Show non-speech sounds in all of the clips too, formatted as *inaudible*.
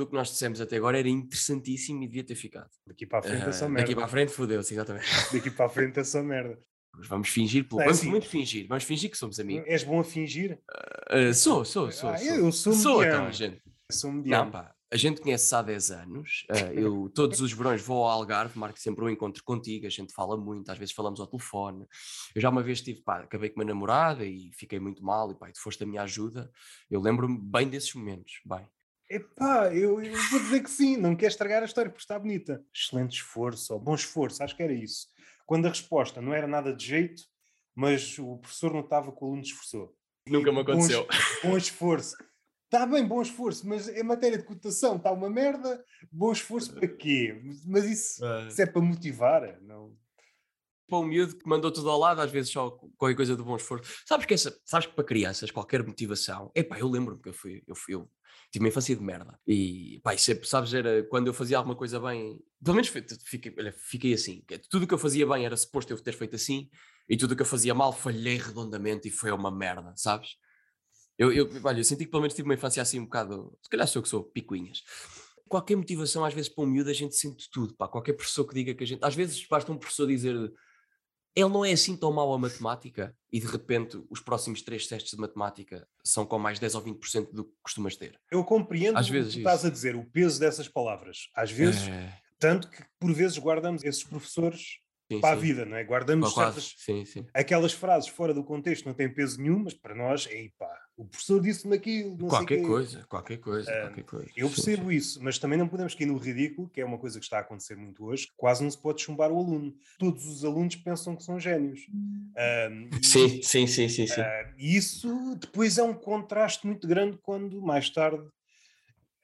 tudo o que nós dissemos até agora era interessantíssimo e devia ter ficado. Daqui para a frente é só Ah, merda. daqui para a frente fodeu-se, exatamente. *laughs* Daqui para a frente é só merda. Mas vamos fingir, pelo... Não, é vamos assim- muito fingir, vamos fingir que somos amigos. És bom a fingir? Ah, sou, sou, sou. Ah, sou. eu sou Sou, então, gente. Sou Não, mediano. pá, a gente conhece-se há 10 anos. ah, eu *laughs* todos os verões vou ao Algarve, marco sempre um encontro contigo. A gente fala muito, às vezes falamos ao telefone. Eu já uma vez tive, pá, acabei com uma namorada e fiquei muito mal. E pá, tu foste a minha ajuda. Eu lembro-me bem desses momentos. Bem, Epá, eu, eu vou dizer que sim, não quer estragar a história porque está bonita. Excelente esforço, ou bom esforço, acho que era isso. Quando a resposta não era nada de jeito, mas o professor notava que o aluno esforçou. nunca me Bom aconteceu. es- *laughs* Bom esforço. Está bem, bom esforço, mas em matéria de cotação está uma merda. Bom esforço para quê? Mas isso, isso é para motivar, não? Para um miúdo que mandou tudo ao lado, às vezes só qualquer coisa de bom esforço. Sabes que, essa, sabes que para crianças, qualquer motivação, epá, eu lembro-me que eu fui, eu fui, eu tive uma infância de merda. E pá, sempre, sabes, era quando eu fazia alguma coisa bem, pelo menos fi- fiquei, fiquei assim, tudo o que eu fazia bem era suposto eu ter feito assim, e tudo o que eu fazia mal falhei redondamente e foi uma merda, sabes? Eu, eu, olha, eu senti que pelo menos tive uma infância assim um bocado, se calhar sou eu que sou, picuinhas. Qualquer motivação, às vezes, para um miúdo, a gente sente tudo, pá. Qualquer professor que diga que a gente. Às vezes basta um professor dizer ele não é assim tão mau a matemática e de repente os próximos três testes de matemática são com mais 10 ou 20% do que costumas ter. Eu compreendo Às o que vezes tu estás a dizer, o peso dessas palavras. Às vezes, É, tanto que por vezes guardamos esses professores sim, para a sim. vida, não é? Guardamos certas, aquelas frases fora do contexto não têm peso nenhum, mas para nós, ei pá, o professor disse-me aquilo, Qualquer coisa, qualquer coisa, Ah, qualquer coisa. Eu percebo isso, mas também não podemos cair no ridículo, que é uma coisa que está a acontecer muito hoje, quase não se pode chumbar o aluno. Todos os alunos pensam que são génios. E- Sim, sim, sim, sim, sim. ah, e isso depois é um contraste muito grande quando mais tarde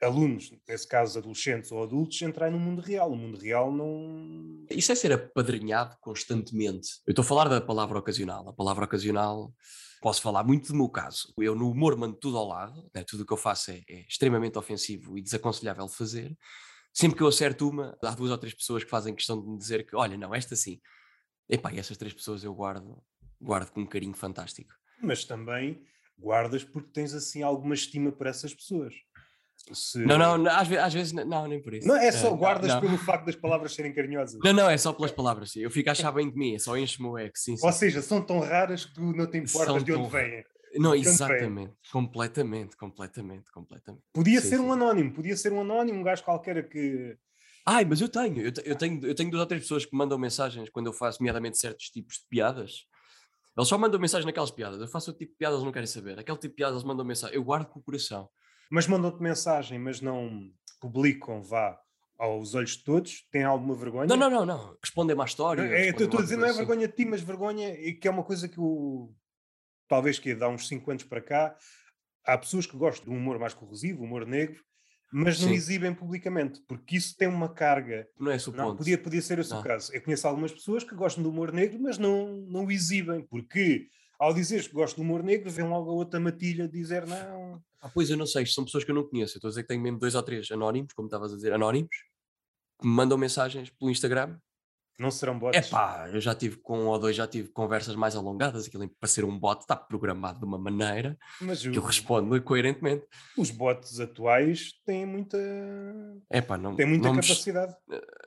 alunos, nesse caso adolescentes ou adultos, entrarem no mundo real. O mundo real não. Isso é ser apadrinhado constantemente. Eu estou a falar da palavra ocasional. A palavra ocasional, posso falar muito do meu caso. Eu no humor mando tudo ao lado, né? tudo o que eu faço é, é extremamente ofensivo e desaconselhável de fazer. Sempre que eu acerto uma, há duas ou três pessoas que fazem questão de me dizer que, olha, não, esta sim. Epá, e essas três pessoas eu guardo, guardo com um carinho fantástico. Mas também guardas porque tens assim alguma estima por essas pessoas. Se- Não, não, às, às vezes, não, nem por isso. Não, é só Eh, guardas não. pelo facto das palavras serem carinhosas. Não, não, é só pelas palavras, sim. Eu fico a achar bem de mim, é só enche-me o ego, sim, sim. Ou seja, são tão raras que tu não te importas São de onde tão- vêm. Não, bem. exatamente, completamente, completamente, completamente. Podia Sim, ser sim. um anónimo, podia ser um anónimo, um gajo qualquer que. Ai, mas eu tenho, eu, eu tenho, eu tenho duas ou três pessoas que me mandam mensagens quando eu faço, nomeadamente, certos tipos de piadas. Eles só mandam mensagem naquelas piadas. Eu faço outro tipo de piadas, eles não querem saber. Aquele tipo de piadas, eles mandam mensagem. Eu guardo com o coração. Mas mandam-te mensagem, mas não publicam, vá, aos olhos de todos. Têm alguma vergonha? Não, não, não, não. Respondem-me à história. É, estou a dizer, não é coração. vergonha de ti, mas vergonha e que é uma coisa que eu. Talvez que dá uns 5 anos para cá, há pessoas que gostam de um humor mais corrosivo, humor negro, mas não Sim. exibem publicamente, porque isso tem uma carga. Não é esse o Não, ponto. podia, podia ser esse o Não. caso. Eu conheço algumas pessoas que gostam do humor negro, mas não, não o exibem, porque ao dizeres que gostam do humor negro, vem logo a outra matilha dizer não. Ah, pois eu não sei, são pessoas que eu não conheço. Eu estou a dizer que tenho mesmo dois ou três anónimos, como estavas a dizer, anónimos, que me mandam mensagens pelo Instagram. Não serão É bots. pá, eu já tive com um ou dois, já tive conversas mais alongadas. Aquilo para ser um bot está programado de uma maneira Mas que eu o- respondo coerentemente. os bots atuais têm muita, É pá, não, têm muita não, me, des- capacidade.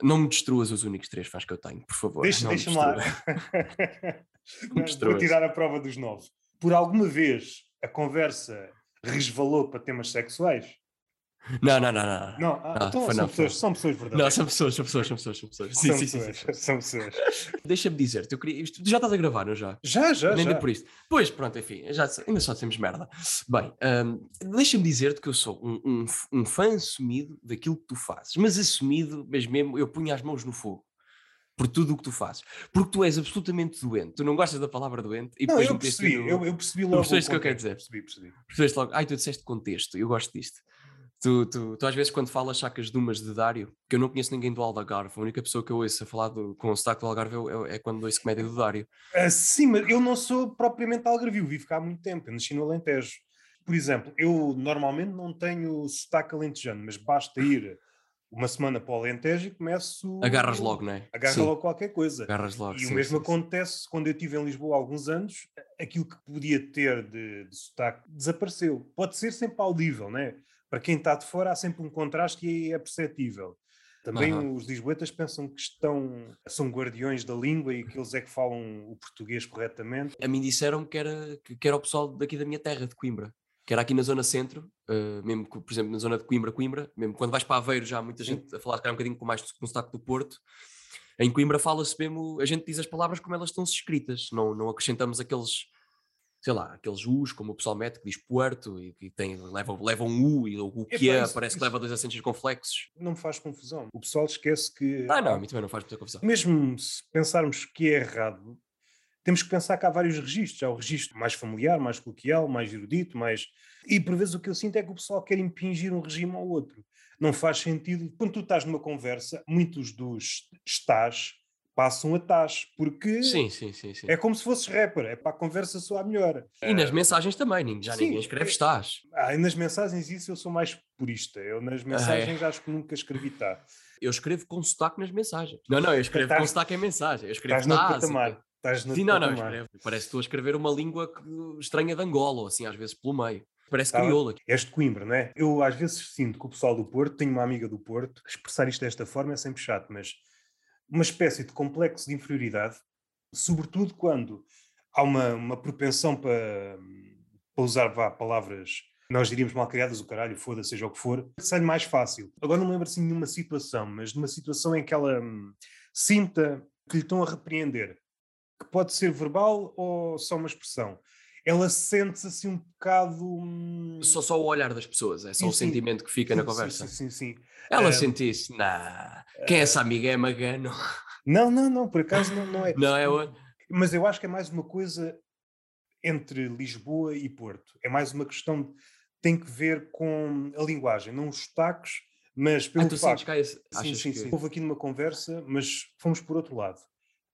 não me destruas os únicos três fãs que eu tenho, por favor. Deixa- me Deixa-me lá. *laughs* *laughs* Vou destruas. tirar a prova dos nove. Por alguma vez a conversa resvalou para temas sexuais? Não, não, não, não. Não, ah, Ah, então foi são, não, pessoas, foi. são pessoas Não, verdadeiras. são pessoas, são pessoas, são pessoas, são pessoas. Sim, são, sim, sim, pessoas sim. são pessoas. *laughs* Deixa-me dizer-te, eu queria. Já estás a gravar, não já? Já, já, Nem já. por isso. Pois, pronto, enfim, já, ainda só temos merda. Bem, hum, deixa-me dizer-te que eu sou um, um, um fã assumido daquilo que tu fazes, mas assumido, mas mesmo eu punho as mãos no fogo por tudo o que tu fazes. Porque tu és absolutamente doente. Tu não gostas da palavra doente e Não, depois eu meteste percebi, no- eu, eu percebi logo. percebeste o que eu quero dizer? Percebi, percebi. percebeste logo, ai, tu disseste contexto, eu gosto disto. Tu, tu, tu às vezes quando falas sacas de umas de Dário, que eu não conheço ninguém do Algarve, a única pessoa que eu ouço a falar do- com o sotaque do Algarve é, é quando ouço comédia do Dário. Ah, sim, mas eu não sou propriamente algarvio, vivo cá há muito tempo, eu nasci no Alentejo. Por exemplo, eu normalmente não tenho sotaque alentejano, mas basta ir uma semana para o Alentejo e começo... Agarras logo, não é? Agarra Sim, logo qualquer coisa. Agarras logo. E sim, o mesmo sim, acontece quando eu estive em Lisboa há alguns anos, aquilo que podia ter de, de sotaque desapareceu. Pode ser sempre audível, né? para quem está de fora há sempre um contraste e é perceptível. Também Aham. os lisboetas pensam que estão, são guardiões da língua e que eles é que falam o português corretamente. A mim disseram-me que era, que era o pessoal daqui da minha terra, de Coimbra. Que era aqui na zona centro, eh, mesmo, que, por exemplo, na zona de Coimbra, Coimbra, mesmo quando vais para Aveiro já há muita gente a falar se calhar, um bocadinho com mais com sotaque do Porto. Em Coimbra fala-se mesmo, a gente diz as palavras como elas estão escritas, não, não acrescentamos aqueles, sei lá, aqueles U's, como o pessoal mete, que diz Puerto e que tem, leva, leva um U e o, o que é, isso- parece que isso- leva dois acentos conflexos. Não me faz confusão. O pessoal esquece que. Ah, não, a mim também não faz muita confusão. mesmo se pensarmos que é errado, temos que pensar que há vários registros. Há o registro mais familiar, mais coloquial, mais erudito, mais. E por vezes o que eu sinto é que o pessoal quer impingir um regime ao outro. Não faz sentido. Quando tu estás numa conversa, muitos dos estás passam a estás, porque Sim, sim, sim, é como se fosses rapper, é para a conversa soar melhor. E nas mensagens também, já ninguém escreve é- estás. Ah, nas mensagens, isso eu sou mais purista. Eu Ah, é? nas mensagens acho que nunca escrevi tá. Eu escrevo com sotaque nas mensagens. Não, não, eu escrevo Estás- com sotaque em mensagem. Eu escrevo Estás no "tás" patamar. Estás no Sim, não, não. Parece que estou a escrever uma língua estranha de Angola, assim, às vezes pelo meio. Parece Tá. crioulo aqui. És de Coimbra, não é? Eu às vezes sinto que o pessoal do Porto, tenho uma amiga do Porto, expressar isto desta forma é sempre chato, mas uma espécie de complexo de inferioridade, sobretudo quando há uma, uma propensão para, para usar vá, palavras, nós diríamos mal criadas, o caralho, foda, seja o que for, sai mais fácil. Agora não me lembro assim de nenhuma situação, mas de uma situação em que ela hum, sinta que lhe estão a repreender, que pode ser verbal ou só uma expressão. Ela sente-se assim um bocado. hum, Só, só o olhar das pessoas, é só Sim, o sim. sentimento que fica na sim, conversa. Sim, sim, sim. Ela Ah, sente isso, nah, quem é essa amiga é Magano. Não, não, não, por acaso não, não é. Não é o- Mas eu acho que é mais uma coisa entre Lisboa e Porto. É mais uma questão. de- tem que ver com a linguagem, não os sotaques, mas pelo Ah, tu sentes facto. que há esse... Sim, sim, que... sim. Houve aqui numa conversa, mas fomos por outro lado.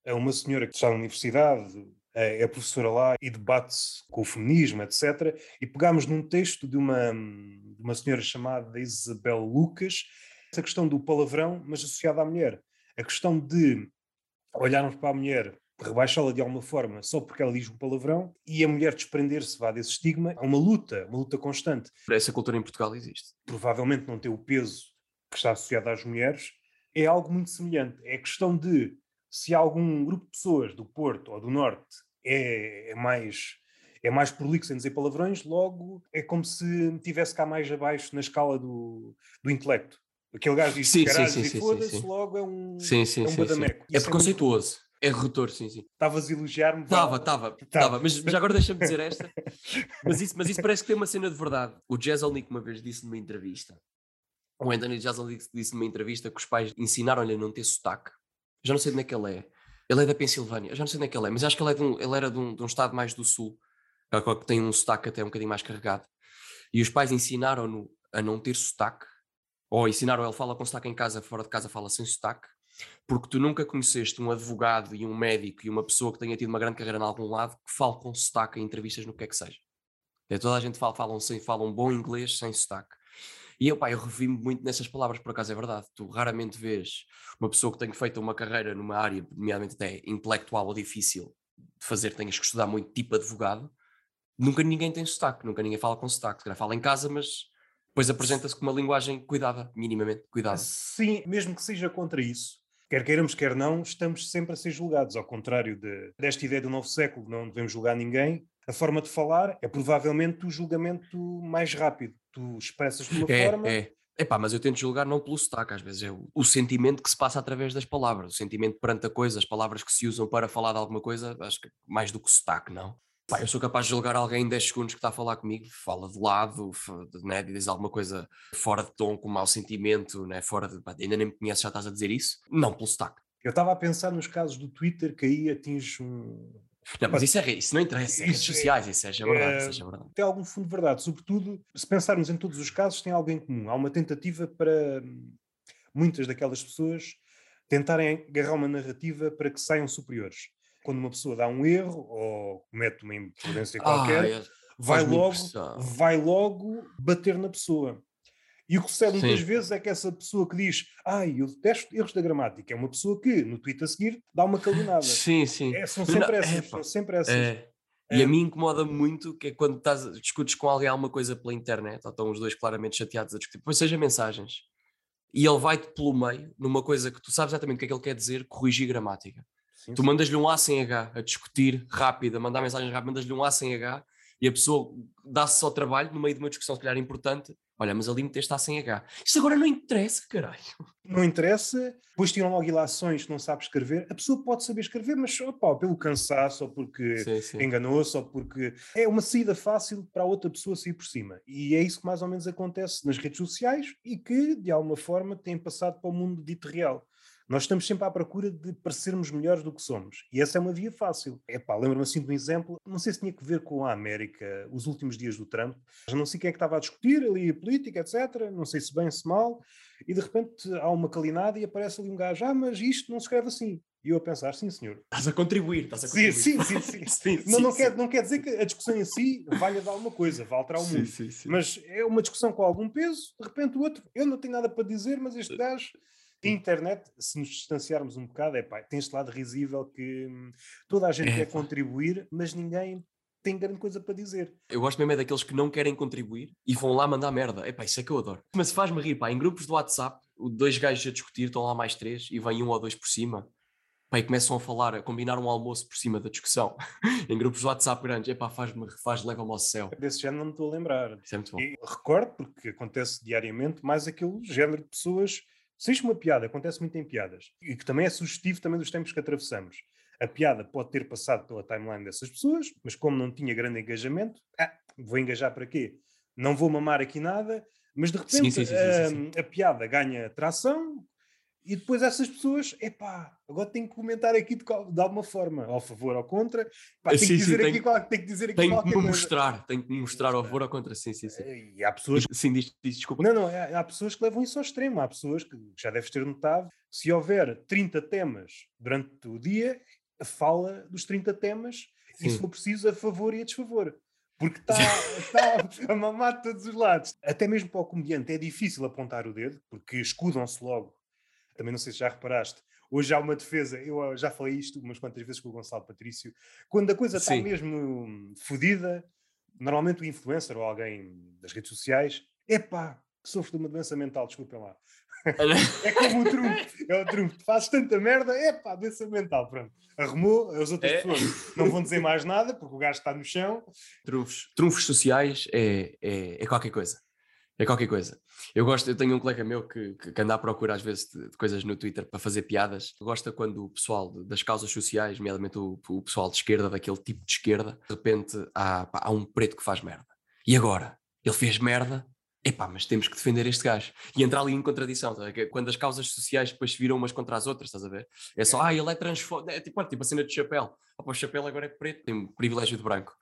É uma senhora que está na universidade, é é professora lá e debate-se com o feminismo, etc. E pegámos num texto de uma, de uma senhora chamada Isabel Lucas, essa questão do palavrão, mas associada à mulher. A questão de olharmos para a mulher, rebaixá-la de alguma forma só porque ela diz um palavrão e a mulher desprender-se vá desse estigma, é uma luta, uma luta constante Essa cultura em Portugal existe. provavelmente não ter o peso que está associado às mulheres, é algo muito semelhante. É questão de se algum grupo de pessoas do Porto ou do Norte é, é mais é mais prolixo em dizer palavrões, logo é como se tivesse cá mais abaixo na escala do, do intelecto. Aquele gajo diz Sim, caralho sim, e sim, sim, foda-se, logo é um, Sim, sim, é um badameco. É Isso preconceituoso. É redutor, sim, sim. Estavas a elogiar-me. Estava, vá. estava, Tá. estava. Mas já agora deixa-me dizer esta. *laughs* Mas isso, mas isso parece que tem uma cena de verdade. O Jezelnik uma vez disse numa entrevista, o Anthony Jezelnik disse numa entrevista que os pais ensinaram-lhe a não ter sotaque. Já não sei de onde é que ele é. Ele é da Pensilvânia. Já não sei de onde é que ele é, mas acho que ele, é de um- ele era de um, de um estado mais do sul, que que tem um sotaque até um bocadinho mais carregado. E os pais ensinaram-no a não ter sotaque, ou ensinaram ele fala com sotaque em casa, fora de casa fala sem sotaque, porque tu nunca conheceste um advogado e um médico e uma pessoa que tenha tido uma grande carreira em algum lado que fale com sotaque em entrevistas no que é que seja. É, toda a gente fala, falam, sem, falam bom inglês sem sotaque. E eu, pá, eu revi-me muito nessas palavras, por acaso é verdade. Tu raramente vês uma pessoa que tenha feito uma carreira numa área, nomeadamente até intelectual ou difícil de fazer, tenhas que estudar muito, tipo advogado. Nunca ninguém tem sotaque, nunca ninguém fala com sotaque. Se fala em casa, mas depois apresenta-se com uma linguagem cuidada, minimamente cuidada. Sim, mesmo que seja contra isso, quer queiramos, quer não, estamos sempre a ser julgados. Ao contrário de- desta ideia do novo século, não devemos julgar ninguém. A forma de falar é provavelmente o julgamento mais rápido. Tu expressas de uma É, forma. é. Epá, mas eu tento julgar não pelo sotaque, às vezes é o, o sentimento que se passa através das palavras, o sentimento perante a coisa, as palavras que se usam para falar de alguma coisa, acho que mais do que sotaque, não? Pá, eu sou capaz de julgar alguém em 10 segundos que está a falar comigo, fala de lado, né, diz alguma coisa fora de tom, com mau sentimento, né, fora de, ainda nem me conheces, já estás a dizer isso? Não pelo sotaque. Eu estava a pensar nos casos do Twitter que aí atinge um. Não, mas isso, é, isso não interessa, é redes Isso é- sociais, isso seja verdade, é- seja verdade. tem algum fundo de verdade. Sobretudo, se pensarmos em todos os casos, tem algo em comum. Há uma tentativa para hum, muitas daquelas pessoas tentarem agarrar uma narrativa para que saiam superiores. Quando uma pessoa dá um erro ou comete uma imprudência qualquer, Ah, é- vai logo, impressão. vai logo bater na pessoa. E o que sucede muitas vezes é que essa pessoa que diz ai, eu detesto erros da gramática, é uma pessoa que, no tweet a seguir, dá uma calinada. Sim, sim. É, são sempre não, essas, epá, são sempre essas. É, E a mim incomoda muito que é quando estás, discutes com alguém alguma coisa pela internet, ou estão os dois claramente chateados a discutir, depois seja mensagens, e ele vai-te pelo meio, numa coisa que tu sabes exatamente o que é que ele quer dizer, corrigir gramática. Sim, tu mandas-lhe um A sem H a discutir rápido, a mandar mensagens rápidas, mandas-lhe um A sem H e a pessoa dá-se só trabalho no meio de uma discussão, se calhar importante. Olha, mas ali meteste A sem H. Isto agora não interessa, caralho. Não interessa, depois tiram logo ilações que não sabe escrever. A pessoa pode saber escrever, mas opa, pelo cansaço, ou porque enganou-se, ou porque é uma saída fácil para a outra pessoa sair por cima. E é isso que mais ou menos acontece nas redes sociais e que, de alguma forma, tem passado para o mundo dito real. Nós estamos sempre à procura de parecermos melhores do que somos. E essa é uma via fácil. Epá, lembro-me assim de um exemplo, não sei se tinha que ver com a América, os últimos dias do Trump. Não sei quem é que estava a discutir ali, a política, etc. Não sei se bem, se mal. E de repente há uma calinada e aparece ali um gajo, ah, mas isto não se escreve assim. E eu a pensar, sim senhor. Estás a contribuir, estás a contribuir. Sim, sim, sim. *laughs* sim. sim, não, não, Quer, não quer dizer que a discussão em si valha dar alguma coisa, vá alterar o mundo. Sim, mas é uma discussão com algum peso, de repente o outro, eu não tenho nada para dizer, mas este gajo internet, se nos distanciarmos um bocado, é pá, tem este lado risível que hum, toda a gente é, quer contribuir, mas ninguém tem grande coisa para dizer. Eu gosto mesmo é daqueles que não querem contribuir e vão lá mandar merda. É pá, isso é que eu adoro. Mas faz-me rir, pá, em grupos do WhatsApp, dois gajos a discutir, estão lá mais três e vem um ou dois por cima. Pá, e começam a falar, a combinar um almoço por cima da discussão, *laughs* em grupos do WhatsApp grandes, epá, faz-me, faz, leva-me ao céu. Desse género não me estou a lembrar. Isso é muito bom. E recordo, porque acontece diariamente, mais aquele género de pessoas se isto é uma piada, acontece muito em piadas, e que também é sugestivo também dos tempos que atravessamos. A piada pode ter passado pela timeline dessas pessoas, mas como não tinha grande engajamento, ah, vou engajar para quê? Não vou mamar aqui nada, mas de repente sim, sim, sim, a, hum, a piada ganha tração, e depois essas pessoas, epá, agora tenho que comentar aqui de, de alguma forma, ao favor ou contra. Pá, tenho, sim, que dizer sim, aqui, tenho, tenho que dizer aqui tenho que me mostrar, tenho que me mostrar ao favor ou contra, sim, sim, sim. E há pessoas... Sim, diz, diz, desculpa. Não, não, há, há pessoas que levam isso ao extremo, há pessoas que, já deves ter notado, se houver 30 temas durante o dia, fala dos 30 temas, sim. e se for preciso, a favor e a desfavor porque está *laughs* tá a mamar de todos os lados. Até mesmo para o comediante é difícil apontar o dedo, porque escudam-se logo também não sei se já reparaste, hoje há uma defesa, eu já falei isto umas quantas vezes com o Gonçalo Patrício, quando a coisa está mesmo fodida, normalmente o influencer ou alguém das redes sociais, epá, que sofre de uma doença mental, desculpem lá. *laughs* é como o trunfo, é o trunfo, fazes tanta merda, epá, doença mental, pronto. Arrumou, as outras é. pessoas não vão dizer mais nada porque o gajo está no chão. Trunfos, trunfos sociais é, é, é qualquer coisa. É qualquer coisa. Eu gosto, eu tenho um colega meu que, que anda à procura às vezes de, de, coisas no Twitter para fazer piadas. Gosta quando o pessoal das causas sociais, nomeadamente o, o, pessoal de esquerda, daquele tipo de esquerda, de repente há, pá, há um preto que faz merda. E agora? Ele fez merda, epá, mas temos que defender este gajo. E entrar ali em contradição, tá? quando as causas sociais depois se viram umas contra as outras, estás a ver? É só, ah, ele é transfóbico, é tipo, tipo a cena de chapéu. Ah, o chapéu agora é preto, tem um privilégio de branco.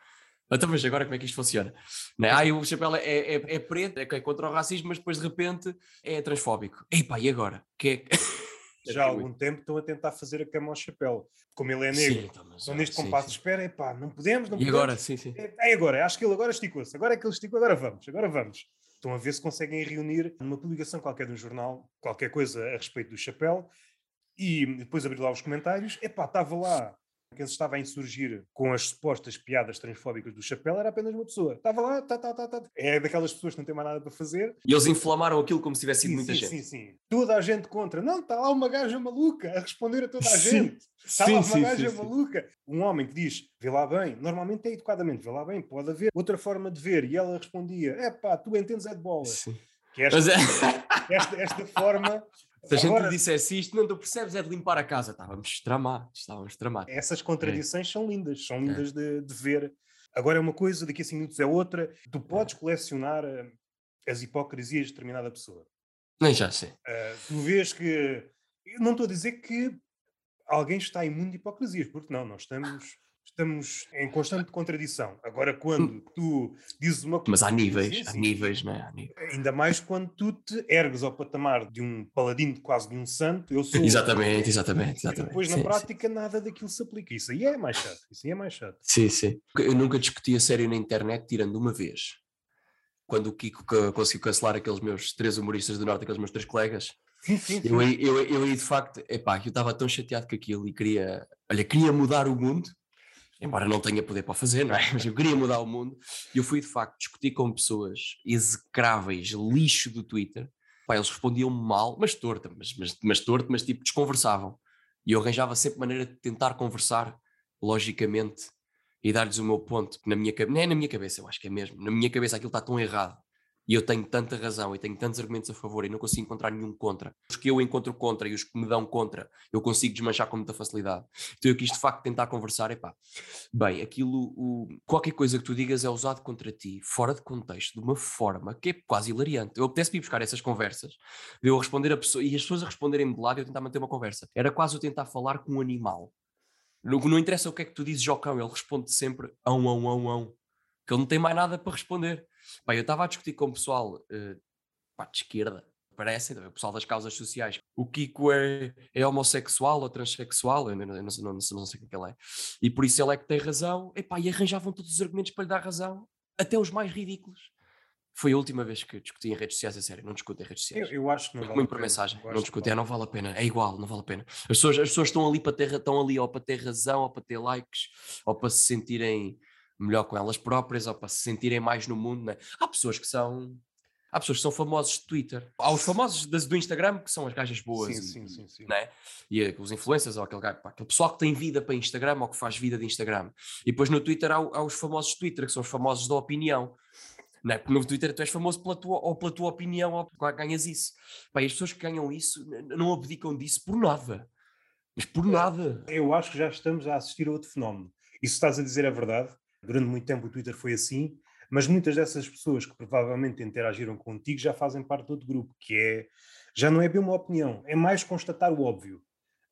Então, mas agora como é que isto funciona? Né? Ah, o chapéu é, é, é preto, é contra o racismo, mas depois de repente é transfóbico. Epá, e agora? Que é... *laughs* Já há *laughs* algum tempo estão a tentar fazer a cama ao chapéu. Como ele é negro, sim, então, estão neste compasso de espera, epá, não podemos, não e podemos. agora, sim, sim. É, é agora, acho que ele agora esticou-se, agora é que ele esticou, agora vamos, agora vamos. Estão a ver se conseguem reunir numa publicação qualquer de um jornal, qualquer coisa a respeito do chapéu, e depois abrir lá os comentários, epá, estava lá quem se estava a insurgir com as supostas piadas transfóbicas do chapéu era apenas uma pessoa. Estava lá, tá, tá, tá, tá. é daquelas pessoas que não têm mais nada para fazer. E eles inflamaram aquilo como se tivesse sido sim, muita sim, gente. Sim, sim, Toda a gente contra. Não, está lá uma gaja maluca a responder a toda a gente. Está lá uma gaja maluca. Um homem que diz, vê lá bem, normalmente é educadamente, vê lá bem, pode haver outra forma de ver. E ela respondia, é pá, tu entendes é de bola. Sim. Que esta, é... esta, esta forma se a gente Agora, lhe dissesse isto, não, tu percebes, é de limpar a casa. Estávamos tramados, estávamos tramados. Essas contradições é. são lindas, são lindas é. de, de, ver. Agora é uma coisa, daqui a 5 minutos é outra. Tu podes colecionar uh, as hipocrisias de determinada pessoa. Nem já sei. Uh, tu vês que. Eu não estou a dizer que alguém está imune de hipocrisias, porque não, nós estamos estamos em constante contradição. Agora, quando tu dizes uma coisa. Mas há níveis, há níveis, não é? Níveis. Ainda mais quando tu te ergues ao patamar de um paladino, de quase de um santo. Eu sou. *laughs* Exatamente, exatamente. exatamente. Depois, sim, na prática, sim. nada daquilo se aplica. Isso aí é mais chato. Isso aí é mais chato. Sim, sim. Eu nunca discuti a sério na internet, tirando uma vez. Quando o Kiko conseguiu cancelar aqueles meus três humoristas do Norte, aqueles meus três colegas. Sim, sim, sim. Eu, eu, eu, eu, de facto, epá, eu estava tão chateado com aquilo e queria, olha, queria mudar o mundo embora não tenha poder para fazer, não é? *laughs* Mas eu queria mudar o mundo. E eu fui, de facto, discutir com pessoas execráveis, lixo do Twitter. Pá, eles respondiam mal, mas torto, mas, mas, mas torto, mas tipo, desconversavam. E eu arranjava sempre maneira de tentar conversar, logicamente, e dar-lhes o meu ponto, que na minha cabeça, não é na minha cabeça, eu acho que é mesmo, na minha cabeça aquilo está tão errado e eu tenho tanta razão e tenho tantos argumentos a favor e não consigo encontrar nenhum contra. Os que eu encontro contra e os que me dão contra, eu consigo desmanchar com muita facilidade. Então eu quis de facto tentar conversar, epá, bem, aquilo, o, qualquer coisa que tu digas é usado contra ti, fora de contexto, de uma forma que é quase hilariante. Eu apetece-me buscar essas conversas, de eu responder a pessoa, e as pessoas a responderem-me de lado e eu tentar manter uma conversa. Era quase eu tentar falar com um animal. Não, não interessa o que é que tu dizes ao cão, ele responde sempre ão, ão, ão, ão. Que ele não tem mais nada para responder. Pá, eu estava a discutir com o pessoal uh, pá, de esquerda, parece, o pessoal das causas sociais. O Kiko é, é homossexual ou transexual, eu não, não, não, não, sei o que ele é. E por isso ele é que tem razão. E, pá, e arranjavam todos os argumentos para lhe dar razão, até os mais ridículos. Foi a última vez que discuti em redes sociais, a sério, não discuto em redes sociais. Eu, eu acho que não vale por mensagem, não discuto, é, não vale a pena, é igual, não vale a pena. As pessoas, as pessoas estão ali para ter, estão ali ou para ter razão, ou para ter likes, ou para se sentirem melhor com elas próprias ou para se sentirem mais no mundo. Né? Há pessoas que são. Há pessoas que são famosos de Twitter. Há os famosos do Instagram que são as gajas boas. Sim, e, sim, sim, sim. Né? E os influencers, ou aquele, gajo, aquele pessoal que tem vida para Instagram ou que faz vida de Instagram. E depois no Twitter há, há os famosos de Twitter, que são os famosos da opinião. Não é? Porque no Twitter tu és famoso pela tua, ou pela tua opinião, ou ganhas isso. Pá, as pessoas que ganham isso não abdicam disso por nada. Mas por nada. Eu acho que já estamos a assistir a outro fenómeno. E se estás a dizer a verdade, Durante muito tempo o Twitter foi assim, mas muitas dessas pessoas que provavelmente interagiram contigo já fazem parte de outro grupo, que é já não é bem uma opinião, é mais constatar o óbvio.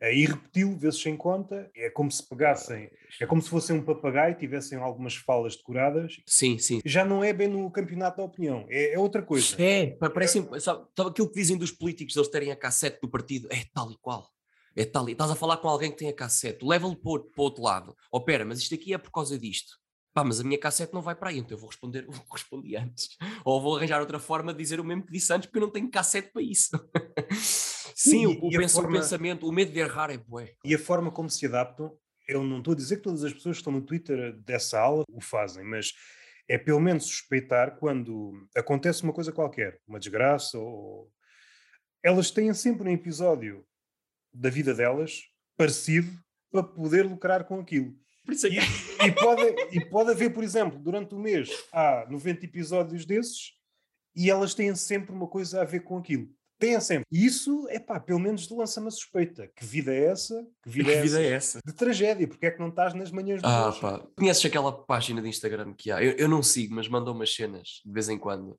E repeti-lo vezes sem conta, é como se pegassem, é como se fossem um papagaio, tivessem algumas falas decoradas. Sim, sim. Já não é bem no campeonato da opinião, é, é outra coisa. É, parece, sabe, sabe aquilo que dizem dos políticos, eles terem a cassete do partido, é tal e qual. É tal e estás a falar com alguém que tem a cassete, leva-lhe para, para o outro lado. Opera, mas isto aqui é por causa disto pá, mas a minha cassete não vai para aí, então eu vou responder *laughs* o que respondi antes. Ou vou arranjar outra forma de dizer o mesmo que disse antes, porque eu não tenho cassete para isso. Sim, e, o, e penso, forma... o, pensamento, o medo de errar é bué. E a forma como se adaptam, eu não estou a dizer que todas as pessoas que estão no Twitter dessa aula o fazem, mas é pelo menos suspeitar quando acontece uma coisa qualquer, uma desgraça, ou elas têm sempre um episódio da vida delas parecido para poder lucrar com aquilo. É que... e, e, pode, e pode haver, por exemplo, durante o mês há 90 episódios desses e elas têm sempre uma coisa a ver com aquilo. Têm sempre. E isso, é pá, pelo menos lança-me a suspeita. Que vida é essa? Que vida, que é, vida essa? é, essa? De tragédia. Porque é que não estás nas manhãs de ah? Pá. Conheces aquela página de Instagram que há? Eu, eu não sigo, mas mandam umas cenas de vez em quando.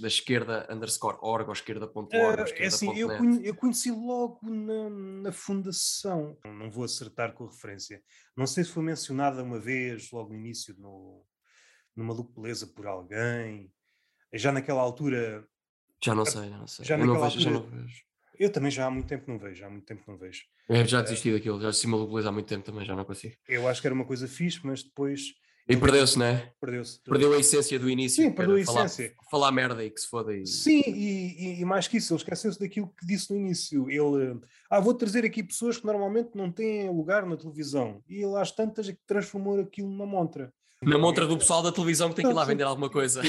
Da esquerda underscore org ou esquerda.org. Uh, é assim, eu, conhe, eu conheci logo na, na fundação. Não vou acertar com a referência. Não sei se foi mencionada uma vez, logo no início, no, numa Maluco Beleza por alguém. Já naquela altura já não sei, já não sei. Já eu não vejo, já não vejo. Eu também já há muito tempo não vejo, há muito tempo não vejo. Eu já desisti uh, daquilo, já assisti uma há muito tempo também, já não consigo. Eu acho que era uma coisa fixe, mas depois. E perdeu-se, não é? Perdeu-se. Perdeu a essência do início. Sim, perdeu a essência. Falar, falar merda e que se foda. E... Sim, e, e, mais que isso, ele esqueceu-se daquilo que disse no início. Ele, ah, vou trazer aqui pessoas que normalmente não têm lugar na televisão. E ele às tantas é que transformou aquilo numa montra. Na montra do pessoal da televisão que tem que ir lá vender alguma coisa.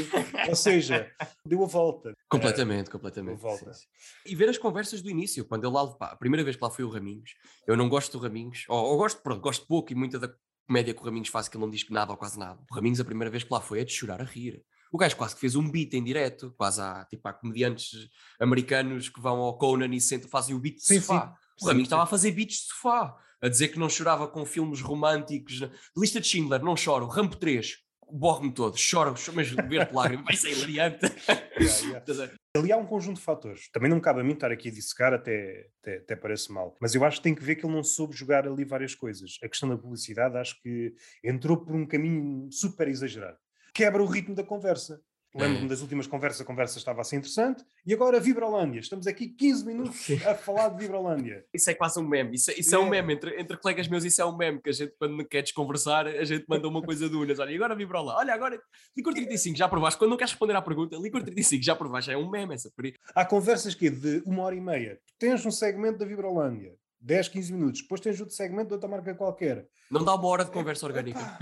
Ou seja, deu a volta. *laughs* Completamente, completamente. Deu a volta. Sim, sim. E ver as conversas do início, quando eu lá, pá, a primeira vez que lá fui o Raminhos, eu não gosto do Raminhos, ou, ou gosto, pronto, gosto pouco e muita da comédia que o Raminhos faz que ele não diz nada ou quase nada. O Raminhos, a primeira vez que lá foi, é de chorar a rir. O gajo quase que fez um beat em direto, quase há, tipo, há comediantes americanos que vão ao Conan e sentam, fazem o beat de sim, sofá. Sim. O Raminhos estava a fazer beats de sofá, a dizer que não chorava com filmes românticos. Lista de Schindler, não choro. Rampo 3, borro-me todo, choro, mas ver-te lágrimas, vai ser hilariante. *laughs* Yeah, yeah. Ali há um conjunto de fatores. Também não cabe a mim estar aqui a dissecar, até, até, até, parece mal. Mas eu acho que tem que ver que ele não soube jogar ali várias coisas. A questão da publicidade acho que entrou por um caminho super exagerado. Quebra o ritmo da conversa. Lembro-me é. das últimas conversas, a conversa estava assim interessante. E agora Vibrolândia. Estamos aqui 15 minutos a falar de Vibrolândia. *laughs* Isso é quase um meme. Isso, isso é. é. um meme. Entre, entre colegas meus, isso é um meme. Que a gente, quando quer desconversar, a gente manda uma coisa de unas. Olha, e agora Vibrolândia. Olha, agora Licor 35, já provaste. Quando não queres responder à pergunta, Licor 35, já provaste. É um meme essa. Há conversas que de uma hora e meia. Tu tens um segmento da Vibrolândia 10, 15 minutos. Depois tens outro segmento de outra marca qualquer. Não dá uma hora de conversa orgânica. Epá,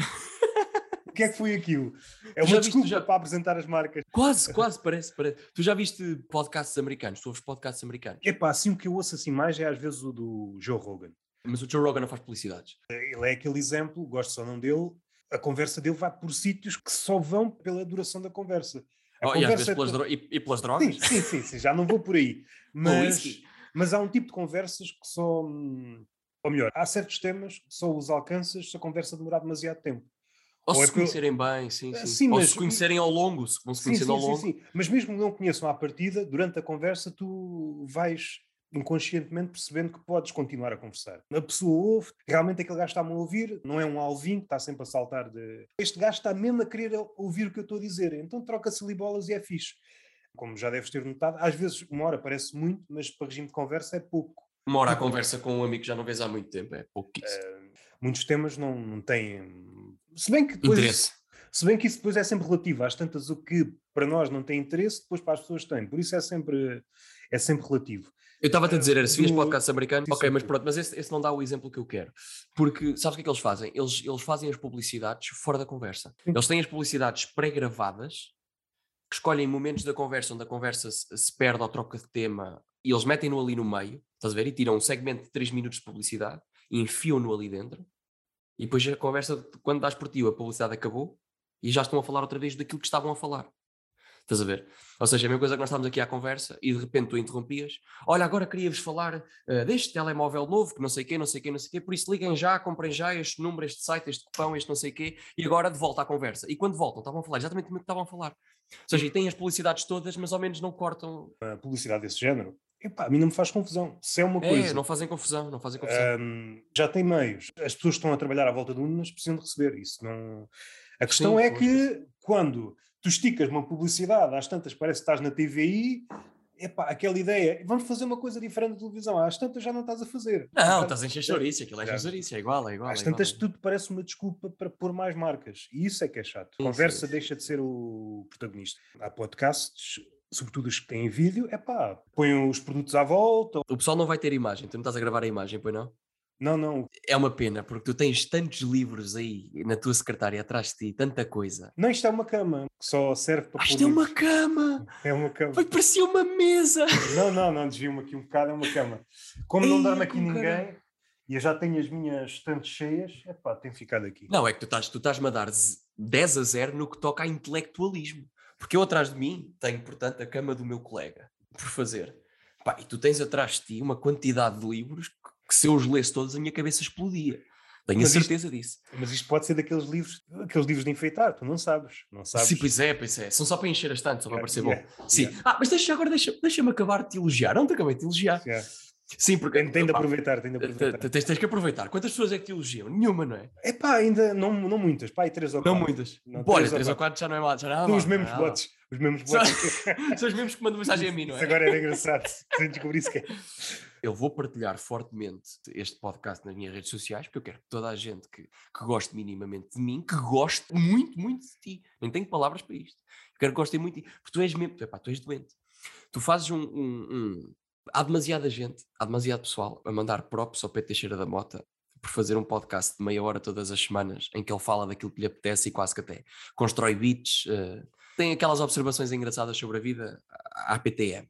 o que é que foi aquilo? É uma viste- desculpa já- para apresentar as marcas. Quase, quase, parece, parece. Tu já viste podcasts americanos? Tu ouves podcasts americanos? Epá, assim o que eu ouço assim mais é às vezes o do Joe Rogan. Mas o Joe Rogan não faz publicidades. Ele é aquele exemplo, gosto ou não dele, a conversa dele vai por sítios que só vão pela duração da conversa. A Oh, e às vezes é pelas, dro- e, e pelas drogas? Sim, sim, sim, sim, já não vou por aí. *laughs* Mas, mas há um tipo de conversas que só. hum, Ou melhor, há certos temas que só os alcanças se a conversa demorar demasiado tempo. Ou, Ou se é que eu- conhecerem bem, sim, sim. Ah, sim, Ou mas- se conhecerem ao longo, se vão se Sim, conhecendo sim, ao sim, longo. sim. Mas mesmo que não conheçam à partida, durante a conversa tu vais inconscientemente percebendo que podes continuar a conversar. A pessoa ouve, realmente aquele gajo está-me a ouvir, não é um alvinho que está sempre a saltar de... Este gajo está mesmo a querer ouvir o que eu estou a dizer, então troca-se ali bolas e é fixe. Como já deves ter notado, às vezes uma hora parece muito, mas para regime de conversa é pouco. Uma hora a conversa com um amigo que já não vês há muito tempo, é pouquíssimo. Muitos temas não, não têm... Se bem que depois... Interesse. Se bem que isso depois é sempre relativo, às tantas o que para nós não tem interesse, depois para as pessoas tem. Por isso é sempre, é sempre relativo. Eu estava-te a dizer, era se vias do- podcasts americanos, Sim, ok, mas pronto, mas esse, esse não dá o exemplo que eu quero. Porque sabes o que é que eles fazem? Eles, eles fazem as publicidades fora da conversa. Eles têm as publicidades pré-gravadas, que escolhem momentos da conversa onde a conversa se, se perde ou troca de tema, e eles metem-no ali no meio, estás a ver? E tiram um segmento de 3 minutos de publicidade e enfiam-no ali dentro. E depois a conversa, quando dás por ti, a publicidade acabou e já estão a falar outra vez daquilo que estavam a falar. Estás a ver? Ou seja, é a mesma coisa que nós estávamos aqui à conversa e de repente tu interrompias. Olha, agora queria-vos falar eh, deste telemóvel novo, que não sei quê, não sei quê, não sei quê, por isso liguem já, comprem já este número, este site, este cupão, este não sei quê, e agora de volta à conversa. E quando voltam, estavam a falar exatamente o que estavam a falar. Ou seja, e têm as publicidades todas, mas ao menos não cortam. A publicidade desse género, epá, a mim não me faz confusão. Se é uma É, coisa, não fazem confusão, não fazem confusão. hum, já tem meios. As pessoas que estão a trabalhar à volta de urnas precisam de receber isso. Não... A questão Sim, é pois, que quando tu esticas uma publicidade, às tantas parece que estás na TVI, epá, aquela ideia, vamos fazer uma coisa diferente da televisão, às tantas já não estás a fazer. não, estás a encher chouriço, aquilo é chouriço, é igual, é igual. Às é igual, tantas, é igual. tudo parece uma desculpa para pôr mais marcas. E isso é que é chato. Sim, Conversa sim, deixa de ser o protagonista. Há podcasts, sobretudo os que têm vídeo, é pá, põem os produtos à volta. O pessoal não vai ter imagem, tu não estás a gravar a imagem, pois não? Não, não. É uma pena, porque tu tens tantos livros aí na tua secretária atrás de ti, tanta coisa. Não, isto é uma cama que só serve para Ah, isto é uma livros. cama! *laughs* É uma cama. Vai parecer uma mesa! *laughs* Não, não, não, desvio-me aqui um bocado, é uma cama. Como não Ei, dorme aqui ninguém caralho. e eu já tenho as minhas estantes cheias, é pá, tenho ficado aqui. Não, é que tu estás- tu estás-me a dar z- 10 a 0 no que toca a intelectualismo. Porque eu atrás de mim tenho, portanto, a cama do meu colega por fazer. Pá, e tu tens atrás de ti uma quantidade de livros que, se eu os lesse todos a minha cabeça explodia. Tenho Mas a isto- certeza disso. Mas isto pode ser daqueles livros, aqueles livros de enfeitar, tu não sabes. Não sabes. Sim, pois é, pois é. São só para encher a estante, só para Yeah, parecer yeah, bom. Sim. yeah. Ah, mas deixa agora, deixa- deixa-me acabar de te elogiar. Não te acabei de te elogiar. Sim, porque. Tem, tem de aproveitar, tem de te- aproveitar. te- Tens, tens que aproveitar. Quantas pessoas é que te elogiam? Nenhuma, não é? É pá, ainda não, não muitas, pá, aí três ou Não quatro. muitas. Não, Olha, três ou quatro já não é mal. Já não é mal, os mesmos não é bots. Os mesmos São- bots. *laughs* São os mesmos que mandam mensagem a mim, não Isso é? agora era engraçado. Se descobrisse que é. Eu vou partilhar fortemente este podcast nas minhas redes sociais, porque eu quero que toda a gente que, que goste minimamente de mim, que goste muito, muito de ti. Nem tenho palavras para isto. Eu quero que gostem muito de ti. Porque tu és mesmo, epá, tu és doente. Tu fazes um, um- um- Há demasiada gente, há demasiado pessoal a mandar props ao Pedro Teixeira da Mota por fazer um podcast de meia hora todas as semanas em que ele fala daquilo que lhe apetece e quase que até constrói beats, eh, tem aquelas observações engraçadas sobre a vida à PTM.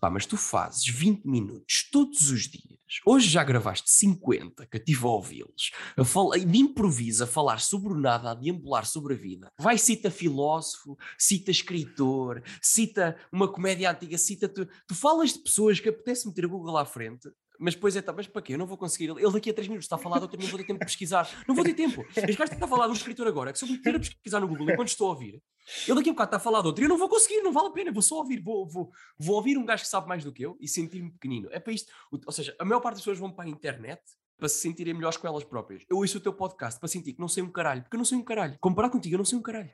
Pá, mas tu fazes 20 minutos todos os dias. Hoje já gravaste 50, que estive a ouvi-los. A De improviso, a falar sobre o nada, a deambular sobre a vida. Vai, cita filósofo, cita escritor, cita uma comédia antiga, cita. Tu, tu falas de pessoas que apetece meter o Google à frente. Mas depois é, tá, mas para quê? Eu não vou conseguir. Ele daqui a 3 minutos está a falar de outro, não vou ter tempo de pesquisar. Não vou ter tempo. Este gajo está a falar de um escritor agora, que se eu me meter a pesquisar no Google enquanto estou a ouvir, ele daqui a bocado está a falar de outro e eu não vou conseguir, não vale a pena, vou só ouvir, vou, vou, vou ouvir um gajo que sabe mais do que eu e sentir-me pequenino. É para isto. Ou seja, a maior parte das pessoas vão para a internet para se sentirem melhores com elas próprias. Eu ouço o teu podcast para sentir que não sei um caralho, porque eu não sei um caralho. Comparado contigo, eu não sei um caralho.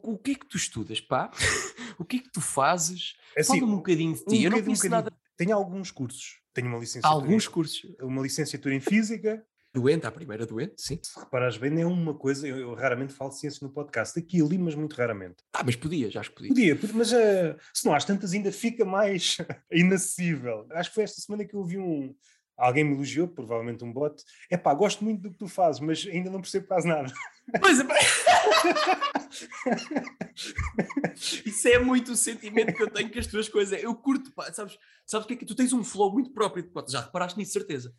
O que é que tu estudas, pá? *laughs* o que é que tu fazes? Assim, Fala-me um bocadinho de um ti. eu não um conheço bocadinho. nada. Tenho alguns cursos. Tenho uma licenciatura, Alguns cursos. em, uma licenciatura em Física. Doente, a primeira doente, sim. Se reparares bem, é uma coisa. Eu, eu raramente falo de ciência no podcast. Aqui ali, mas muito raramente. Ah, mas podias, acho que. Podia, podia, mas eh, se não às tantas ainda fica mais *laughs* inacessível. Acho que foi esta semana que eu vi um, Alguém me elogiou, provavelmente um bot. É pá, gosto muito do que tu fazes, mas ainda não percebo quase nada. Pois é, *laughs* Isso é muito o sentimento que eu tenho com as tuas coisas. Eu curto, pá, sabes, sabes o que é que tu tens um flow muito próprio. Já reparaste nisso, certeza.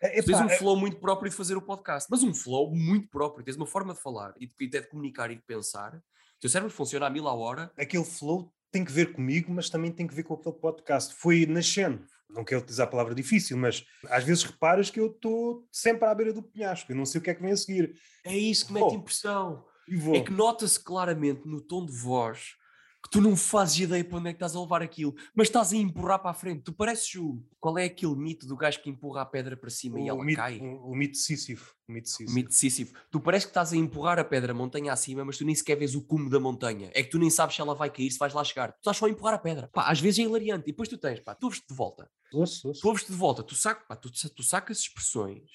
É, tu tens um é flow muito próprio de fazer o podcast, mas um flow muito próprio. Tens uma forma de falar e de, de comunicar e de pensar. O teu cérebro funciona a mil a hora. Aquele flow tem que ver comigo, mas também tem que ver com aquele podcast. Foi nascendo. Não quero utilizar a palavra difícil, mas às vezes reparas que eu estou sempre à beira do penhasco. Eu não sei o que é que vem a seguir. É isso que mete impressão. É que nota-se claramente no tom de voz que tu não fazes ideia para onde é que estás a levar aquilo, mas estás a empurrar para a frente. Tu pareces o. Qual é aquele mito do gajo que empurra a pedra para cima o, e ela mito, cai? O, o mito Sísifo. O mito Sísifo. O mito Sísifo. Tu parece que estás a empurrar a pedra montanha acima, mas tu nem sequer vês o cume da montanha. É que tu nem sabes se ela vai cair, se vais lá chegar. Tu estás só a empurrar a pedra. Pá, às vezes é hilariante. E depois tu tens, pá, tu ouves-te de volta. Ouço, ouço. Tu ouves-te de volta. Tu, saca, pá, tu, tu sacas expressões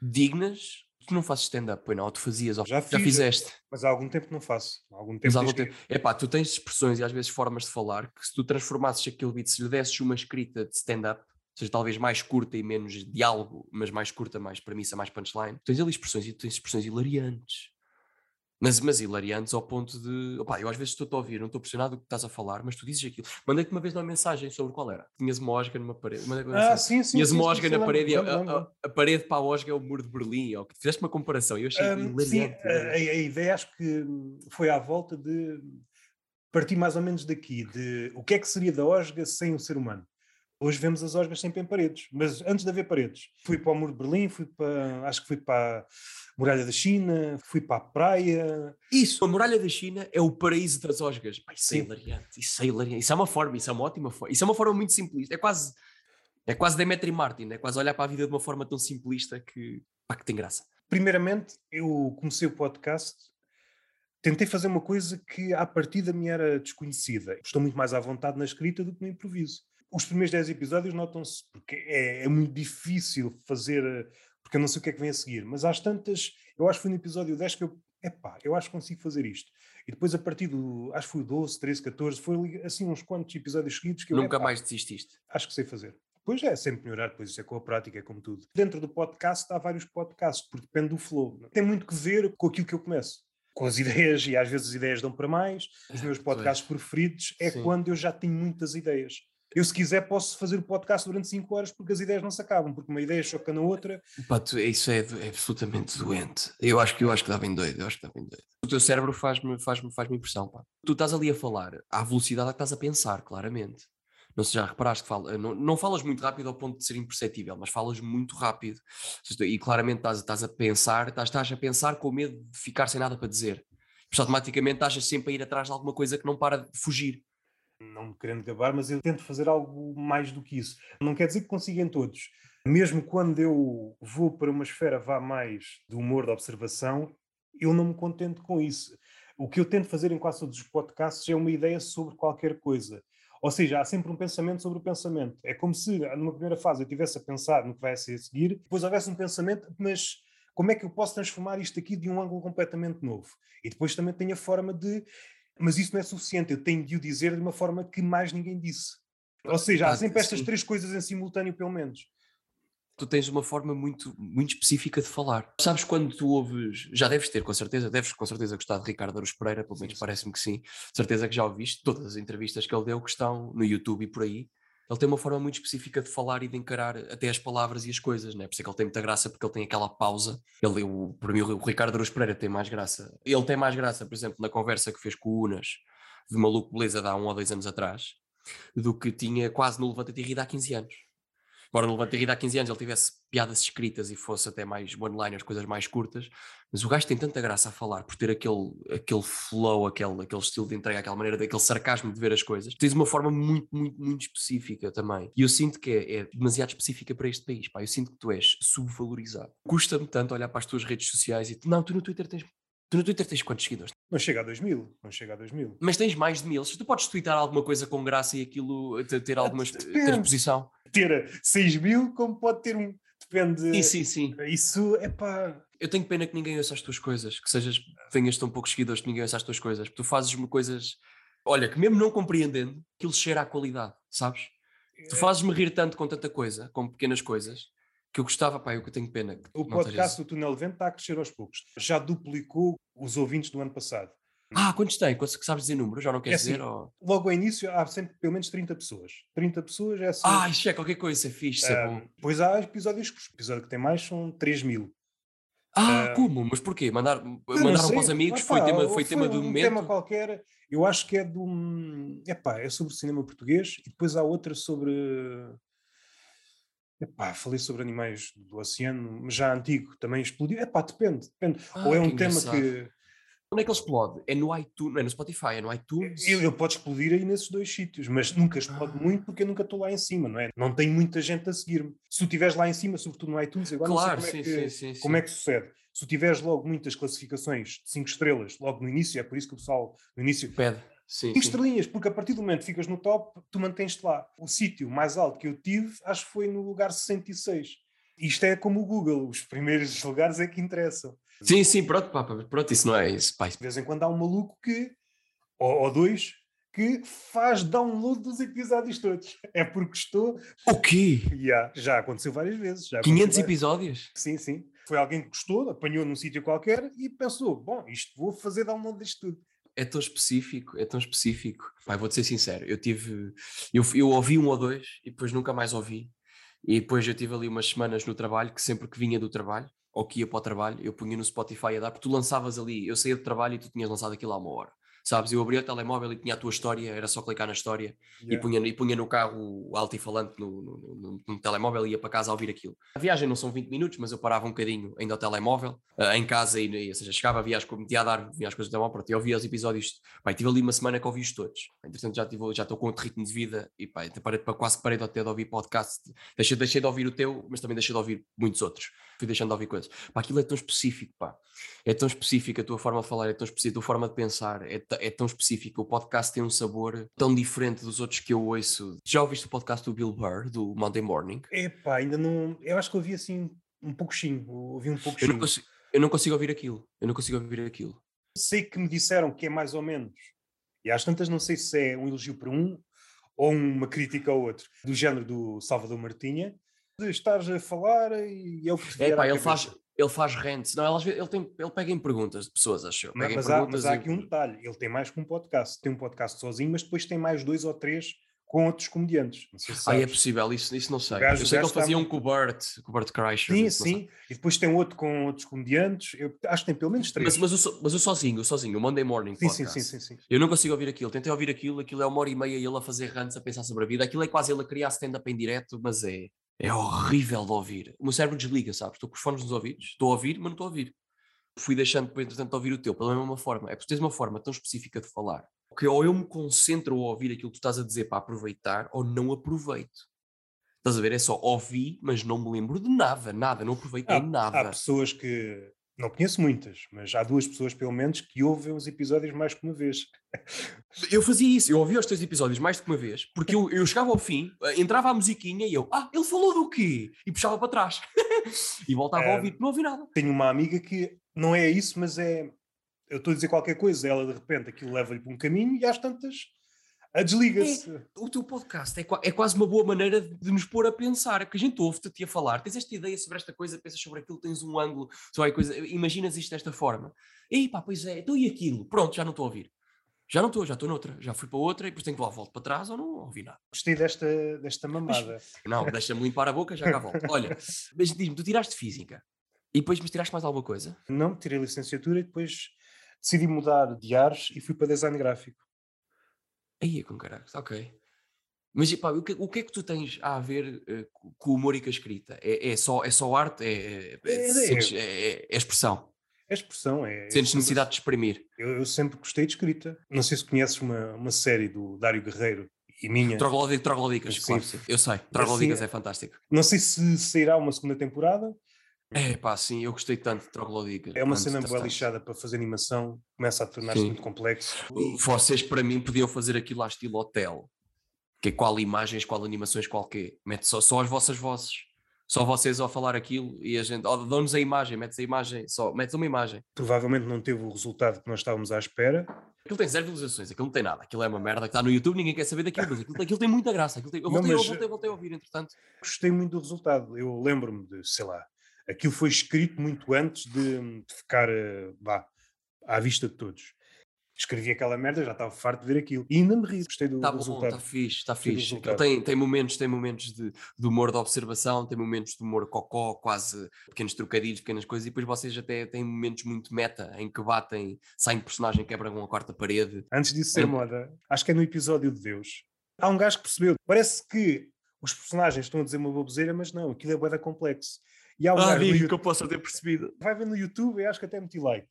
dignas Tu não fazes stand-up, pois não? Tu fazias, já, fiz, já fizeste. Mas há algum tempo não faço. Há algum tempo. Mas há algum tempo. É pá, tu tens expressões e às vezes formas de falar que se tu transformasses aquele beat, se lhe desses uma escrita de stand-up, ou seja, talvez mais curta e menos diálogo, mas mais curta, mais premissa, mais punchline, tens ali expressões e tens expressões hilariantes. Mas, mas hilariantes ao ponto de. Opá, eu às vezes estou a ouvir, não estou pressionado do que estás a falar, mas tu dizes aquilo. Mandei-te uma vez uma mensagem sobre qual era. Tinhas uma osga numa parede. Ah, sim, sim. Tinhas uma osga na parede e a, a, a, parede para a osga é o muro de Berlim. Ou, fizeste uma comparação eu achei um, hilariante. Sim, a, a, ideia acho que foi à volta de partir mais ou menos daqui, de o que é que seria da osga sem o ser humano. Hoje vemos as osgas sempre em paredes, mas antes de haver paredes, fui para o Muro de Berlim, fui para, acho que fui para a Muralha da China, fui para a praia. Isso, a Muralha da China é o paraíso das osgas. Pá, isso é hilariante, isso é hilariante. Isso é uma forma, isso é uma ótima forma. Isso é uma forma muito simplista. É quase, é quase Demetri Martin, é quase olhar para a vida de uma forma tão simplista que, pá, que tem graça. Primeiramente, eu comecei o podcast tentei fazer uma coisa que à partida me era desconhecida. Estou muito mais à vontade na escrita do que no improviso os primeiros 10 episódios notam-se, porque é, é, muito difícil fazer, eh, porque eu não sei o que é que vem a seguir, mas às tantas, eu acho que foi no episódio 10 que eu, epá, eu acho que consigo fazer isto. E depois a partir do, acho que foi o 12, 13, 14, foi assim uns quantos episódios seguidos que eu... Nunca epá, mais desististe? Acho que sei fazer. Depois é sempre melhorar, depois isso é com a prática, é como tudo. Dentro do podcast há vários podcasts, porque depende do flow. Tem muito que ver com aquilo que eu começo com as *laughs* ideias e às vezes as ideias dão para mais. Os meus podcasts preferidos é Sim. quando eu já tenho muitas ideias. Eu, se quiser, posso fazer o podcast durante 5 horas porque as ideias não se acabam, porque uma ideia choca na outra. Isso é, é, absolutamente doente. Eu acho que eu acho que dá bem doido, eu acho que dá bem doido. O teu cérebro faz-me faz -me, faz -me impressão, pá. Tu estás ali a falar à velocidade que estás a pensar, claramente. Não sei, já reparaste que fala, não, não falas muito rápido ao ponto de ser imperceptível, mas falas muito rápido. E claramente estás, estás a pensar, estás, estás a pensar com medo de ficar sem nada para dizer. Automaticamente estás sempre a ir atrás de alguma coisa que não para de fugir não me querendo gabar, mas eu tento fazer algo mais do que isso. Não quer dizer que consiga em todos. Mesmo quando eu vou para uma esfera vá mais do humor, da observação, eu não me contento com isso. O que eu tento fazer em quase todos os podcasts é uma ideia sobre qualquer coisa. Ou seja, há sempre um pensamento sobre o pensamento. É como se, numa primeira fase, eu estivesse a pensar no que vai a seguir, depois houvesse um pensamento, mas como é que eu posso transformar isto aqui de um ângulo completamente novo? E depois também tenho a forma de mas isso não é suficiente, eu tenho de o dizer de uma forma que mais ninguém disse. Ou seja, há sempre estas três coisas em simultâneo, pelo menos. Tu tens uma forma muito, muito específica de falar. Sabes quando tu ouves, já deves ter com certeza, deves com certeza gostar de Ricardo Aruz Pereira, pelo menos parece-me que sim. Certeza que já ouviste todas as entrevistas que ele deu que estão no YouTube e por aí ele tem uma forma muito específica de falar e de encarar até as palavras e as coisas, né? por isso é que ele tem muita graça, porque ele tem aquela pausa. Ele, o, para mim, o Ricardo Aruz Pereira tem mais graça. Ele tem mais graça, por exemplo, na conversa que fez com o Unas, de Maluco Beleza, de há um ou dois anos atrás, do que tinha quase no Levanta-te e há 15 anos embora no Levante Rir há 15 anos ele tivesse piadas escritas e fosse até mais one-liners, coisas mais curtas, mas o gajo tem tanta graça a falar por ter aquele, aquele flow, aquele, aquele estilo de entrega, aquela maneira, aquele sarcasmo de ver as coisas. Tens uma forma muito, muito, muito específica também. E eu sinto que é, é demasiado específica para este país, pá. Eu sinto que tu és subvalorizado. Custa-me tanto olhar para as tuas redes sociais e tu, não, tu no Twitter tens Tu no Twitter tens quantos seguidores? Não chega a 2 mil, não chega a 2 mil. Mas tens mais de mil. Se tu podes twittar alguma coisa com graça e aquilo ter alguma exposição. Ter 6 mil, como pode ter um. Depende. Sim, sim, sim. Isso é pá. Eu tenho pena que ninguém ouça as tuas coisas, que sejas, tenhas tão poucos seguidores que ninguém ouça as tuas coisas. Tu fazes coisas, olha, que mesmo não compreendendo, aquilo cheira à qualidade, sabes? Tu fazes-me rir tanto com tanta coisa, com pequenas coisas, que eu gostava, pá, eu que tenho pena. O podcast do Túnel Vento está a crescer aos poucos. Já duplicou os ouvintes do ano passado. Ah, quantos tem? Quantos que sabes dizer números? Já não queres É assim, dizer? Ou... Logo ao início há sempre pelo menos 30 pessoas. 30 pessoas é assim. Ah, isto é qualquer coisa, isso é fixe, isso é ah, bom. Depois há episódios que o episódio que tem mais são 3 mil. Ah, ah, como? Mas porquê? Mandar, mandaram para os amigos? foi tema, ou foi tema do um momento? tema qualquer. Eu acho que é de um. Epá, é sobre o cinema português e depois há outra sobre. Epá, falei sobre animais do oceano, mas já antigo, também explodiu. Epá, depende, depende. Ah, Ou é um tema engraçado. que Onde é que ele explode? É no iTunes, não é no Spotify, é no iTunes. ele, ele pode explodir aí nesses dois sítios, mas nunca explode Ah. muito porque eu nunca estou lá em cima, não é? Não tem muita gente a seguir-me. Se tu estiveres lá em cima, sobretudo no iTunes, agora claro, não sei sim, como é que, sim, sim, como sim. é que sucede. Se tu tiveres logo muitas classificações de 5 estrelas, logo no início, é por isso que o pessoal no início Pede. Sim, 5 sim. estrelinhas, porque a partir do momento que ficas no top, tu mantens-te lá. O sítio mais alto que eu tive, acho que foi no lugar 66. Isto é como o Google, os primeiros *laughs* lugares é que interessam. Sim, sim, pronto, pá, pronto, isso não é isso. Pá, De vez em quando há um maluco que, ou, ou dois, que faz download dos episódios todos. É porque estou. O quê? Já, já aconteceu várias vezes. Já aconteceu 500 várias- episódios? Sim, sim. Foi alguém que gostou, apanhou num sítio qualquer e pensou: bom, isto vou fazer download disto tudo. É tão específico, é tão específico. Pai, vou-te ser sincero, eu tive. Eu, eu ouvi um ou dois e depois nunca mais ouvi. E depois eu tive ali umas semanas no trabalho que sempre que vinha do trabalho ou que ia para o trabalho, eu punha no Spotify a dar, porque tu lançavas ali, eu saía do trabalho e tu tinhas lançado aquilo há uma hora. Sabes, eu abria o telemóvel e tinha a tua história, era só clicar na história e, Yeah. punha, e punha no carro o altifalante no, no, no, no telemóvel e ia para casa a ouvir aquilo. A viagem não são 20 minutos, mas eu parava um bocadinho ainda ao telemóvel, ah, em casa, e, e, ou seja, chegava, via as, metia a dar, via as coisas do telemóvel, pronto, e ouvia os episódios. Pai, tive ali uma semana que ouvi-os todos. Entretanto, já, tive, já estou com outro ritmo de vida e até parei, quase que parei de, de ouvir podcast. Deixei, deixei de ouvir o teu, mas também deixei de ouvir muitos outros. Fui deixando de ouvir coisas. Pá, aquilo é tão específico, pá. É tão específico a tua forma de falar, é tão específica a tua forma de pensar, é, é tão específico. O podcast tem um sabor tão diferente dos outros que eu ouço. Já ouviste o podcast do Bill Burr, do Monday Morning? Epá, ainda não. Eu acho que ouvi assim um pouquinho. Ouvi um Eu não, pouquinho. consigo, eu não consigo ouvir aquilo. Eu não consigo ouvir aquilo. Sei que me disseram que é mais ou menos. E às tantas não sei se é um elogio para um ou uma crítica ao outro. Do género do Salvador Martinha. De estares a falar e é o que te É vier pá, à ele faz, ele faz rants. Não, ele, ele, tem, ele pega em perguntas de pessoas, acho eu. Mas, mas há, mas há e- aqui um detalhe: ele tem mais que um podcast. Tem um podcast sozinho, mas depois tem mais dois ou três com outros comediantes. Não sei se Ah, é possível, isso, isso não sei. gajo- eu sei que ele fazia está um com o Bert, com o Bert Kreischer. Sim, sim. E depois tem outro com outros comediantes. Eu acho que tem pelo menos três. Mas, mas, o, mas o sozinho, o sozinho, o Monday Morning sim, sim, podcast. sim, sim, sim. Eu não consigo ouvir aquilo, tentei ouvir aquilo, aquilo é uma hora e meia ele a fazer rants, a pensar sobre a vida, aquilo é quase ele a criar stand-up em direto, mas é, é horrível de ouvir. O meu cérebro desliga, sabes? Estou com os fones nos ouvidos, estou a ouvir, mas não estou a ouvir. Fui deixando depois, entretanto, de ouvir o teu, pela mesma forma. É porque tens uma forma tão específica de falar, que ou eu me concentro a ouvir aquilo que tu estás a dizer para aproveitar, ou não aproveito. Estás a ver? É só ouvi, mas não me lembro de nada, nada, não aproveitei Há, nada. há pessoas que. Não conheço muitas, mas há duas pessoas, pelo menos, que ouvem os episódios mais que uma vez. Eu fazia isso, eu ouvia os teus episódios mais do que uma vez, porque eu, eu chegava ao fim, eh, entrava a musiquinha e eu, ah, ele falou do quê? E puxava para trás. *laughs* e voltava a É. ouvir, não ouvi nada. Tenho uma amiga que não é isso, mas é. Eu estou a dizer qualquer coisa, ela de repente aquilo leva-lhe para um caminho e às tantas a desliga-se. O teu podcast é, é quase uma boa maneira de nos pôr a pensar, que a gente ouve-te a falar, tens esta ideia sobre esta coisa, pensas sobre aquilo, tens um ângulo, sobre a coisa, imaginas isto desta forma. E pá, pois é, então e aquilo? Pronto, já não estou a ouvir. Já não estou, já estou noutra, já fui para outra e depois tenho que lá volto para trás ou não ouvi nada. Gostei desta, desta mamada. Não, deixa-me limpar a boca, já cá volto. *laughs* Olha, mas diz-me, tu tiraste física e depois me tiraste mais alguma coisa? Não, tirei licenciatura e depois decidi mudar de ares e fui para design gráfico. Aí é com caralho, ok. Mas pá, o, que, o que é que tu tens a ver co- com o humor e com a escrita? É, é só, é só arte? É, é, É- é, é- sentes- é- é- expressão? É expressão, é. Sentes necessidade de exprimir? Eu, eu sempre gostei de escrita. Não sei se conheces uma, uma série do Dário Guerreiro e minha. Troglodic, troglodicas, claro, sim. Eu sei, troglodicas Assim, é fantástico. Não sei se sairá uma segunda temporada. É pá, sim, eu gostei tanto de troglodicas. É uma tanto, cena boa lixada para fazer animação. Começa a tornar-se muito complexo. Vocês, para mim, podiam fazer aquilo à estilo hotel. Que é qual imagens, qual animações, qual quê. Mete só, só as vossas vozes. Só vocês ao falar aquilo e a gente, oh, dão-nos a imagem, metes a imagem, só, metes uma imagem. Provavelmente não teve o resultado que nós estávamos à espera, Aquilo tem zero visualizações, aquilo não tem nada, aquilo é uma merda que está no YouTube, ninguém quer saber daquilo, mas aquilo, aquilo tem muita graça. Aquilo tem... Eu Não, voltei, eu mas- voltei, voltei a ouvir, entretanto. Gostei muito do resultado. Eu lembro-me de, sei lá, aquilo foi escrito muito antes de, de ficar eh, vá, à vista de todos. Escrevi aquela merda, já estava farto de ver aquilo. E ainda me ri, gostei do, Está do bom, resultado. está fixe, está fixe. Resultado. tem, tem momentos, tem momentos de, de humor de observação, tem momentos de humor cocó, quase pequenos trocadilhos, pequenas coisas, e depois vocês até têm momentos muito meta em que batem, saem personagem, quebram a quarta parede. Antes disso ser Em- moda, acho que é no episódio de Deus. Há um gajo que percebeu. Parece que os personagens estão a dizer uma bobeira, mas não, aquilo é bué complexo. E há um no digo YouTube- que eu possa ter percebido. vai ver no YouTube e acho que até meti like.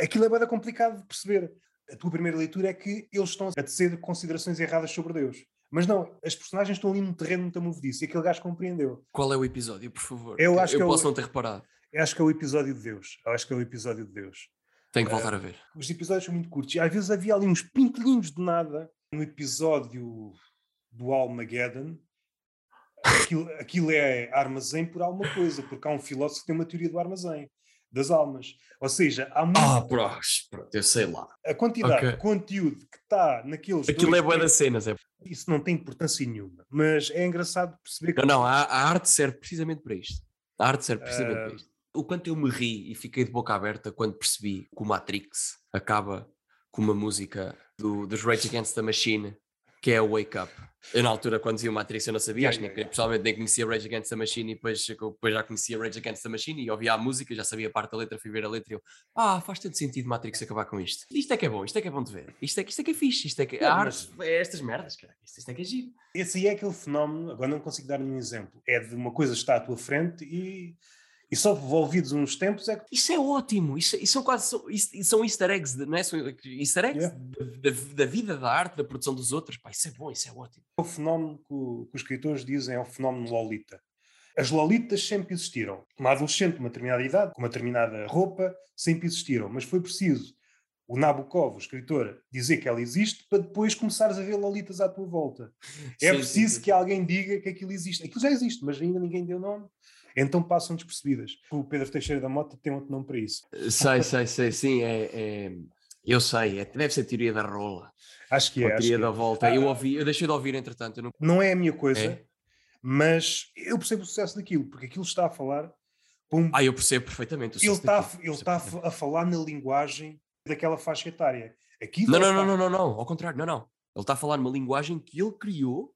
Aquilo é bem complicado de perceber. A tua primeira leitura é que eles estão a tecer considerações erradas sobre Deus. Mas não, as personagens estão ali num terreno muito movediço e aquele gajo compreendeu. Qual é o episódio, por favor? Eu acho que é eu o- posso não ter reparado. Eu acho que é o episódio de Deus. Eu acho que é o episódio de Deus. Tenho que voltar a ver. Os episódios são muito curtos. E às vezes havia ali uns pintelinhos de nada no episódio do Almageddon. Aquilo, aquilo é armazém por alguma coisa, porque há um filósofo que tem uma teoria do armazém, das almas. Ou seja, há muito, Ah, pronto, eu sei lá. a quantidade ok. de conteúdo que está naqueles. Aquilo dois é boa das cenas. É... Isso não tem importância nenhuma. Mas é engraçado perceber que. Não, não, a, a arte serve precisamente para isto. A arte serve precisamente Ah. para isto. O quanto eu me ri e fiquei de boca aberta quando percebi que o Matrix acaba com uma música do, dos Rage Against the Machine, que é o Wake Up. Eu na altura, quando vi o Matrix, eu não sabia, Yeah, acho que yeah, nem- yeah. pessoalmente nem conhecia Rage Against the Machine e depois, depois já conhecia Rage Against the Machine e ouvia a música, já sabia a parte da letra, fui ver a letra e eu, ah, faz tanto sentido Matrix acabar com isto. Isto é que é bom, isto é que é bom de ver, isto é, que- isto é que é fixe, isto é que mas- arte é estas merdas, cara. Isto, isto é que é giro. Esse aí é aquele fenómeno, agora não consigo dar nenhum exemplo. É de uma coisa que está à tua frente e, e só envolvidos uns tempos é que. Isso é ótimo, isso, isso são quase são, isso, são easter eggs, de- não é? São easter eggs Yeah. da, da- da vida, da arte, da produção dos outros. Pá, isso é bom, isso é ótimo. O fenómeno que, o- que os escritores dizem é o fenómeno Lolita. As Lolitas sempre existiram. Uma adolescente de uma determinada idade, com uma determinada roupa, sempre existiram. Mas foi preciso o Nabokov, o escritor, dizer que ela existe para depois começares a ver Lolitas à tua volta. É Sim, preciso sim, sim, que alguém diga que aquilo existe. Aquilo já existe, mas ainda ninguém deu nome. Então passam despercebidas. O Pedro Teixeira da Mota tem outro nome para isso. Sei, sei, sei, sim, é, é- eu sei, é- deve ser a teoria da rola, Acho que é. a teoria é. da volta. Eu Ah. ouvi, eu deixei de ouvir entretanto, eu não... Não é a minha coisa, É? mas eu percebo o sucesso daquilo, porque aquilo está a falar um Ah, eu percebo perfeitamente. o ele está, daquilo, ele está a a falar na linguagem daquela faixa etária. Aqui Não, não, não, estar- não, não, não, ao contrário, não, não. Ele está a falar numa linguagem que ele criou,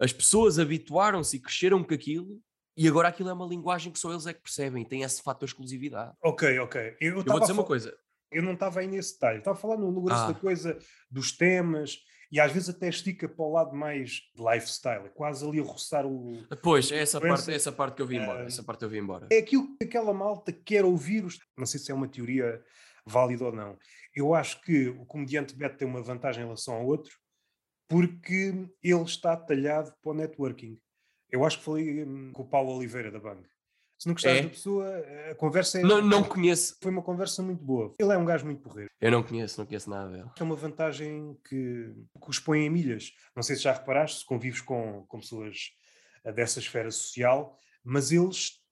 as pessoas habituaram-se e cresceram com aquilo, e agora aquilo é uma linguagem que só eles é que percebem, tem esse fator exclusividade. Ok, ok. Eu, Eu vou dizer uma coisa, eu não estava aí nesse detalhe. Estava a falar no, grosso Ah. da coisa, dos temas, e às vezes até estica para o lado mais de lifestyle. É quase ali a roçar o... Pois, é essa parte, é essa parte que eu vi embora. ah, essa parte eu vi embora. É aquilo que aquela malta quer ouvir. Os... Não sei se é uma teoria válida ou não. Eu acho que o comediante Beto tem uma vantagem em relação ao outro, porque ele está talhado para o networking. Eu acho que falei hum, com o Paulo Oliveira da Bang. Se não gostares É? da pessoa, a conversa é, Não, não conheço, foi uma conversa muito boa. Ele é um gajo muito porreiro. eu não conheço, não conheço nada dele. É uma vantagem que, que os põe em milhas. Não sei se já reparaste, se convives com, com pessoas eh, dessa esfera social, mas eles,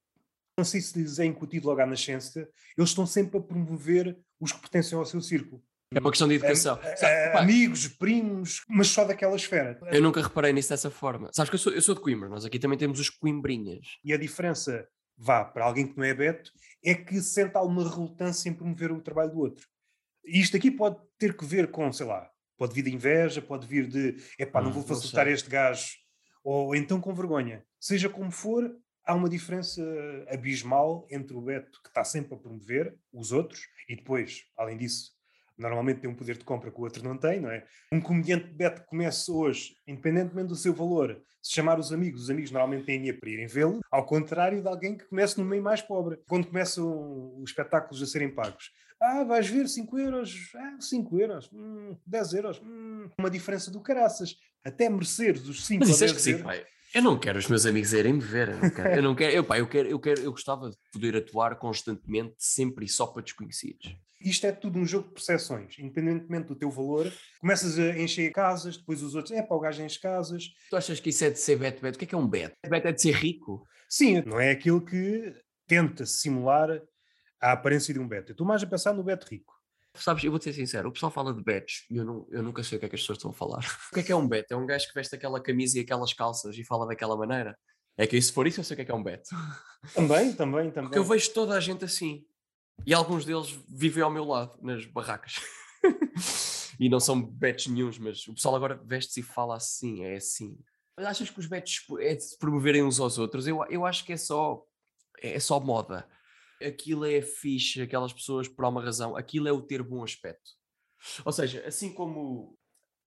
não sei se lhes é incutido logo à nascença, eles estão sempre a promover os que pertencem ao seu círculo. É uma questão de educação. Eh, Sabe, eh, amigos, primos, mas só daquela esfera. eu nunca reparei nisso dessa forma. Sabes que eu sou, eu sou de Coimbra, nós aqui também temos os Coimbrinhas. E a diferença, vá, para alguém que não é beto, é que sente alguma relutância em promover o trabalho do outro. E isto aqui pode ter que ver com, sei lá, pode vir de inveja, pode vir de, epá, não Hum, vou facilitar este gajo, ou então com vergonha. Seja como for, há uma diferença abismal entre o beto que está sempre a promover os outros, e depois, além disso, normalmente tem um poder de compra que o outro não tem, não é? Um comediante de beto que começa hoje, independentemente do seu valor, se chamar os amigos, os amigos normalmente têm dinheiro para irem vê-lo, ao contrário de alguém que começa no meio mais pobre. Quando começam os espetáculos a serem pagos, ah, vais ver 5 euros, ah, 5 euros, hum, 10 euros, hum, uma diferença do caraças. Até mereceres os 5 Mas isso é 10 esquisito, euros. Eu não quero os meus amigos irem me ver. Eu não quero. Eu, não quero, eu, pá, eu, quero, eu, quero, eu gostava de poder atuar constantemente, sempre e só para desconhecidos. Isto é tudo um jogo de percepções, independentemente do teu valor. Começas a encher casas, depois os outros, é para o gajo enche casas. Tu achas que isso é de ser beto beto? O que é que é um beto? Beto é de ser rico. Sim, não é aquilo que tenta simular a aparência de um beto. Eu estou mais a pensar no beto rico. Sabes, eu vou ser sincero, o pessoal fala de bets e eu, não, eu nunca sei o que é que as pessoas estão a falar. o que é que é um bet? É um gajo que veste aquela camisa e aquelas calças e fala daquela maneira. É que se for isso, eu sei o que é que é um bet. Também, *laughs* também, também. Porque eu vejo toda a gente assim. E alguns deles vivem ao meu lado, nas barracas. *laughs* e não são bets nenhums, mas o pessoal agora veste-se e fala assim, é assim. Mas achas que os bets é de se promoverem uns aos outros? Eu, eu acho que é só, é só moda. Aquilo é fixe, aquelas pessoas, por alguma razão, aquilo é o ter bom aspecto. Ou seja, assim como.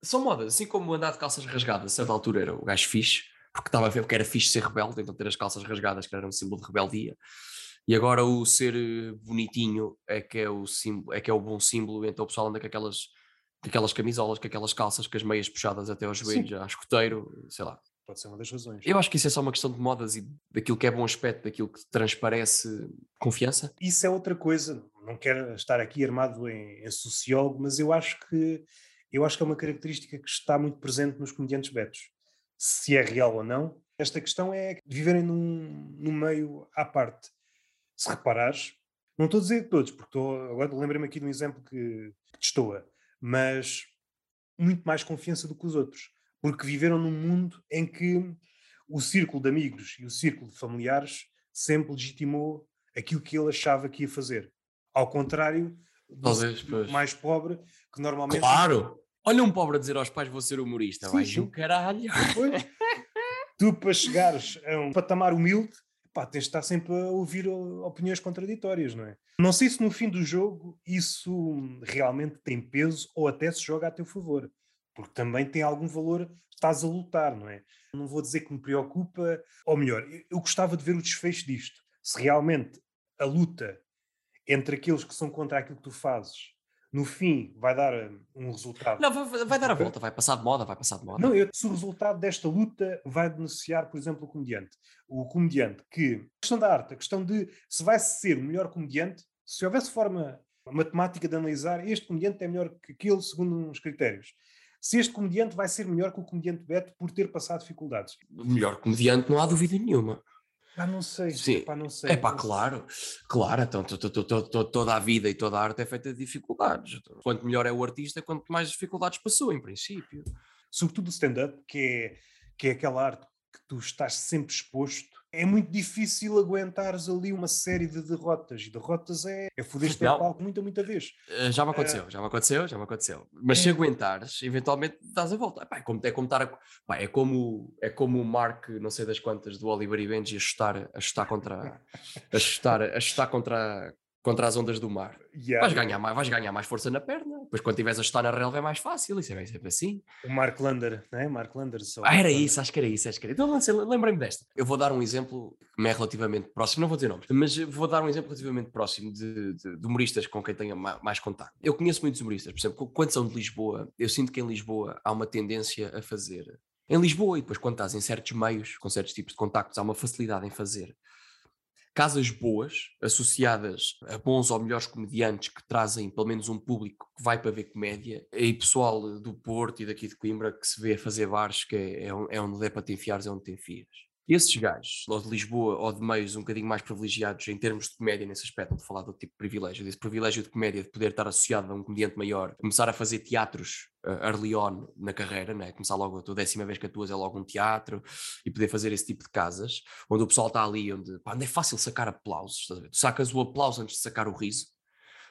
São modas, assim como andar de calças rasgadas, a certa altura era o gajo fixe, porque estava a ver que era fixe ser rebelde, então ter as calças rasgadas, que era um símbolo de rebeldia. E agora o ser eh, bonitinho é que é o, símbolo, é, que é o bom símbolo, então o pessoal anda com aquelas, com aquelas camisolas, com aquelas calças, com as meias puxadas até aos joelhos, a escoteiro, sei lá. Pode ser uma das razões. Eu acho que isso é só uma questão de modas e daquilo que é bom aspecto, daquilo que transparece confiança. Isso é outra coisa. Não quero estar aqui armado em, em sociólogo, mas eu acho que eu acho que é uma característica que está muito presente nos comediantes betos. Se é real ou não, esta questão é viverem num, num meio à parte se reparares, não estou a dizer todos, porque estou, agora lembrei-me aqui de um exemplo que, que destoa, mas muito mais confiança do que os outros, porque viveram num mundo em que o círculo de amigos e o círculo de familiares sempre legitimou aquilo que ele achava que ia fazer. Ao contrário do Talvez, mais pobre, que normalmente. Claro! Olha um pobre a dizer aos pais: vou ser humorista, sim, vais um caralho. tu, para chegares a um patamar humilde, pá, tens de estar sempre a ouvir opiniões contraditórias, não é? Não sei se no fim do jogo isso realmente tem peso ou até se joga a teu favor, porque também tem algum valor, estás a lutar, não é? Não vou dizer que me preocupa, ou melhor, eu gostava de ver o desfecho disto. Se realmente a luta entre aqueles que são contra aquilo que tu fazes no fim vai dar hum, um resultado. Não, vai, vai, dar a volta, vai passar de moda, vai passar de moda. Não, eu, se o resultado desta luta vai beneficiar, por exemplo, o comediante. O comediante que. A questão da arte, a questão de se vai ser o melhor comediante, se houvesse forma matemática de analisar, este comediante é melhor que aquele segundo uns critérios. Se este comediante vai ser melhor que o comediante Beto por ter passado dificuldades. Melhor comediante, não há dúvida nenhuma. Ah, não sei. Sim. Pá, não sei. É pá, claro. Claro, então toda a vida e toda a arte é feita de dificuldades. Então, quanto melhor é o artista, quanto mais dificuldades passou, em princípio. Sobretudo o stand-up, que é, que é aquela arte que tu estás sempre exposto é muito difícil aguentares ali uma série de derrotas. E derrotas é, é foder-te ao palco muita, muita vez. Eh, já me aconteceu, uh, já me aconteceu, já me aconteceu. Mas é... se aguentares, eventualmente dás a volta. Epá, é, como, é, como estar a, é, como, é como o Mark, não sei das quantas, do Oliver e Benji a chutar, a chutar contra a chutar, a chutar contra, contra as ondas do mar. Yeah. Vais, ganhar mais, vais ganhar mais força na perna. Depois, quando estiveres a estar na relva, é mais fácil. Isso é sempre assim. O Mark Lander, não é? Mark Lander. Só ah, era Lander. isso, acho que era isso. Acho que era. Então, lembrei-me desta. Eu vou dar um exemplo que me é relativamente próximo. Não vou dizer nomes, mas vou dar um exemplo relativamente próximo de, de, de humoristas com quem tenho mais, mais contato. Eu conheço muitos humoristas. Por exemplo, quando são de Lisboa, eu sinto que em Lisboa há uma tendência a fazer. Em Lisboa, e depois quando estás em certos meios, com certos tipos de contactos, há uma facilidade em fazer casas boas, associadas a bons ou melhores comediantes que trazem pelo menos um público que vai para ver comédia, e pessoal do Porto e daqui de Coimbra que se vê a fazer bares, que é, é onde é para te enfiares, é onde te enfias. Esses gajos, ou de Lisboa ou de meios um bocadinho mais privilegiados em termos de comédia nesse aspecto, de falar do tipo de privilégio, desse privilégio de comédia, de poder estar associado a um comediante maior, começar a fazer teatros uh, early on na carreira, né? começar logo a tua décima vez que atuas é logo um teatro e poder fazer esse tipo de casas, onde o pessoal está ali, onde, pá, onde é fácil sacar aplausos, tu sacas o aplauso antes de sacar o riso,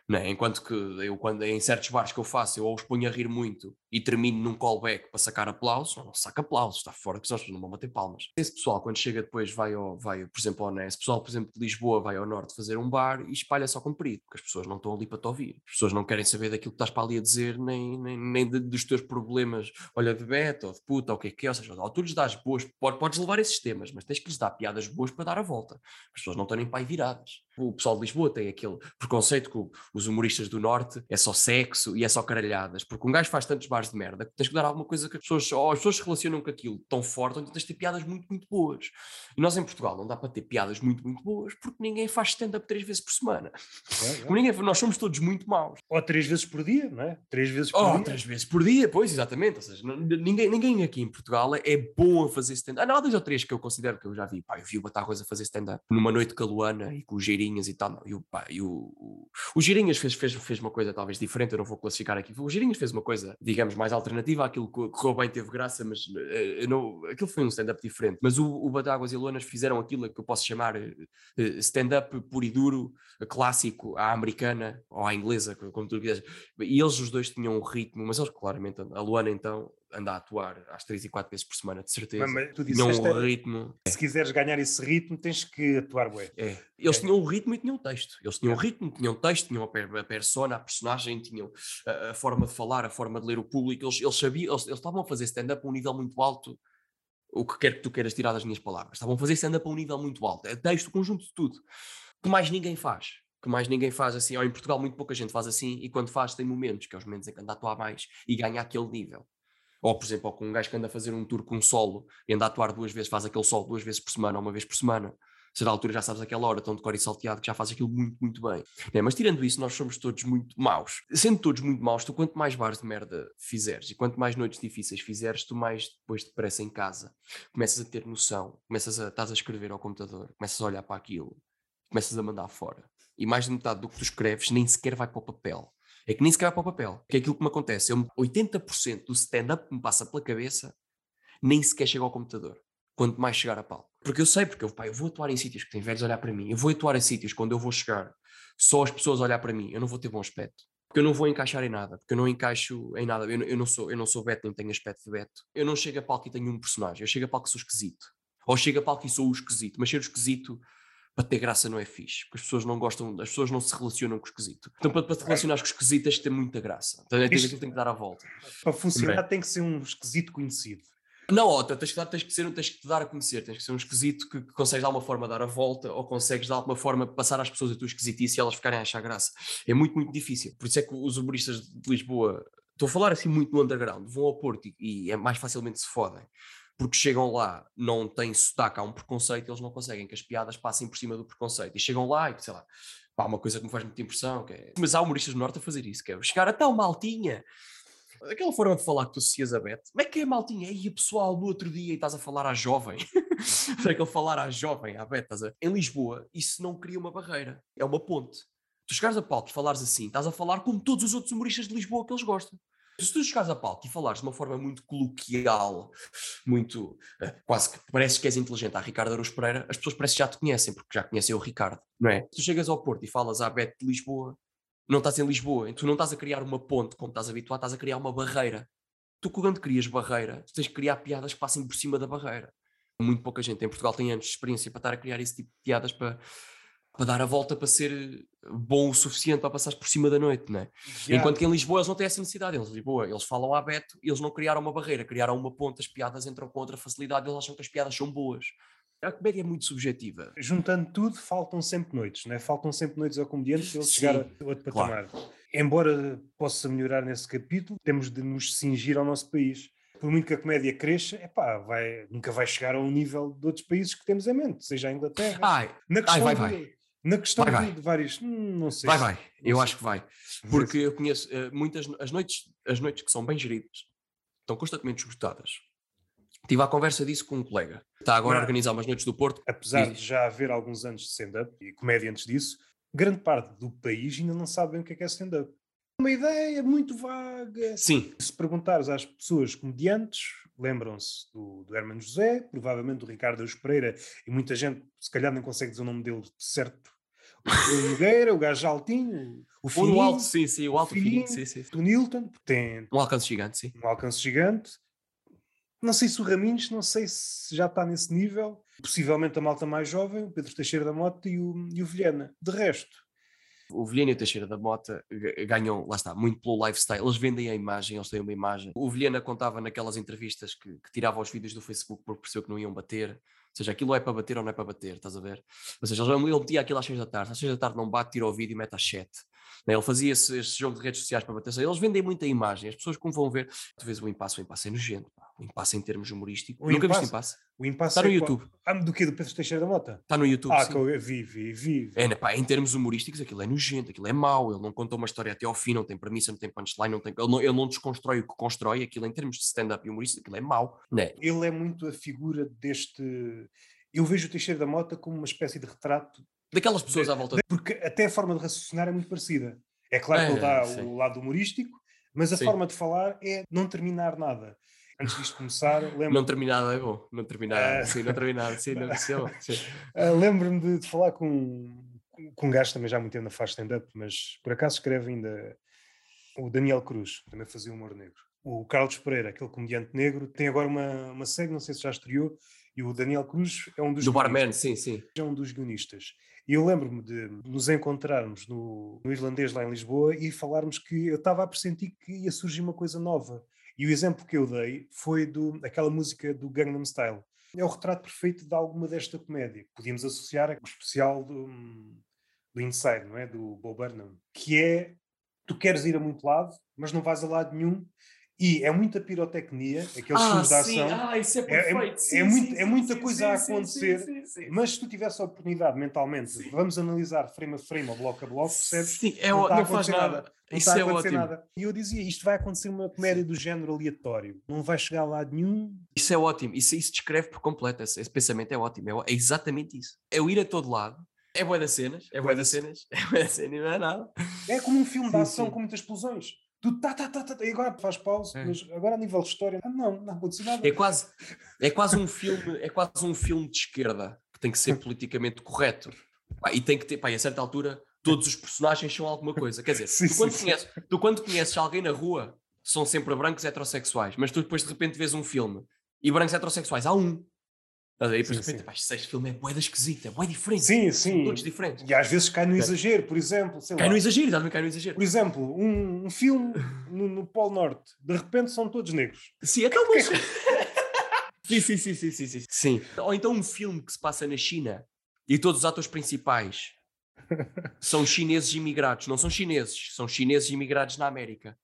né? Enquanto que eu, quando em certos bares que eu faço, eu ou os ponho a rir muito e termino num callback para sacar aplausos, não saca aplausos, está fora, porque senão não vão bater palmas. Esse pessoal, quando chega depois, vai, ao, vai por exemplo, ao pessoal, por exemplo, de Lisboa, vai ao norte fazer um bar e espalha só comprido, porque as pessoas não estão ali para te ouvir. As pessoas não querem saber daquilo que estás para ali a dizer, nem, nem, nem de, dos teus problemas, olha, de beta ou de puta, ou o que é que é, ou seja, ou tu lhes dás boas, podes levar esses temas, mas tens que lhes dar piadas boas para dar a volta. As pessoas não estão nem para aí viradas. O pessoal de Lisboa tem aquele preconceito que os humoristas do norte é só sexo e é só caralhadas, porque um gajo faz tantos bares de merda que tens que dar alguma coisa que as pessoas, ou as pessoas se relacionam com aquilo tão forte, onde tens de ter piadas muito, muito boas. E nós em Portugal não dá para ter piadas muito, muito boas, porque ninguém faz stand-up três vezes por semana. É, é. Ninguém, nós somos todos muito maus. Ou três vezes por dia, não é? Três vezes por oh, dia. três vezes por dia, pois, exatamente. Ou seja, ninguém, ninguém aqui em Portugal é, bom a fazer stand-up. Ah, não, há dois ou três que eu considero que eu já vi. Pá, eu vi o Batarroz a fazer stand-up numa noite caluana e com os geirinhas e tal. Não, e o, pá, e o, o, o Girinhas fez, fez, fez uma coisa talvez diferente, eu não vou classificar aqui. O Girinhas fez uma coisa, digamos, mais alternativa àquilo que correu bem, teve graça, mas uh, não, aquilo foi um stand-up diferente. Mas o, o Batáguas e Lonas fizeram aquilo que eu posso chamar uh, stand-up puro e duro, clássico, à americana ou à inglesa, como tu quiseres. E eles os dois tinham um ritmo, mas eles claramente, a Luana então anda a atuar às 3 e 4 vezes por semana, de certeza. Mas, mas tu disseste, um ritmo. Se quiseres ganhar esse ritmo, tens que atuar bem. É. Eles é. tinham um ritmo e tinham um texto. Eles tinham um ritmo, tinham um texto, tinham a, persona, a personagem, tinham a, a, forma de falar, a forma de ler o público. Eles, eles sabiam, eles, eles estavam a fazer stand-up a um nível muito alto. O que quer que tu queiras tirar das minhas palavras. Estavam a fazer stand-up a um nível muito alto. É texto, o conjunto de tudo. Que mais ninguém faz que mais ninguém faz assim, ou em Portugal muito pouca gente faz assim, e quando faz tem momentos, que é os momentos em que anda a atuar mais e ganha aquele nível. Ou, por exemplo, com um gajo que anda a fazer um tour com um solo e anda a atuar duas vezes, faz aquele solo duas vezes por semana ou uma vez por semana. Se da altura já sabes aquela hora, tão de cor e salteado, que já faz aquilo muito, muito bem. É, mas tirando isso, nós somos todos muito maus. Sendo todos muito maus, tu quanto mais bares de merda fizeres e quanto mais noites difíceis fizeres, tu mais depois depressa em casa começas a ter noção, começas a, estás a escrever ao computador, começas a olhar para aquilo, começas a mandar fora. E mais de metade do que tu escreves nem sequer vai para o papel é que nem sequer vai para o papel. Que é aquilo que me acontece. Eu, 80% do stand-up que me passa pela cabeça nem sequer chega ao computador. Quanto mais chegar a palco. Porque eu sei, porque eu, pá, eu vou atuar em sítios que têm velhos a olhar para mim. Eu vou atuar em sítios quando eu vou chegar, só as pessoas olhar para mim. Eu não vou ter bom aspecto. Porque eu não vou encaixar em nada. Porque eu não encaixo em nada. Eu, eu não sou eu não sou Beto, nem tenho aspecto de Beto. Eu não chego a palco e tenho um personagem. Eu chego a palco e sou esquisito. Ou chego a palco e sou o esquisito. Mas ser o esquisito para ter graça não é fixe, porque as pessoas não gostam, as pessoas não se relacionam com o esquisito. Então, para, para te relacionares com o esquisito, tens de ter muita graça. Então, é, Isto, tem que dar a volta. Para funcionar, tem que ser um esquisito conhecido. Não, ó, tens, que, tens, que ser, tens que te dar a conhecer, tens que ser um esquisito que, que consegues de alguma forma dar a volta ou consegues de alguma forma passar às pessoas a tua esquisitice e elas ficarem a achar graça. É muito, muito difícil. Por isso é que os humoristas de Lisboa, estou a falar assim muito no underground, vão ao Porto e, e é mais facilmente se fodem porque chegam lá, não têm sotaque, há um preconceito, eles não conseguem que as piadas passem por cima do preconceito. E chegam lá e, sei lá, pá, uma coisa que me faz muita impressão, que é... mas há humoristas do Norte a fazer isso, que é chegar até uma maltinha. Aquela forma de falar que tu associas a Beth, como é que é maltinha? E pessoal, no outro dia e estás a falar à jovem. Para *laughs* aquele falar à jovem, à Beth, estás a... Em Lisboa, isso não cria uma barreira, é uma ponte. Tu chegares a palco e falares assim, estás a falar como todos os outros humoristas de Lisboa que eles gostam. Se tu chegares a palco e falares de uma forma muito coloquial, muito uh, quase que parece que és inteligente à Ricardo Aruz Pereira, as pessoas parecem que já te conhecem, porque já conhecem o Ricardo, não é? Se tu chegas ao Porto e falas à Bete de Lisboa, não estás em Lisboa, tu não estás a criar uma ponte como estás habituado, estás a criar uma barreira. Tu, quando crias barreira, tu tens que criar piadas que passem por cima da barreira. Muito pouca gente em Portugal tem anos de experiência para estar a criar esse tipo de piadas para para dar a volta para ser bom o suficiente para passar por cima da noite, não é? Enquanto que em Lisboa eles não têm essa necessidade. Eles, Lisboa, eles falam a Beto, eles não criaram uma barreira, criaram uma ponta, as piadas entram com outra facilidade, eles acham que as piadas são boas. A comédia é muito subjetiva. Juntando tudo, faltam sempre noites, não é? Faltam sempre noites ao comediante se ele chegar a outro patamar. Claro. Embora possa melhorar nesse capítulo, temos de nos cingir ao nosso país por muito que a comédia cresça, epá, vai, nunca vai chegar a um nível de outros países que temos em mente, seja a Inglaterra. Ai, na questão ai, vai, vai. Na questão vai, vai. de vários, não sei. Vai, vai. Eu sei. acho que vai. Porque eu conheço uh, muitas as noites, as noites que são bem geridas, estão constantemente esgotadas. Tive a conversa disso com um colega. Está agora não. a organizar umas noites do Porto. Apesar de já haver alguns anos de stand-up e comédia antes disso, grande parte do país ainda não sabe bem o que é, que é stand-up. Uma ideia muito vaga. Sim. Se perguntares às pessoas comediantes, lembram-se do, do Hermano José, provavelmente do Ricardo Eus Pereira, e muita gente, se calhar, nem consegue dizer o nome dele certo. O Nogueira, o gajo altinho, o Fininho, o alto, sim, sim, o alto fininho, sim, sim. O Nilton, tem um alcance gigante, sim. Um alcance gigante. Não sei se o Raminhos, não sei se já está nesse nível. Possivelmente a malta mais jovem, o Pedro Teixeira da Mota e o, e o Vilhena. De resto, o Vilhena e o Teixeira da Mota ganham, lá está, muito pelo lifestyle. Eles vendem a imagem, eles têm uma imagem. O Vilhena contava naquelas entrevistas que, que tirava os vídeos do Facebook porque percebeu que não iam bater. Ou seja, aquilo é para bater ou não é para bater, estás a ver? Ou seja, ele metia aquilo às 6 da tarde. Às 6 da tarde não bate, tira o vídeo e mete às 7. Né? Ele fazia esse, esse, jogo de redes sociais para bater. Eles vendem muita imagem. As pessoas como vão ver, tu vês o impasse, o impasse é nojento. Pá. O impasse em termos humorísticos. O Nunca impasse, viste impasse? O impasse Está no é YouTube. Ah, do que? Do Pedro Teixeira da Mota? Está no YouTube. Ah, sim. que eu vi, vi, vi. É, né, pá, em termos humorísticos, aquilo é nojento, aquilo é mau. Ele não conta uma história até ao fim, não tem premissa, não tem punchline, não tem, ele, não, ele não desconstrói o que constrói. Aquilo em termos de stand-up e humorístico, aquilo é mau. Né? Ele é muito a figura deste. Eu vejo o Teixeira da Mota como uma espécie de retrato daquelas pessoas à volta. Porque até a forma de raciocinar é muito parecida É claro que É, ele dá sim. o lado humorístico, mas a Sim. forma de falar é não terminar nada. Antes disto começar, lembro, Não terminado é bom. Não terminado. Ah. Sim, não terminado. Sim, não, é. Sim. *laughs* ah, lembro-me de, de falar com, com um gajo também já há muito tempo na faz stand-up, mas por acaso escreve ainda o Daniel Cruz, também fazia humor negro. O Carlos Pereira, aquele comediante negro, tem agora uma, uma série, não sei se já estreou, e o Daniel Cruz é um dos Do guionistas. barman, sim, sim. é um dos guionistas. E eu lembro-me de nos encontrarmos no, no Irlandês lá em Lisboa e falarmos que eu estava a pressentir que ia surgir uma coisa nova. E o exemplo que eu dei foi do, aquela música do Gangnam Style. É o retrato perfeito de alguma desta comédia. Podíamos associar o especial do, do Inside, não é? Do Bob Burnham. Que é, tu queres ir a muito lado, mas não vais a lado nenhum. E é muita pirotecnia, aqueles filmes de ação. Ah, isso é É- é- perfeito. é sim, muito- sim, é sim, muita sim, coisa a sim, sim, acontecer, sim, sim, sim. Mas se tu tivesse a oportunidade mentalmente, Sim. vamos analisar frame a frame, ou bloco a bloco, percebes? Sim, é, Não não, faz nada. nada. Não Isso está a é ótimo. nada. E eu dizia, isto vai acontecer uma comédia Sim. do género aleatório. Não vai chegar a lado nenhum. Isso é ótimo. Isso, isso descreve por completo. Esse, esse pensamento é ótimo. É, é exatamente isso. É o ir a todo lado. É boa das cenas. É boa das cenas. *laughs* É boa das cenas. e Não é nada. É como um filme de Sim, ação sim. com muitas explosões. Tu tá, tá, tá, tá, e agora faz pausa, É. mas agora a nível de história, ah, não, não aconteceu nada. É quase, é quase um filme, é quase um filme de esquerda que tem que ser politicamente correto. Pá, e tem que ter, pá, e a certa altura, todos os personagens são alguma coisa. Quer dizer, *laughs* Sim, tu, quando sim, sim. conheces, tu quando conheces alguém na rua, são sempre brancos heterossexuais, mas tu depois de repente vês um filme e brancos heterossexuais, há um. Estás a ver? E depois Sim, de repente, este filme é boeda esquisita, é bué diferente. Sim, São sim. todos diferentes. E às vezes cai no exagero, por exemplo. Cai lá. no exagero, exatamente, cai no exagero. Por exemplo, um, um filme no, no Polo Norte, de repente são todos negros. Sim, então mas... *laughs* sim, sim, sim, sim, sim, sim. Sim. Ou então um filme que se passa na China e todos os atores principais são chineses imigrados. Não são chineses, são chineses imigrados na América.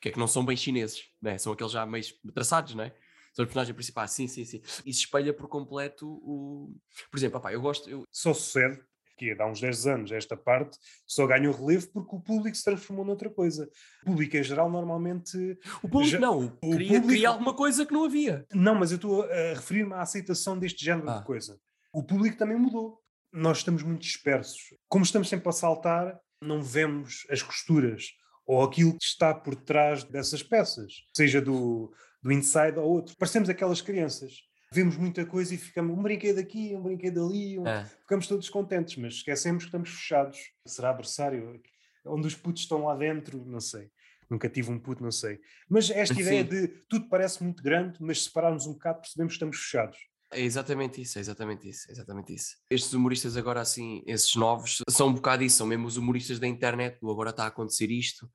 Que é que não são bem chineses, né? São aqueles já meio traçados, não é? São os personagens principais, sim, sim, sim. Isso espelha por completo o... Por exemplo, opá, eu gosto... Eu... Só sucede que há uns 10 anos esta parte só ganhou relevo porque o público se transformou noutra coisa. O público em geral normalmente... O público Já- não, o queria, público- queria alguma coisa que não havia. Não, mas eu estou a referir-me à aceitação deste género Ah. de coisa. O público também mudou. Nós estamos muito dispersos. Como estamos sempre a saltar, não vemos as costuras ou aquilo que está por trás dessas peças, seja do, do inside ou outro. Parecemos aquelas crianças. Vemos muita coisa e ficamos um brinquedo aqui, um brinquedo ali, um- É. ficamos todos contentes, mas esquecemos que estamos fechados. Será adversário? Onde os putos estão lá dentro? Não sei. Nunca tive um puto, não sei. Mas esta Sim. ideia de tudo parece muito grande, mas se separarmos um bocado percebemos que estamos fechados. É exatamente isso, é exatamente isso, é exatamente isso. Estes humoristas agora assim, esses novos, são um bocado isso, são mesmo os humoristas da internet, do agora está a acontecer isto,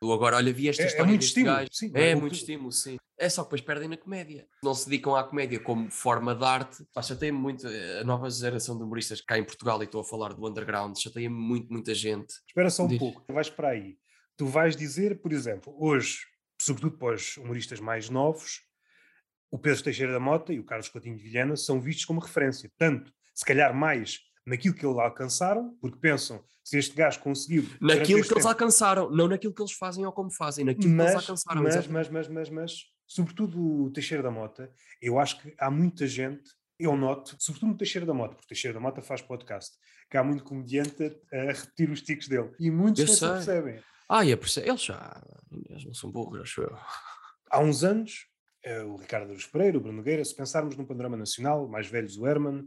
do agora, olha, vi esta É- é história muito deste estímulo, gajo. sim, É, é muito estímulo, sim. É só que depois perdem na comédia. Não se dedicam à comédia como forma de arte. Pá, chateia-me muito eh, a nova geração de humoristas cá em Portugal, e estou a falar do underground, chateia-me muito, muita gente. Espera só um Diz. pouco, vais para aí. Tu vais dizer, por exemplo, hoje, sobretudo para os humoristas mais novos, o Pedro Teixeira da Mota e o Carlos Coutinho de Vilhena são vistos como referência. Tanto, se calhar mais naquilo que eles alcançaram, porque pensam, se este gajo conseguiu... Naquilo que eles tempo- alcançaram, não naquilo que eles fazem ou como fazem, naquilo que eles mas, alcançaram. mas, exatamente. mas, mas, mas, mas, sobretudo o Teixeira da Mota, eu acho que há muita gente, eu noto, sobretudo no Teixeira da Mota, porque o Teixeira da Mota faz podcast, que há muito comediante a, repetir os tiques dele. E muitos Eu não se sei. percebem. Ah, e é por isso- eles já, eles não são burros, acho eu. Há uns anos, eh, o Ricardo Aruz Pereira, o Bruno Nogueira, se pensarmos num panorama nacional, mais velhos o Herman,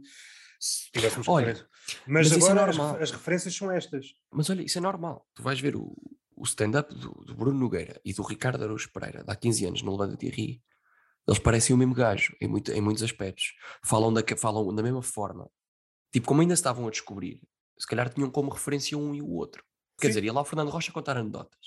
se tivéssemos Olha, referência- Mas, mas é agora as, normal. as referências são estas. Mas olha, isso é normal. Tu vais ver o, o stand-up do, do Bruno Nogueira e do Ricardo Araújo Pereira, de há 15 anos, no Levanta Ri. Eles parecem o mesmo gajo, em, muito- em muitos aspectos. Falam da, falam da mesma forma. Tipo, como ainda estavam a descobrir, se calhar tinham como referência um e o outro. Quer Sim. dizer, ia lá o Fernando Rocha contar anedotas.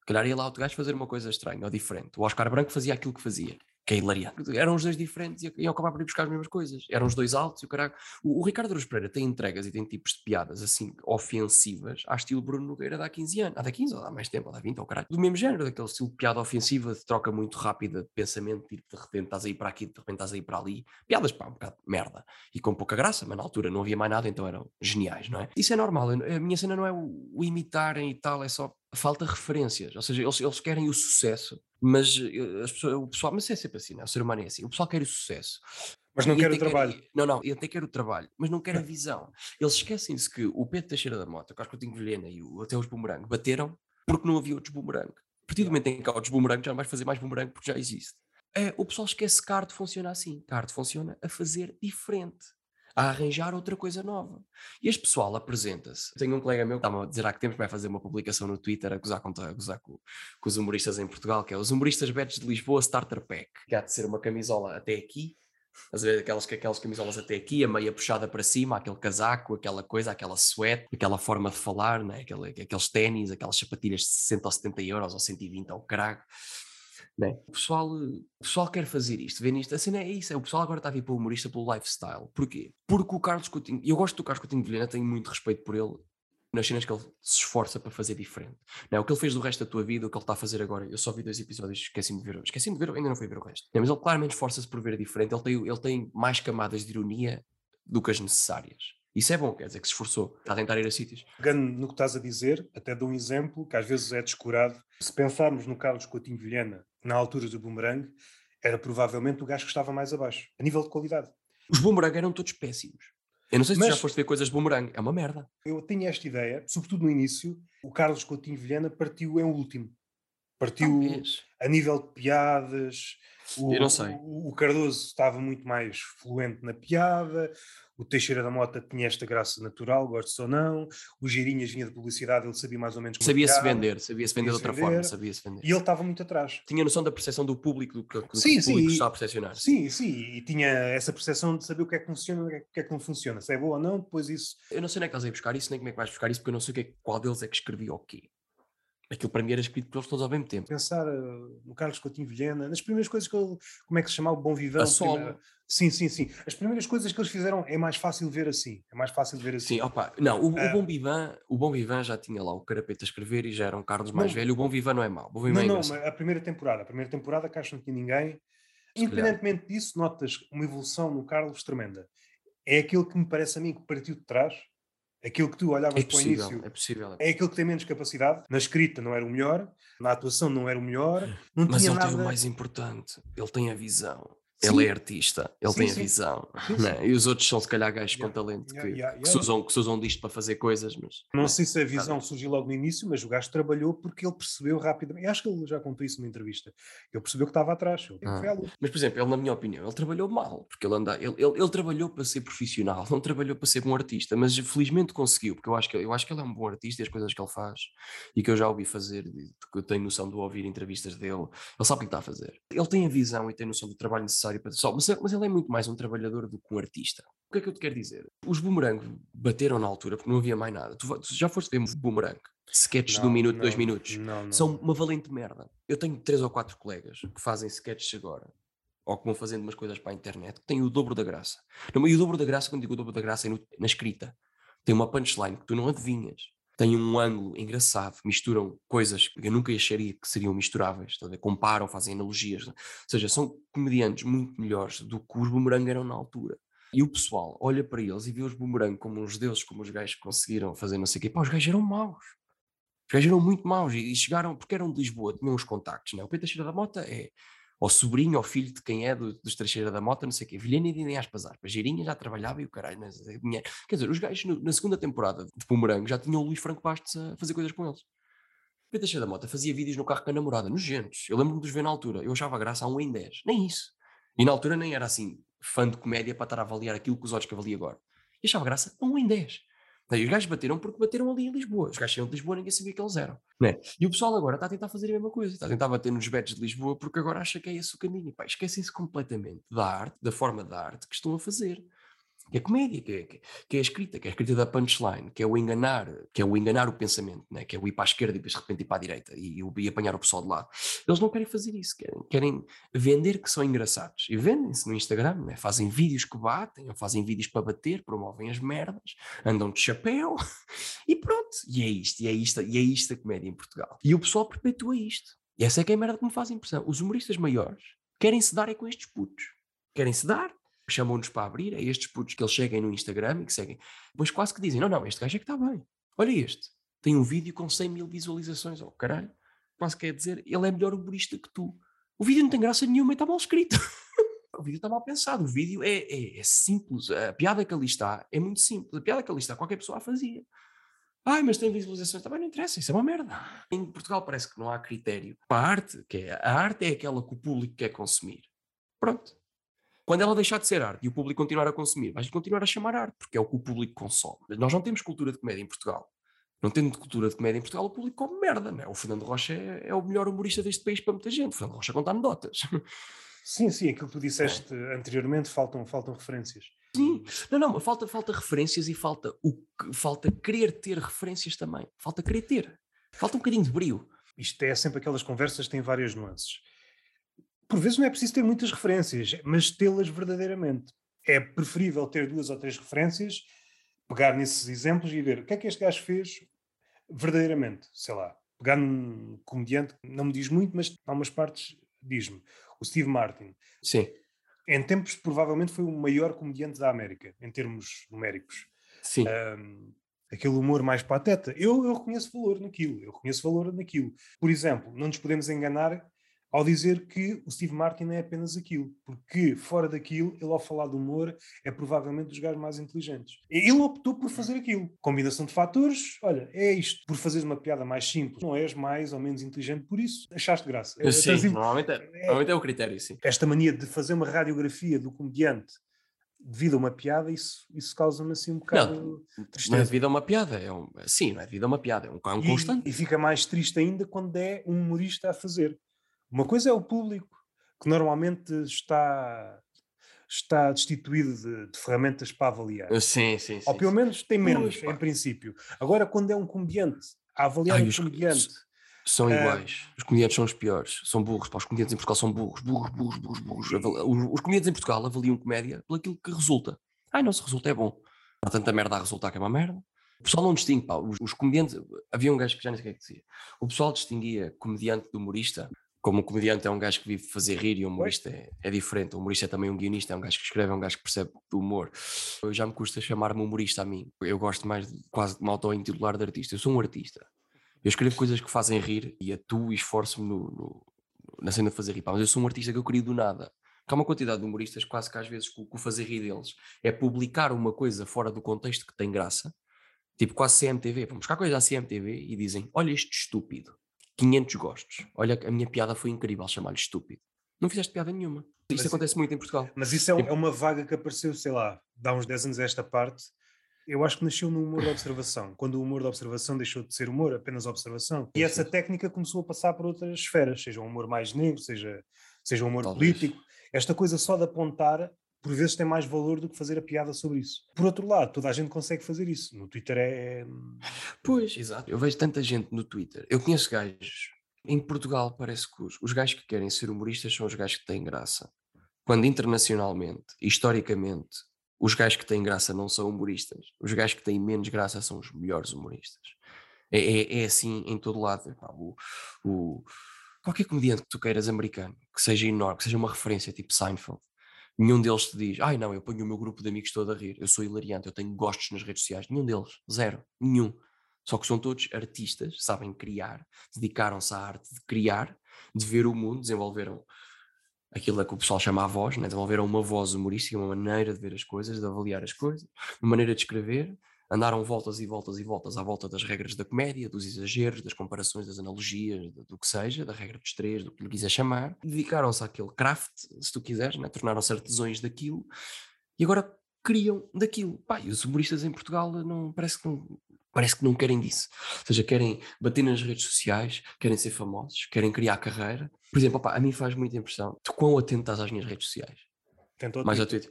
Se calhar ia lá outro gajo fazer uma coisa estranha ou diferente. O Oscar Branco fazia aquilo que fazia, que é hilariante. Eram os dois diferentes e iam acabar por ir buscar as mesmas coisas. Eram os dois altos e o caralho. O, o Ricardo Aruz Pereira tem entregas e tem tipos de piadas assim ofensivas, à estilo Bruno Nogueira de há 15 anos. Há 15 ou há mais tempo, ou há 20 ou caralho. Do mesmo género, daquele estilo de piada ofensiva, de troca muito rápida de pensamento, tipo, de repente estás a ir para aqui, de repente estás a ir para ali. Piadas, pá, um bocado de merda. E com pouca graça, mas na altura não havia mais nada, então eram geniais, não é? Isso é normal. eu- A minha cena não é o, o imitarem e tal, é só falta referências. Ou seja, eles, eles querem o sucesso, mas eh, as pessoas, o pessoal, mas é sempre assim, não é? O ser humano é assim. O pessoal quer o sucesso. Mas não quer o trabalho. não, não, ele até quer o trabalho, mas não quer a visão. Eles esquecem-se que o Pedro Teixeira da Mota, o Carlos Coutinho Vilhena e o, até os Bumerangue bateram porque não havia outros boomerang. A partir do momento em que há outros boomerang, já não vais fazer mais boomerang porque já existe. É, o pessoal esquece que a arte funciona assim. A arte funciona a fazer diferente a arranjar outra coisa nova. E este pessoal apresenta-se. Tenho um colega meu que estava a dizer há que tempos vai fazer uma publicação no Twitter a gozar com, a gozar com, com os humoristas em Portugal, que é os humoristas betos de Lisboa Starter Pack, que há de ser uma camisola até aqui, às vezes aquelas, aquelas camisolas até aqui, a meia puxada para cima, aquele casaco, aquela coisa, aquela suéte, aquela forma de falar, né? Aquele, aqueles ténis, aquelas sapatilhas de 60 ou 70 euros ou 120 ao carago. Né? O, pessoal, o pessoal quer fazer isto, ver nisto. Assim é isso. É, o pessoal agora está a vir para o humorista pelo lifestyle. Porquê? Porque o Carlos Coutinho, eu gosto do Carlos Coutinho de Vilhena, tenho muito respeito por ele nas cenas que ele se esforça para fazer diferente. Não é? O que ele fez do resto da tua vida, o que ele está a fazer agora. Eu só vi dois episódios, esqueci-me de ver. Esqueci-me de ver, ainda não fui ver o resto. Mas ele claramente esforça-se por ver diferente. Ele tem, ele tem mais camadas de ironia do que as necessárias. Isso é bom, quer dizer que se esforçou. Está a tentar ir a sítios. Pegando no que estás a dizer, até dou um exemplo que às vezes é descurado. Se pensarmos no Carlos Coutinho Vilhena, na altura do Boomerang, era provavelmente o gajo que estava mais abaixo, a nível de qualidade. Os Boomerang eram todos péssimos. Eu não sei se Mas, já foste ver coisas de boomerang, é uma merda. Eu tinha esta ideia, sobretudo no início, o Carlos Coutinho Vilhena partiu em último. Partiu Talvez. a nível de piadas. O, eu não sei. O, o Cardoso estava muito mais fluente na piada, o Teixeira da Mota tinha esta graça natural, gosto ou não. O Girinhas vinha de publicidade, ele sabia mais ou menos como Sabia-se vender, sabia-se vender de outra vender, forma, sabia-se vender. E ele estava muito atrás. Tinha noção da percepção do público, do que, do sim, o público está a percepcionar. Sim, sim, e tinha essa percepção de saber o que é que funciona e o que é que não funciona. Se é boa ou não, depois isso... Eu não sei nem é que eles iam buscar isso, nem como é que vais buscar isso, porque eu não sei o que é, qual deles é que escrevia o quê. Aquilo para mim era escrito por eles todos ao mesmo tempo. Pensar uh, no Carlos Coutinho Vilhena, nas primeiras coisas que ele, como é que se chamava, o Bom Vivão. A solo. Sim, sim, sim. As primeiras coisas que eles fizeram é mais fácil ver assim. É mais fácil ver assim. Sim, opa, não, o, uh, o ah. Bom Vivan, o Bom Vivan já tinha lá o Carapeta a escrever e já era um Carlos mais não, velho. O Bom Vivan não é mau. não, é não, mas a primeira temporada, a primeira temporada que acho que não tinha ninguém. Se Independentemente calhar. disso, notas uma evolução no Carlos tremenda. É aquilo que me parece a mim que partiu de trás Aquilo que tu olhavas é possível, para o início é, possível, é, é aquilo que tem menos capacidade. Na escrita não era o melhor, na atuação não era o melhor. Mas ele nada... tem o mais importante: ele tem a visão. Ele é artista, ele sim, tem a visão. Né? E os outros são, se calhar, gajos yeah, com talento yeah, que, yeah, que, se usam, que se usam disto para fazer coisas. Mas, não né? sei se a visão surgiu logo no início, mas o gajo trabalhou porque ele percebeu rapidamente. Acho que ele já contou isso numa entrevista. Ele percebeu que estava atrás. Ah. Mas, por exemplo, ele, na minha opinião, ele trabalhou mal, porque ele, anda, ele, ele, ele, trabalhou para ser profissional, *laughs* não trabalhou para ser bom artista, mas felizmente conseguiu, porque eu acho, que, eu acho que ele é um bom artista e as coisas que ele faz e que eu já ouvi fazer, que eu tenho noção de ouvir entrevistas dele, ele sabe o que está a fazer. Ele tem a visão e tem noção do trabalho necessário mas, mas ele é muito mais um trabalhador do que um artista. O que é que eu te quero dizer? Os boomerang bateram na altura porque não havia mais nada. Tu, tu já foste ver boomerang? Sketches de um minuto, não, dois minutos. Não, não, São uma valente merda. Eu tenho três ou quatro colegas que fazem sketches agora ou que vão fazendo umas coisas para a internet, que têm o dobro da graça. Não, e o dobro da graça, quando digo o dobro da graça, é no, na escrita. Tem uma punchline que tu não adivinhas. Tem um ângulo engraçado, misturam coisas que eu nunca acharia que seriam misturáveis, tá comparam, fazem analogias. Ou seja, são comediantes muito melhores do que os boomerang eram na altura. E o pessoal olha para eles e vê os boomerang como uns deuses, como os gajos que conseguiram fazer não sei o quê. Pá, os gajos eram maus. Os gajos eram muito maus e chegaram, porque eram de Lisboa, tinham uns contactos, né? O Pedro Cheira da Mota é ou sobrinho ou filho de quem é do, dos Teixeira da Mota, não sei o quê. Vilhena e nem aspas aspas. Girinha já trabalhava e o caralho, mas, dinheiro. Quer dizer, os gajos no, na segunda temporada de Pomerango já tinham o Luís Franco Bastos a fazer coisas com eles. Pedro Teixeira da Mota fazia vídeos no carro com a namorada, nojentos. Eu lembro-me de os ver na altura. Eu achava graça a um em 10. Nem isso. E na altura nem era assim, fã de comédia para estar a avaliar aquilo que os outros que avalia agora. Eu achava graça a um em 10. Daí os gajos bateram porque bateram ali em Lisboa. Os gajos saíram de Lisboa ninguém sabia que eles eram. Né? E o pessoal agora está a tentar fazer a mesma coisa. Está a tentar bater nos betos de Lisboa porque agora acha que é esse o caminho. Esquecem-se completamente da arte, da forma da arte que estão a fazer que é comédia, que é, que é a escrita, que é a escrita da punchline, que é o enganar, que é o enganar o pensamento, né? que é o ir para a esquerda e depois de repente ir para a direita e, e apanhar o pessoal de lado. Eles não querem fazer isso, querem, querem vender que são engraçados e vendem-se no Instagram, né? fazem vídeos que batem, ou fazem vídeos para bater, promovem as merdas, andam de chapéu *laughs* e pronto. E é isto, e é isto, e é isto a comédia em Portugal. E o pessoal perpetua isto. E essa é que é a merda que me faz impressão. Os humoristas maiores querem se dar é com estes putos. Querem se dar chamam-nos para abrir, é estes putos que eles seguem no Instagram e que seguem. Depois quase que dizem: não, não, este gajo é que está bem. Olha este, tem um vídeo com 100 mil visualizações. Oh, caralho, quase quer dizer, ele é melhor humorista que tu. O vídeo não tem graça nenhuma e está mal escrito. *laughs* o vídeo está mal pensado. O vídeo é, é, é, simples. A piada que ali está é muito simples. A piada que ali está qualquer pessoa a fazia. Ai, mas tem visualizações, também não interessa, isso é uma merda. Em Portugal parece que não há critério para a arte, que é, a arte é aquela que o público quer consumir. Pronto. Quando ela deixar de ser arte e o público continuar a consumir, vais continuar a chamar arte, porque é o que o público consome. Mas nós não temos cultura de comédia em Portugal. Não tendo cultura de comédia em Portugal, o público come merda, não é? O Fernando Rocha é, é o melhor humorista deste país para muita gente. O Fernando Rocha conta anedotas. Sim, sim, aquilo que tu disseste é. anteriormente, faltam, faltam referências. Sim, não, não, falta, falta referências e falta, o, falta querer ter referências também. Falta querer ter. Falta um bocadinho de brilho. Isto é sempre aquelas conversas que têm várias nuances. Por vezes não é preciso ter muitas referências, mas tê-las verdadeiramente. É preferível ter duas ou três referências, pegar nesses exemplos e ver o que é que este gajo fez verdadeiramente. Sei lá, pegar num comediante, não me diz muito, mas há umas partes diz-me. O Steve Martin. Sim em tempos provavelmente foi o maior comediante da América, em termos numéricos. Sim. Um, aquele humor mais pateta. Eu, eu reconheço valor naquilo, eu reconheço valor naquilo. Por exemplo, não nos podemos enganar ao dizer que o Steve Martin é apenas aquilo, porque fora daquilo, ele ao falar de humor é provavelmente dos gajos mais inteligentes. Ele optou por fazer aquilo. Combinação de fatores, olha, é isto. Por fazeres uma piada mais simples, não és mais ou menos inteligente por isso, achaste graça. Sim, normalmente, é, é, normalmente é o critério, sim. Esta mania de fazer uma radiografia do comediante devido a uma piada, isso, isso causa-me assim um bocado não, tristeza. Não é devido a uma piada, é um, sim, não é devido a uma piada, é um, é um e, constante. E fica mais triste ainda quando é um humorista a fazer. Uma coisa é o público, que normalmente está, está destituído de, de ferramentas para avaliar. Sim, sim, sim. Ou pelo menos tem menos, em princípio. Agora, quando é um comediante a avaliar Ai, um comediante. São uh, iguais. Os comediantes são os piores. São burros. Pá. Os comediantes em Portugal são burros. Burros, burros, burros, burros. Os, os comediantes em Portugal avaliam comédia pelo aquilo que resulta. Ai, não, se resulta é bom. Há tanta merda a resultar que é uma merda. O pessoal não distingue, pá. Os, os comediantes. Havia um gajo que já nem sei o que é que dizia. O pessoal distinguia comediante de humorista como um comediante é um gajo que vive fazer rir e um humorista é, é, diferente. O humorista é também um guionista, é um gajo que escreve, é um gajo que percebe do humor. Eu já me custa chamar-me humorista a mim. Eu gosto mais de quase de me auto-intitular de artista. Eu sou um artista. Eu escrevo coisas que fazem rir e atuo e esforço-me no, no, na cena de fazer rir. Mas eu sou um artista que eu queria do nada. Que há uma quantidade de humoristas quase que às vezes com o fazer rir deles é publicar uma coisa fora do contexto que tem graça. Tipo quase CMTV. Vamos buscar coisas à CMTV e dizem: Olha este estúpido 500 gostos. Olha, a minha piada foi incrível chamar-lhe estúpido. Não fizeste piada nenhuma. Isto mas, acontece muito em Portugal. Mas isso é, é, uma vaga que apareceu, sei lá, dá uns 10 anos a esta parte. Eu acho que nasceu no humor da observação. Quando o humor da observação deixou de ser humor, apenas observação. E essa técnica começou a passar por outras esferas, seja um humor mais negro, seja, seja um humor Talvez. político. Esta coisa só de apontar por vezes tem mais valor do que fazer a piada sobre isso. Por outro lado, toda a gente consegue fazer isso. No Twitter é. Pois, exato. Eu vejo tanta gente no Twitter. Eu conheço gajos. Em Portugal parece que os, os gajos que querem ser humoristas são os gajos que têm graça. Quando internacionalmente, historicamente, os gajos que têm graça não são humoristas. Os gajos que têm menos graça são os melhores humoristas. É, é, é assim em todo lado. O, o, qualquer comediante que tu queiras americano, que seja enorme, que seja uma referência tipo Seinfeld, Nenhum deles te diz, ai não, eu ponho o meu grupo de amigos todo a rir, eu sou hilariante, eu tenho gostos nas redes sociais. Nenhum deles, zero, nenhum. Só que são todos artistas, sabem criar, dedicaram-se à arte de criar, de ver o mundo, desenvolveram aquilo que o pessoal chama a voz, né? desenvolveram uma voz humorística, uma maneira de ver as coisas, de avaliar as coisas, uma maneira de escrever, andaram voltas e voltas e voltas à volta das regras da comédia, dos exageros, das comparações, das analogias, do que seja, da regra dos três, do que lhe quiser chamar. Dedicaram-se àquele craft, se tu quiseres, né? tornaram-se artesões daquilo e agora criam daquilo. Pá, e os humoristas em Portugal não, parece, que não, parece que não querem disso. Ou seja, querem bater nas redes sociais, querem ser famosos, querem criar carreira. Por exemplo, opa, a mim faz muita impressão. Tu quão atento estás às minhas redes sociais? Tentou Mais ao Twitter.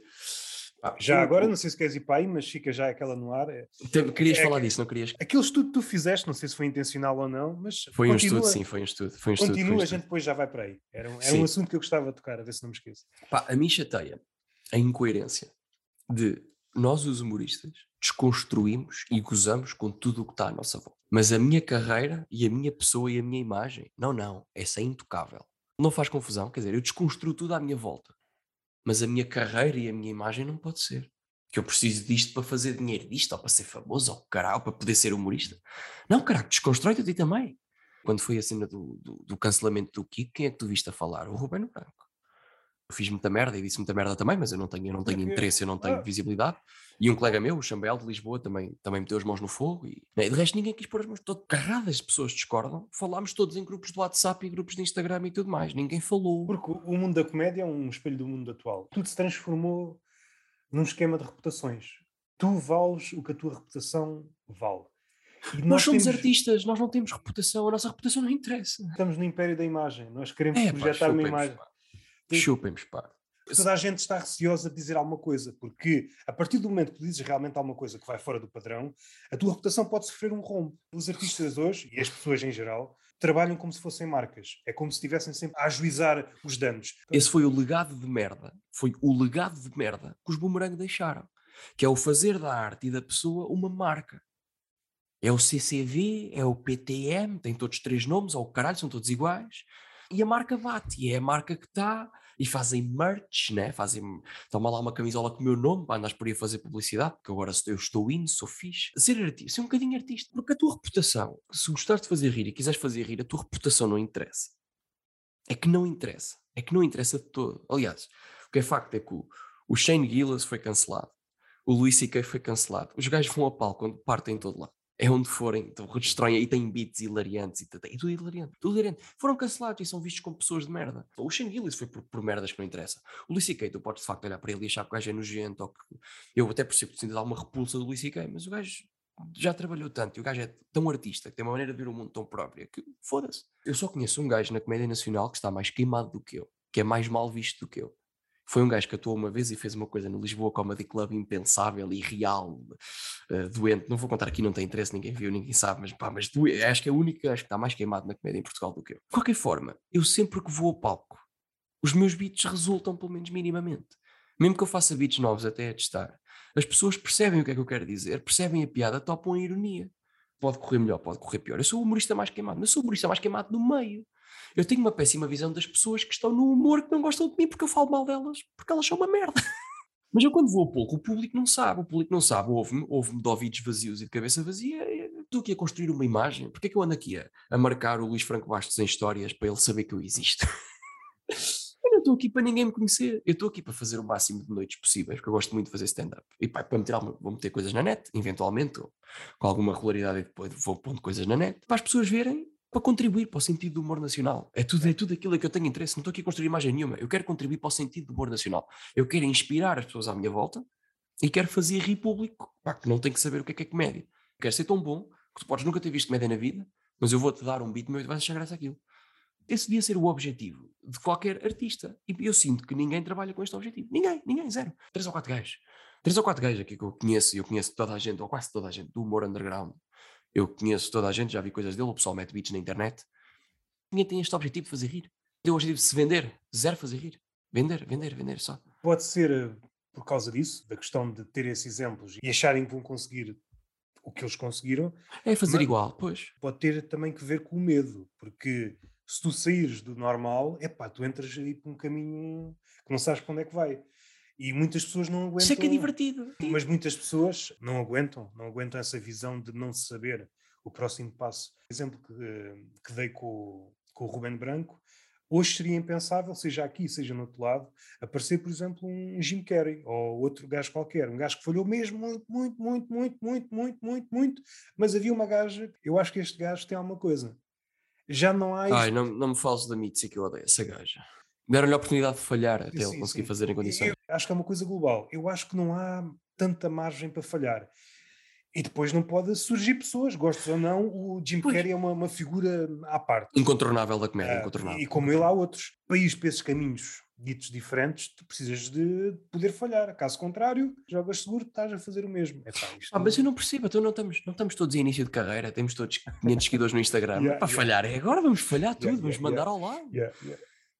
Ah, já o, agora, não sei se queres ir para aí, mas fica já aquela no ar. É, querias é, falar disso, não querias? Aquele estudo que tu fizeste, não sei se foi intencional ou não, mas. Foi continua, um estudo, sim, foi um estudo. Foi um continua, estudo, um a gente depois já vai para aí. Era, um, era um assunto que eu gostava de tocar, a ver se não me esqueço. Pá, a mim chateia a incoerência de nós, os humoristas, desconstruímos e gozamos com tudo o que está à nossa volta. Mas a minha carreira e a minha pessoa e a minha imagem, não, não, essa é intocável. Não faz confusão, quer dizer, eu desconstruo tudo à minha volta. Mas a minha carreira e a minha imagem não pode ser que eu preciso disto para fazer dinheiro disto, ou para ser famoso, ou caralho, para poder ser humorista. Não, caralho, desconstrói-te a ti também. Quando foi a cena do, do, do, cancelamento do Kiko, quem é que tu viste a falar? O Rubén Branco. Fiz muita merda e disse muita merda também, mas eu não tenho, eu não tenho interesse, eu não tenho ah. visibilidade. E um colega meu, o Chambel de Lisboa, também, também meteu as mãos no fogo. E, né, de resto, ninguém quis pôr as mãos. Todo, carradas de pessoas discordam. Falámos todos em grupos de WhatsApp e grupos de Instagram e tudo mais. Ninguém falou. Porque o mundo da comédia é um espelho do mundo atual. Tudo se transformou num esquema de reputações. Tu vales o que a tua reputação vale. E Nós, somos temos- artistas, nós não temos reputação, a nossa reputação não interessa. Estamos no império da imagem. Nós queremos É, pá, projetar uma chupem-nos, imagem. pá. Chupem-nos, pá. Toda a gente está receosa de dizer alguma coisa, porque a partir do momento que tu dizes realmente alguma coisa que vai fora do padrão, a tua reputação pode sofrer um rombo. Os artistas hoje, e as pessoas em geral, trabalham como se fossem marcas. É como se estivessem sempre a ajuizar os danos. Esse foi o legado de merda. Foi o legado de merda que os boomerang deixaram. Que é o fazer da arte e da pessoa uma marca. É o CCV, é o PTM, tem todos três nomes, ou o caralho, são todos iguais. E a marca bate, e é a marca que está, e fazem merch, né? Fazem, toma lá uma camisola com o meu nome, andas por aí fazer publicidade, porque agora eu estou indo, sou fixe. Ser artista, ser um bocadinho artista, porque a tua reputação, se gostares de fazer rir e quiseres fazer rir, a tua reputação não interessa. É que não interessa. É que não interessa de todo. Aliás, o que é facto é que o, o Shane Gillis foi cancelado. O Luís C.K. foi cancelado. Os gajos vão a pau quando partem em todo lado. É onde forem, então destroem e têm beats hilariantes e tudo, e tudo hilariante, tudo hilariante. Foram cancelados e são vistos como pessoas de merda. O Shane Gillis foi por, por merdas que não interessa. O Luís C.K. tu podes de facto olhar para ele e achar que o gajo é nojento ou que eu até percebo que sinto alguma repulsa do Luís C.K., mas o gajo já trabalhou tanto e o gajo é tão artista, que tem uma maneira de ver o mundo tão própria, que foda-se. Eu só conheço um gajo na comédia nacional que está mais queimado do que eu, que é mais mal visto do que eu. Foi um gajo que atuou uma vez e fez uma coisa no Lisboa Comedy Club impensável e real, eh, doente. Não vou contar aqui, não tem interesse, ninguém viu, ninguém sabe, mas pá, mas doe- acho que é a única, acho que está mais queimado na comédia em Portugal do que eu. De qualquer forma, eu sempre que vou ao palco, os meus beats resultam pelo menos minimamente. Mesmo que eu faça beats novos até a testar, as pessoas percebem o que é que eu quero dizer, percebem a piada, topam a ironia. Pode correr melhor, pode correr pior. Eu sou o humorista mais queimado, mas sou o humorista mais queimado no meio. Eu tenho uma péssima visão das pessoas que estão no humor que não gostam de mim porque eu falo mal delas, porque elas são uma merda. *laughs* Mas eu quando vou a pouco, o público não sabe, o público não sabe, ouve-me, ouve-me de ouvidos vazios e de cabeça vazia, estou aqui a construir uma imagem, porque é que eu ando aqui a, a marcar o Luís Franco Bastos em histórias para ele saber que eu existo? *laughs* Eu não estou aqui para ninguém me conhecer, eu estou aqui para fazer o máximo de noites possíveis, porque eu gosto muito de fazer stand-up. E pá, para meter, vou meter coisas na net, eventualmente, ou com alguma regularidade e depois vou pondo coisas na net, para as pessoas verem, para contribuir para o sentido do humor nacional. É tudo, é tudo aquilo que eu tenho interesse, não estou aqui a construir imagem nenhuma, eu quero contribuir para o sentido do humor nacional. Eu quero inspirar as pessoas à minha volta e quero fazer rir público, pá, que não tem que saber o que é que é comédia. Quero ser tão bom que tu podes nunca ter visto comédia na vida, mas eu vou-te dar um beat meu e tu vais achar graça àquilo. Esse devia ser o objetivo de qualquer artista. E eu sinto que ninguém trabalha com este objetivo. Ninguém, ninguém, zero. Três ou quatro gajos. Três ou quatro gajos aqui que eu conheço, e eu conheço toda a gente, ou quase toda a gente, do humor underground. Eu conheço toda a gente, já vi coisas dele, o pessoal mete beats na internet. Ninguém tem este objetivo de fazer rir. Tem o objetivo de se vender. Zero fazer rir. Vender, vender, vender só. Pode ser eh, por causa disso, da questão de ter esses exemplos e acharem que vão conseguir o que eles conseguiram, É fazer igual, pois. pode ter também que ver com o medo, porque se tu saíres do normal, é pá, tu entras aí por um caminho que não sabes para onde é que vai. E muitas pessoas não aguentam. Isso é que é divertido. Mas muitas pessoas não aguentam, não aguentam essa visão de não saber o próximo passo. Exemplo que, que dei com, o- com o Ruben Branco, hoje seria impensável, seja aqui, seja no outro lado, aparecer, por exemplo, um Jim Carrey ou outro gajo qualquer, um gajo que falhou mesmo muito, muito, muito, muito, muito, muito, muito, muito, mas havia uma gaja, eu acho que este gajo tem alguma coisa. Já não há Ai, não, não me fales da Mitzi que eu odeio essa gaja. Deram-lhe a oportunidade de falhar até ele Sim, conseguir sim. fazer em condições. eu acho que é uma coisa global. Eu acho que não há tanta margem para falhar. E depois não pode surgir pessoas, gostes ou não, o Jim. Carrey é uma, uma figura à parte. Incontornável da comédia, Ah, incontornável. e como ele há outros países para esses caminhos ditos diferentes, tu precisas de poder falhar. Caso contrário, jogas seguro, estás a fazer o mesmo. Epá, isto Ah, mas eu não percebo, então não estamos, não estamos todos em início de carreira, temos todos *laughs* 500 seguidores no Instagram. Yeah, para yeah. falhar, é agora, vamos falhar tudo, Yeah, vamos mandar ao lado.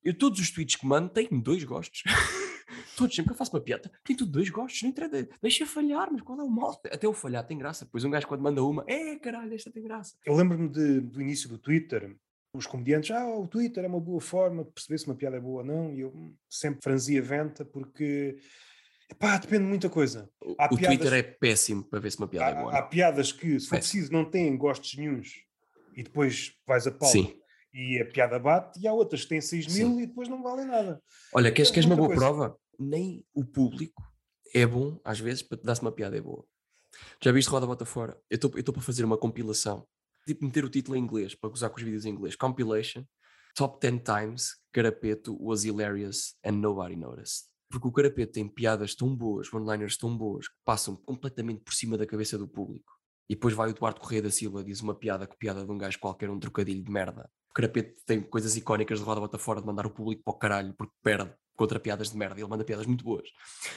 Eu, todos os tweets que mando, tenho dois gostos. *laughs* todos, sempre que eu faço uma piada, tenho tudo dois gostos, não interessa, deixa falhar, mas qual é o mal? Até o falhar tem graça, pois um gajo quando manda uma, é caralho, esta tem graça. Eu lembro-me do início do Twitter, os comediantes, ah, o Twitter é uma boa forma de perceber se uma piada é boa ou não, e eu sempre franzia a venta porque, pá, depende de muita coisa. O, Há o Twitter piadas- é péssimo para ver se uma piada é Há, boa. há piadas que, se for preciso, não têm gostos nenhuns e depois vais a pau e a piada bate, e há outras que têm 6 mil Sim. e depois não valem nada. Olha, queres, É queres uma boa coisa. prova? Nem o público é bom, às vezes, para te dar-se uma piada é boa. Já viste Roda Bota Fora? Eu estou para fazer uma compilação. Tipo, meter o título em inglês, para gozar com os vídeos em inglês. Compilation. Top 10 times Carapeto was hilarious and nobody noticed. Porque o Carapeto tem piadas tão boas, one-liners tão boas, que passam completamente por cima da cabeça do público. E depois vai o Eduardo Correia da Silva, diz uma piada copiada de um gajo qualquer, um trocadilho de merda. O Carapeto tem coisas icónicas de roda bota fora de mandar o público para o caralho porque perde contra piadas de merda. Ele manda piadas muito boas.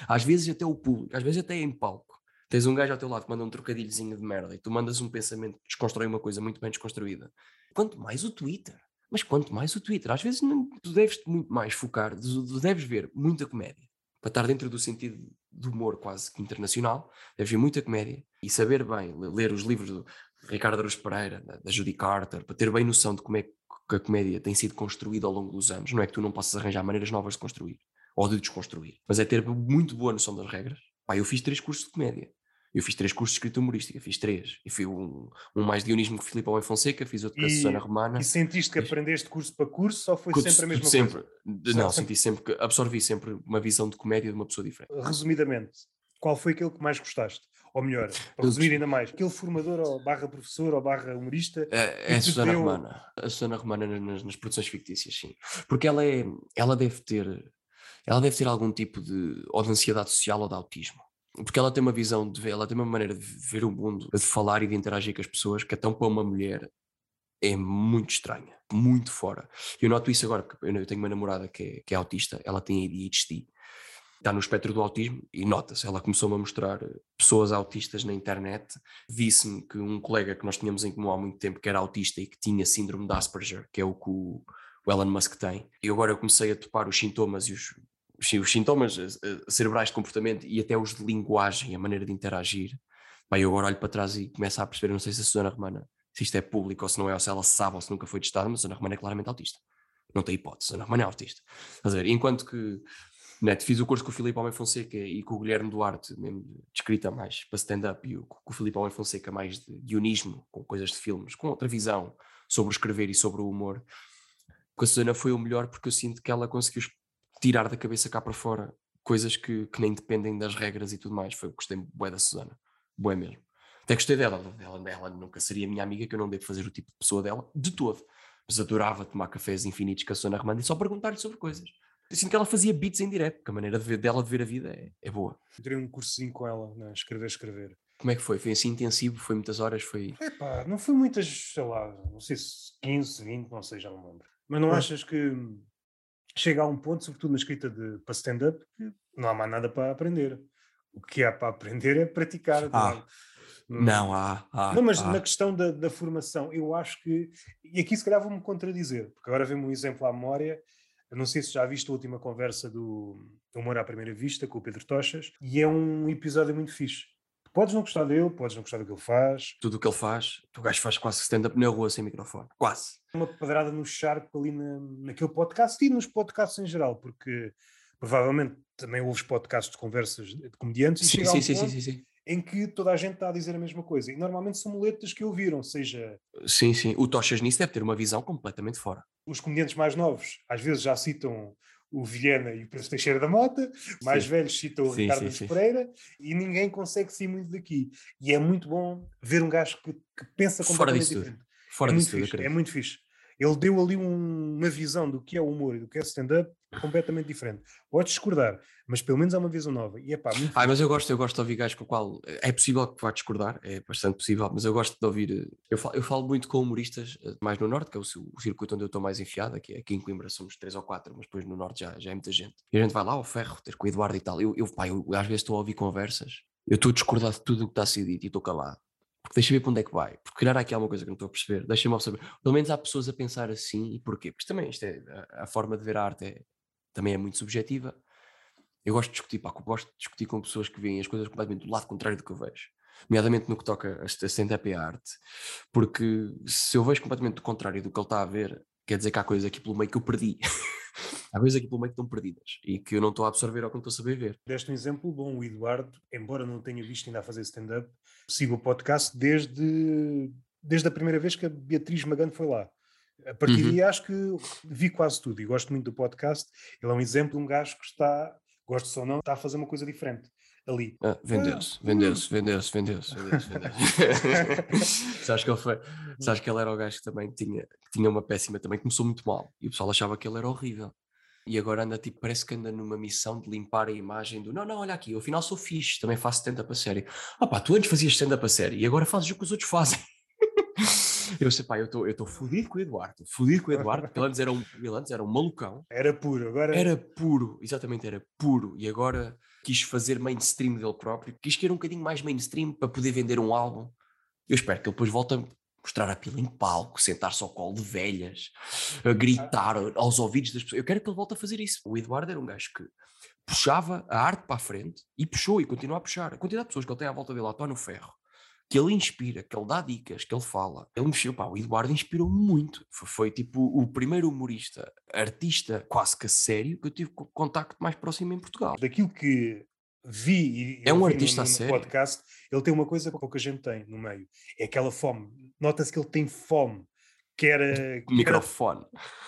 Às vezes até o público, às vezes até em palco. Tens um gajo ao teu lado que manda um trocadilhozinho de merda e tu mandas um pensamento que desconstrói uma coisa muito bem desconstruída. Quanto mais o Twitter. Mas quanto mais o Twitter. Às vezes não, tu deves muito mais focar, tu, deves ver muita comédia. Para estar dentro do sentido do humor quase que internacional, deves ver muita comédia e saber bem, le- ler os livros do Ricardo Aruz Pereira, da, da Judy Carter, para ter bem noção de como é que a comédia tem sido construída ao longo dos anos. Não é que tu não possas arranjar maneiras novas de construir ou de desconstruir, mas é ter muito boa noção das regras. Pá, eu fiz três cursos de comédia. Eu fiz três cursos de escrita humorística, fiz três. E fui um, um mais dionismo que Filipe Além Fonseca, fiz outro com a Susana Romana. E sentiste que aprendeste curso para curso ou foi Curso- sempre a mesma sempre. coisa? Não, senti sempre que absorvi sempre uma visão de comédia de uma pessoa diferente. Resumidamente, qual foi aquele que mais gostaste? Ou melhor, *laughs* para Eu resumir ainda mais, aquele formador ou barra professor ou barra humorista É, é a te Susana deu- Romana. A Susana Romana na- nas, nas produções fictícias, sim. Porque ela é, ela deve ter, ela deve ter algum tipo de, ou de ansiedade social ou de autismo. Porque ela tem uma visão de ver, ela tem uma maneira de ver o mundo, de falar e de interagir com as pessoas, que então para uma mulher é muito estranha, muito fora. Eu noto isso agora, porque eu tenho uma namorada que é, que é autista, ela tem ADHD, está no espectro do autismo e nota-se, ela começou-me a mostrar pessoas autistas na internet, disse-me que um colega que nós tínhamos em comum há muito tempo que era autista e que tinha síndrome de Asperger, que é o que o Elon Musk tem, e agora eu comecei a topar os sintomas e os, os, sintomas eh, eh, cerebrais de comportamento e até os de linguagem, a maneira de interagir. Pá, eu agora olho para trás e começo a perceber, não sei se a Susana Romana, se isto é público ou se não é, ou se ela sabe ou se nunca foi testada, mas a Susana Romana é claramente autista. Não tem hipótese, a Susana Romana é autista. A ver? Enquanto que né, fiz o curso com o Filipe Almeida Fonseca e com o Guilherme Duarte, mesmo de escrita mais para stand-up, e o, com o Filipe Almeida Fonseca mais de guionismo, com coisas de filmes, com outra visão sobre o escrever e sobre o humor. Com a Susana foi o melhor porque eu sinto que ela conseguiu tirar da cabeça cá para fora coisas que, que nem dependem das regras e tudo mais. Foi, gostei bué da Susana, bué mesmo. Até gostei dela, ela, ela nunca seria minha amiga, que eu não devo fazer o tipo de pessoa dela, de todo. Mas adorava tomar cafés infinitos com a Susana Romana e só perguntar-lhe sobre coisas. Eu sinto que ela fazia beats em direto, porque a maneira de ver, dela de ver a vida é, é boa. Eu tirei um cursozinho com ela, né? escrever, escrever. Como é que foi? Foi assim intensivo? Foi muitas horas? Foi. Epá, não foi muitas, sei lá, não sei se 15, 20, não sei, já não lembro. Mas não Ah. achas que chega a um ponto, sobretudo na escrita de, para stand-up, que não há mais nada para aprender. O que há para aprender é praticar. Ah, não, Não, há. há Não, mas há. na questão da, da formação, eu acho que. E aqui se calhar vou-me contradizer, porque agora vem-me um exemplo à memória. Eu não sei se já viste a última conversa do Humor à Primeira Vista com o Pedro Tochas, e é um episódio muito fixe. Podes não gostar dele, podes não gostar do que ele faz. Tudo o que ele faz, o gajo faz quase stand-up na rua sem microfone. Quase. Uma pedrada no charco ali na, naquele podcast e nos podcasts em geral, porque provavelmente também ouves podcasts de conversas de comediantes e Sim, a sim, sim, sim, sim, sim. em que toda a gente está a dizer a mesma coisa. E normalmente são muletas que ouviram, seja Sim, sim. O Tochas nisso deve ter uma visão completamente fora. os comediantes mais novos às vezes já citam o Vilhena e o Pedro Teixeira da Mota, mais Sim. velhos citam o Sim, Ricardo sim. Pereira e ninguém consegue sair muito daqui. E é muito bom ver um gajo que, que pensa Fora completamente disso tudo. diferente. Fora é muito disso tudo, fixe, é muito fixe. Ele deu ali um- uma visão do que é o humor e do que é stand-up completamente diferente. Podes discordar, mas pelo menos há uma visão nova. E é pá, muito Ah, mas eu gosto, eu gosto de ouvir gajos com o qual é possível que vá discordar, é bastante possível, mas eu gosto de ouvir. Eu falo, eu falo muito com humoristas, eh, mais no norte, que é o, o circuito onde eu estou mais enfiado, aqui, aqui em Coimbra somos três ou quatro, mas depois no norte já, já é muita gente. E a gente vai lá ao ferro, ter com o Eduardo e tal. Eu, eu, pá, eu às vezes estou a ouvir conversas, eu estou a discordar de tudo o que está a ser dito e estou calado. Porque deixa eu ver para onde é que vai. Porque calhar há aqui alguma coisa que não estou a perceber. Deixa-me saber. Pelo menos há pessoas a pensar assim e porquê? Porque também isto é, a, forma de ver a arte é, também é muito subjetiva. Eu gosto de discutir, pá, gosto de discutir com pessoas que veem as coisas completamente do lado contrário do que eu vejo. Nomeadamente no que toca a stand-up e a arte. Porque se eu vejo completamente do contrário do que ele está a ver, quer dizer que há coisas aqui pelo meio que eu perdi. *laughs* há coisas aqui pelo meio que estão perdidas e que eu não estou a absorver ou que não estou a saber ver. Deste um exemplo bom, o Eduardo, embora não tenha visto ainda a fazer stand-up, sigo o podcast desde, desde a primeira vez que a Beatriz Magano foi lá. A partir Uhum. daí acho que vi quase tudo e gosto muito do podcast. Ele é um exemplo de um gajo que está, gosto ou não, está a fazer uma coisa diferente ali. Ah, vendeu-se, vendeu-se, vendeu-se, vendeu-se, vendeu-se, *laughs* vendeu-se. Sabes que ele foi, sabes que ele era o gajo que também tinha, que tinha uma péssima, também começou muito mal e o pessoal achava que ele era horrível. E agora anda tipo, parece que anda numa missão de limpar a imagem do não, não, olha aqui, eu afinal sou fixe, também faço stand-up a série. Ah pá, tu antes fazias stand-up a série e agora fazes o que os outros fazem. *laughs* Eu sei, pá, eu estou fodido com o Eduardo, fodido com o Eduardo, porque ele antes era um, ele antes era um malucão, Era puro, agora era puro, exatamente, era puro. E agora quis fazer mainstream dele próprio, quis que era um bocadinho mais mainstream para poder vender um álbum. Eu espero que ele depois volte a mostrar a pila em palco, sentar-se ao colo de velhas, a gritar aos ouvidos das pessoas. Eu quero que ele volte a fazer isso. O Eduardo era um gajo que puxava a arte para a frente e puxou e continua a puxar. A quantidade de pessoas que ele tem à volta dele, António Ferro, que ele inspira, que ele dá dicas, que ele fala. Ele mexeu, pá, o Eduardo inspirou muito. Foi, foi, tipo o primeiro humorista, artista quase que a sério, que eu tive co- contacto mais próximo em Portugal. daquilo que vi e É um ouvi artista no, no sério. podcast, ele tem uma coisa que pouca gente tem no meio. É aquela fome. Nota-se que ele tem fome. Quer, eh, *laughs* quer Microfone.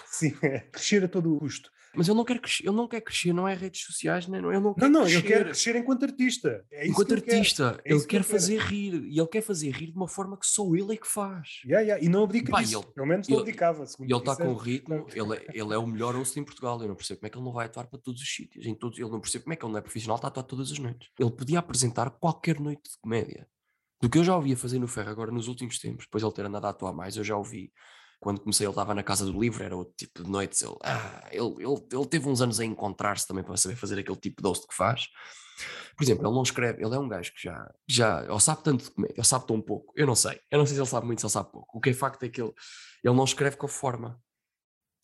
sim, *laughs* crescer a todo o custo. Mas ele não quer crescer, ele não quer crescer, não é redes sociais, nem, ele não quer Não, não, crescer. ele quer crescer enquanto artista. É isso Enquanto que artista, É ele que quer fazer rir e ele quer fazer rir de uma forma que só ele é que faz. Yeah, yeah, E não abdica Pá, disso. ele- Pelo menos não ele- abdicava. segundo E ele está com ritmo, ele é, ele é o melhor host em Portugal. Eu não percebo como é que ele não vai atuar para todos os sítios. Em todos, ele não percebe como é que ele não é profissional, está a atuar todas as noites. Ele podia apresentar qualquer noite de comédia. Do que eu já ouvia fazer no Ferro agora nos últimos tempos, depois ele ter andado a atuar mais, eu já ouvi. Quando comecei, ele estava na Casa do Livro, era outro tipo de noites. Ele, ah, ele, ele, ele teve uns anos a encontrar-se também para saber fazer aquele tipo de host que faz. Por exemplo, ele não escreve, ele é um gajo que já, já ele sabe tanto de comédia, ele sabe tão pouco, eu não sei, eu não sei se ele sabe muito, se ele sabe pouco. O que é facto é que ele, ele não escreve com forma.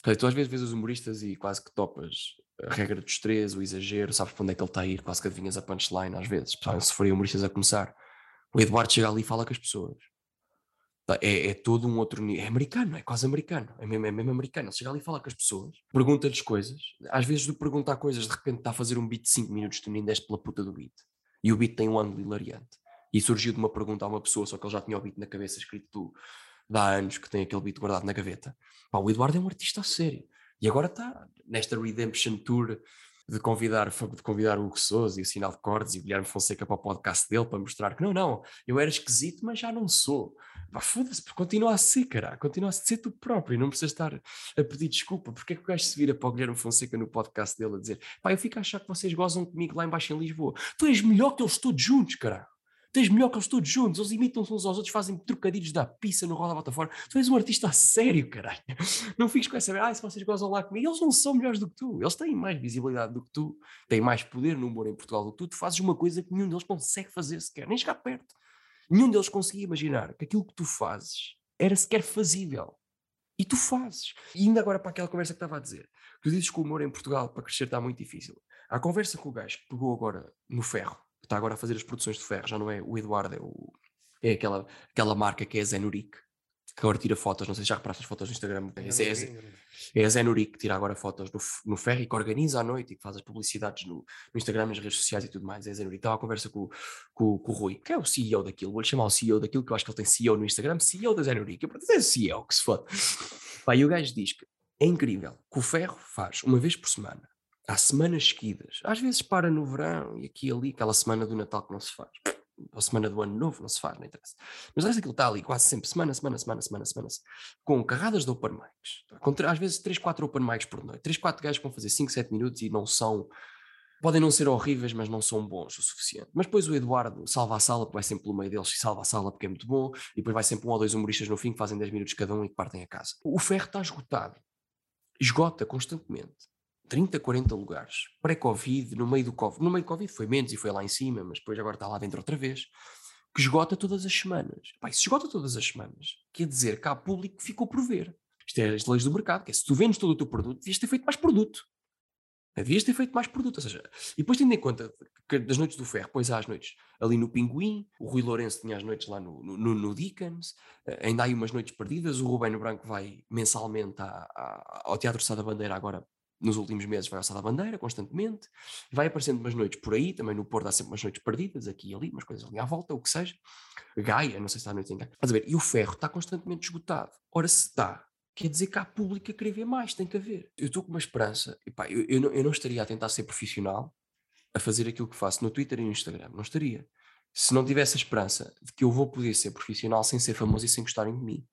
Ok, Tu às vezes vês os humoristas e quase que topas a regra dos três, o exagero, sabes para onde é que ele está a ir, quase que adivinhas a punchline às vezes, se forem humoristas a começar. O Eduardo chega ali e fala com as pessoas. É, é todo um outro nível. É americano, é quase americano. É mesmo, é mesmo americano. Ele chega ali e fala com as pessoas, pergunta-lhes coisas. Às vezes, de perguntar coisas, de repente está a fazer um beat de 5 minutos, tu nem deste pela puta do beat. E o beat tem um ângulo hilariante. E surgiu de uma pergunta a uma pessoa, só que ele já tinha o beat na cabeça escrito do, há anos que tem aquele beat guardado na gaveta. Pá, o Eduardo é um artista a sério. E agora está nesta Redemption Tour de convidar, de convidar o Hugo e o Sinal de Cordes e o Guilherme Fonseca para o podcast dele para mostrar que não, não, eu era esquisito, mas já não sou. Foda-se, continua a ser, cara, continua a ser tu próprio, não precisas estar a pedir desculpa. Porque é que o gajo se vira para o Guilherme Fonseca no podcast dele a dizer pá, eu fico a achar que vocês gozam comigo lá embaixo em Lisboa. Tu és melhor que eles todos juntos, cara. Tu és melhor que eles todos juntos, eles imitam-se uns aos outros, fazem trocadilhos da pizza no Roda Bota Fora. Tu és um artista a sério, caralho. *laughs* Não fiques com essa, ah, se vocês gozam lá comigo, eles não são melhores do que tu, eles têm mais visibilidade do que tu, têm mais poder no humor em Portugal do que tu, tu fazes uma coisa que nenhum deles consegue fazer sequer, nem chegar perto. Nenhum deles conseguia imaginar que aquilo que tu fazes era sequer fazível. E tu fazes. E ainda agora para aquela conversa que estava a dizer, tu dizes que o humor em Portugal para crescer está muito difícil. A conversa com o gajo que pegou agora no ferro, que está agora a fazer as produções de ferro, já não é o Eduardo, é, o, é aquela, aquela marca que é Zenuric, que agora tira fotos, não sei se já reparaste as fotos no Instagram, é, é, é, é a Zenuric que tira agora fotos no, no ferro e que organiza à noite e que faz as publicidades no, no Instagram, nas redes sociais e tudo mais, é a Zenuric. Estava a conversa com, com, com o Rui, que é o CEO daquilo, vou-lhe chamar o CEO daquilo, que eu acho que ele tem CEO no Instagram, CEO da Zenuric, eu para dizer CEO, que se foda. *laughs* Pá, e o gajo diz que é incrível que o ferro faz uma vez por semana, há semanas seguidas, às vezes para no verão e aqui e ali, aquela semana do Natal que não se faz, ou semana do Ano Novo, não se faz, não interessa. Mas o resto aquilo está ali quase sempre, semana, semana, semana, semana, semana, com carradas de open mics, com, às vezes 3, 4 open mics por noite, 3, 4 gajos que vão fazer 5, 7 minutos e não são. Podem não ser horríveis, mas não são bons o suficiente. Mas depois o Eduardo salva a sala, porque vai sempre pelo meio deles e salva a sala porque é muito bom, e depois vai sempre um ou dois humoristas no fim que fazem 10 minutos cada um e que partem a casa. O ferro está esgotado. Esgota constantemente. 30, 40 lugares. Pré-Covid, no meio do Covid. No meio do Covid foi menos e foi lá em cima, mas depois agora está lá dentro outra vez. Que esgota todas as semanas. Pai, se esgota todas as semanas, quer dizer que há público que ficou por ver. Isto é as leis do mercado, que é se tu vendes todo o teu produto, devias ter feito mais produto. Devias ter feito mais produto. Ou seja, e depois tendo em conta que das noites do ferro, depois há as noites ali no Pinguim, o Rui Lourenço tinha as noites lá no, no, no Dickens, ainda há aí umas noites perdidas, o Rubén Branco vai mensalmente à, à, ao Teatro Sá da Bandeira agora nos últimos meses vai ao Sá da Bandeira constantemente, vai aparecendo umas noites por aí, também no Porto há sempre umas noites perdidas, aqui e ali, umas coisas ali à volta, o que seja. Gaia, não sei se está a noite em Gaia. A ver? E o ferro está constantemente esgotado. Ora, se está quer dizer que há público a querer ver mais, tem que haver. Eu estou com uma esperança, e pá, eu, eu, não, eu não estaria a tentar ser profissional a fazer aquilo que faço no Twitter e no Instagram, não estaria. Se não tivesse a esperança de que eu vou poder ser profissional sem ser famoso e sem gostarem de mim.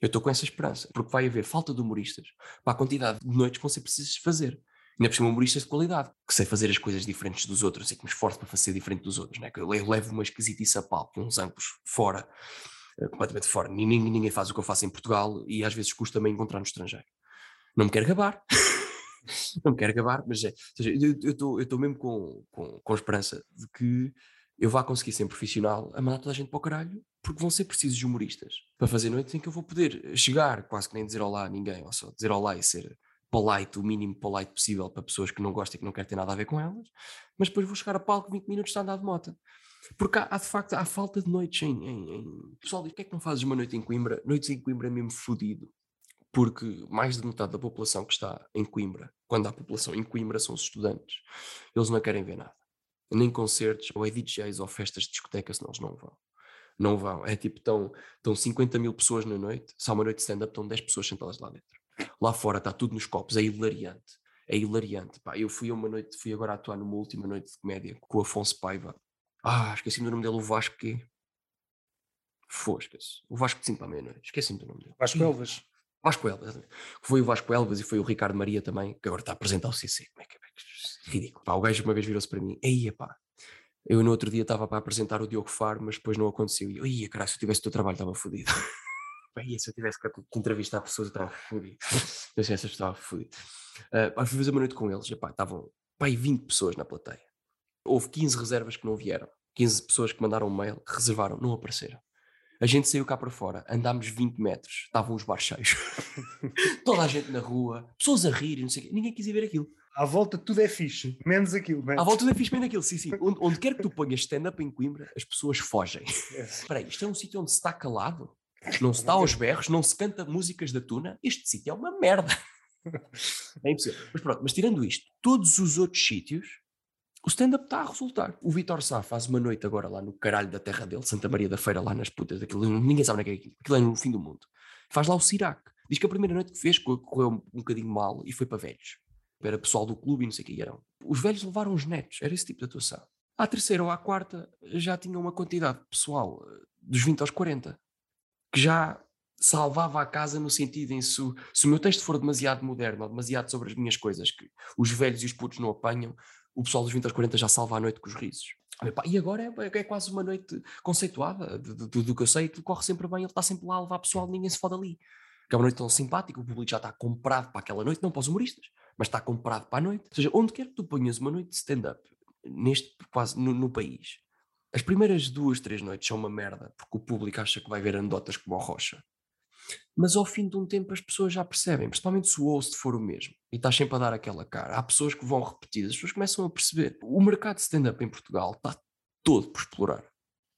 Eu estou com essa esperança, porque vai haver falta de humoristas para a quantidade de noites que vão ser precisas fazer. Ainda por cima, humoristas de qualidade, que sei fazer as coisas diferentes dos outros e que me esforço para fazer diferente dos outros, né? que eu levo uma esquisitice a pau, uns anos fora eh, completamente fora. Ninguém, ninguém faz o que eu faço em Portugal e às vezes custa também encontrar no estrangeiro. Não me quero gabar, *laughs* não me quero gabar, mas é, seja, eu estou mesmo com, com, com esperança de que eu vá conseguir ser profissional a mandar toda a gente para o caralho, porque vão ser precisos humoristas para fazer noites em que eu vou poder chegar, quase que nem dizer olá a ninguém, ou só dizer olá e ser polite, o mínimo polite possível para pessoas que não gostam e que não querem ter nada a ver com elas, mas depois vou chegar a palco 20 minutos de andar de moto. Porque há, há, de facto há falta de noites em, em, em... Pessoal, diz, que é que não fazes uma noite em Coimbra? Noites em Coimbra é mesmo fodido. Porque mais de metade da população que está em Coimbra, quando há população em Coimbra, são os estudantes. Eles não querem ver nada. Nem concertos, ou é DJs ou festas de discoteca, senão eles não vão. Não vão. É tipo, estão, estão 50 mil pessoas na noite, se há uma noite de stand-up, estão 10 pessoas sentadas lá dentro. Lá fora está tudo nos copos, é hilariante. É hilariante. Pá, eu fui uma noite, fui agora atuar numa última noite de comédia com o Afonso Paiva ah, esqueci-me do nome dele, o Vasco quê? Foscas. O Vasco de 5 para a meia-noite. Esqueci-me do nome dele. Vasco Elvas. Vasco Elvas, exatamente. Foi o Vasco Elvas e foi o Ricardo Maria também, que agora está a apresentar o CC. Como é que é? Ridículo. Pá, o gajo uma vez virou-se para mim. Aí, pá. Eu no outro dia estava para apresentar o Diogo Faro, mas depois não aconteceu. E eu, ia, caralho, se eu tivesse o teu trabalho estava fodido. *laughs* Bem, se eu tivesse que entrevistar pessoas, eu estava fodido. *laughs* Eu sei, essas estava fodido. Uh, fui fazer uma noite com eles, e, pá, estavam, pá, 20 pessoas na plateia. Houve 15 reservas que não vieram. 15 pessoas que mandaram um mail, que reservaram, não apareceram. A gente saiu cá para fora, andámos 20 metros, estavam os bares cheios. *laughs* Toda a gente na rua, pessoas a rir, não sei o quê. Ninguém quis ir ver aquilo. À volta tudo é fixe, menos aquilo. Menos. À volta tudo é fixe, menos aquilo, sim, sim. Onde, onde quer que tu ponhas stand-up em Coimbra, as pessoas fogem. Espera aí, isto é um sítio onde se está calado? Não se está aos berros, não se canta músicas da tuna? Este sítio é uma merda. *laughs* É impossível. Mas pronto, mas tirando isto, todos os outros sítios o stand-up está a resultar. O Vitor Sá faz uma noite agora lá no caralho da terra dele, Santa Maria da Feira, lá nas putas daquilo, ninguém sabe onde é que é aquilo, aquilo é no fim do mundo. Faz lá o Sirac. Diz que a primeira noite que fez correu um bocadinho mal e foi para velhos. Era pessoal do clube e não sei o que eram. Os velhos levaram os netos, era esse tipo de atuação. À terceira ou à quarta já tinha uma quantidade de pessoal eh, dos 20 aos 40 que já salvava a casa no sentido em se, se o meu texto for demasiado moderno ou demasiado sobre as minhas coisas que os velhos e os putos não apanham, o pessoal dos 20 aos 40 já salva a noite com os risos. E agora é, é quase uma noite conceituada, do que eu sei, que corre sempre bem, ele está sempre lá a levar pessoal, ninguém se foda ali. Que é uma noite tão simpática, o público já está comprado para aquela noite, não para os humoristas, mas está comprado para a noite. Ou seja, onde quer que tu ponhas uma noite de stand-up, neste quase no, no, país, as primeiras duas, três noites são uma merda, porque o público acha que vai ver anedotas como a Rocha mas ao fim de um tempo as pessoas já percebem, principalmente se o host for o mesmo e estás sempre a dar aquela cara. Há pessoas que vão repetir, as pessoas começam a perceber. O mercado de stand-up em Portugal está todo por explorar.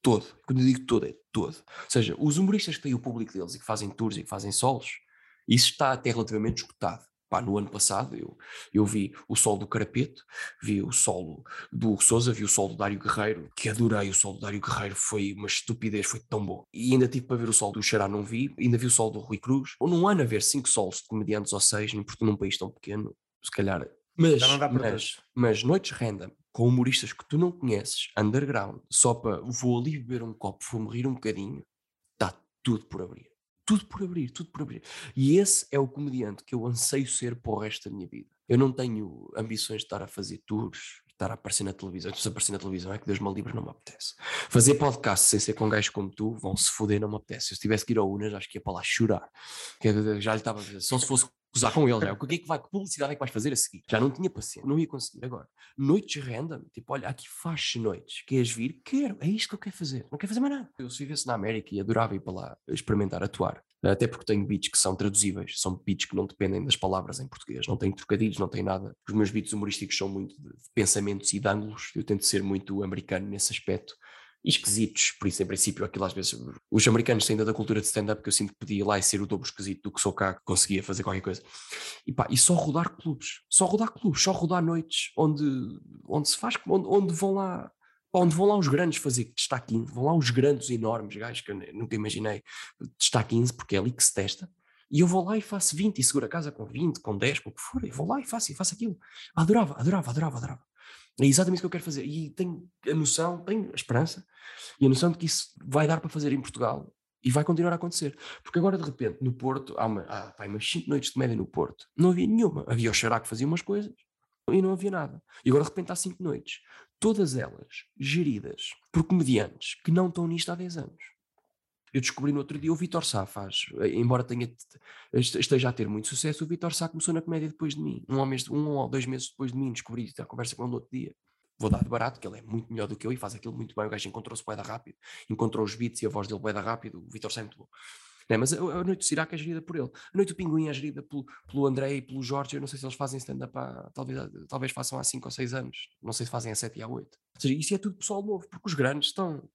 Todo. Quando eu digo todo, é todo. Ou seja, os humoristas que têm o público deles e que fazem tours e que fazem solos, isso está até relativamente escutado. Pá, no ano passado eu, eu vi o solo do Carapeto, vi o solo do Souza, vi o solo do Dário Guerreiro, que adorei o solo do Dário Guerreiro, foi uma estupidez, foi tão bom. E ainda tive para ver o solo do Xará, não vi, ainda vi o solo do Rui Cruz. Ou num ano a ver cinco solos de comediantes ou seis, num, num país tão pequeno, se calhar. Mas, mas, mas noites random, com humoristas que tu não conheces, underground, só para vou ali beber um copo, vou morrer um bocadinho, está tudo por abrir tudo por abrir, tudo por abrir. E esse é o comediante que eu anseio ser para o resto da minha vida. Eu não tenho ambições de estar a fazer tours, estar a aparecer na televisão. Se aparecer na televisão é que Deus me livre, não me apetece. Fazer podcast sem ser com gajos como tu, vão se foder, não me apetece. Se eu tivesse que ir ao Unas, acho que ia para lá chorar. Já lhe estava a dizer, só se fosse usar com ele, já. *laughs* o que é que vai, que publicidade é que vais fazer a seguir? Já não tinha paciência, não ia conseguir. Agora, noites random, tipo, olha, aqui faz noites, queres vir? Quero, é isto que eu quero fazer, não quero fazer mais nada. Eu se vivesse na América e adorava ir para lá experimentar atuar, até porque tenho beats que são traduzíveis, são beats que não dependem das palavras em português, não têm trocadilhos, não têm nada. Os meus beats humorísticos são muito de pensamentos e de ângulos, eu tento ser muito americano nesse aspecto esquisitos, por isso em princípio aquilo às vezes, os americanos ainda da cultura de stand-up que eu sinto que podia ir lá e ser o dobro esquisito do que sou cá, que conseguia fazer qualquer coisa, e pá, e só rodar clubes, só rodar clubes, só rodar noites onde, onde se faz, onde, onde vão lá, onde vão lá os grandes fazer destaque 15, vão lá os grandes enormes gajos que eu nunca imaginei destaque 15, porque é ali que se testa, E eu vou lá e faço 20 e seguro a casa com 20, com 10, com o que for. Eu vou lá e faço, e faço aquilo. Adorava, adorava, adorava, adorava. É exatamente isso que eu quero fazer. E tenho a noção, tenho a esperança e a noção de que isso vai dar para fazer em Portugal e vai continuar a acontecer. Porque agora, de repente, no Porto, há, uma, há pá, umas 5 noites de média no Porto. Não havia nenhuma. Havia o Xará que fazia umas coisas e não havia nada. E agora, de repente, há 5 noites. Todas elas geridas por comediantes que não estão nisto há 10 anos. Eu descobri no outro dia o Vitor Sá faz, embora tenha, esteja a ter muito sucesso, o Vitor Sá começou na comédia depois de mim. Um, mês, um ou dois meses depois de mim descobri a conversa com ele no outro dia. Vou dar de barato, que ele é muito melhor do que eu e faz aquilo muito bem. O gajo encontrou-se boeda rápido, encontrou os beats e a voz dele boeda rápido. O Vitor Sá é muito bom. É, mas a, a, Noite do Sirac é gerida por ele. A Noite do Pinguim é gerida pelo, pelo André e pelo Jorge. Eu não sei se eles fazem stand-up talvez, talvez façam há 5 ou 6 anos. Não sei se fazem há 7 e há 8. Ou seja, isso é tudo pessoal novo, porque os grandes estão,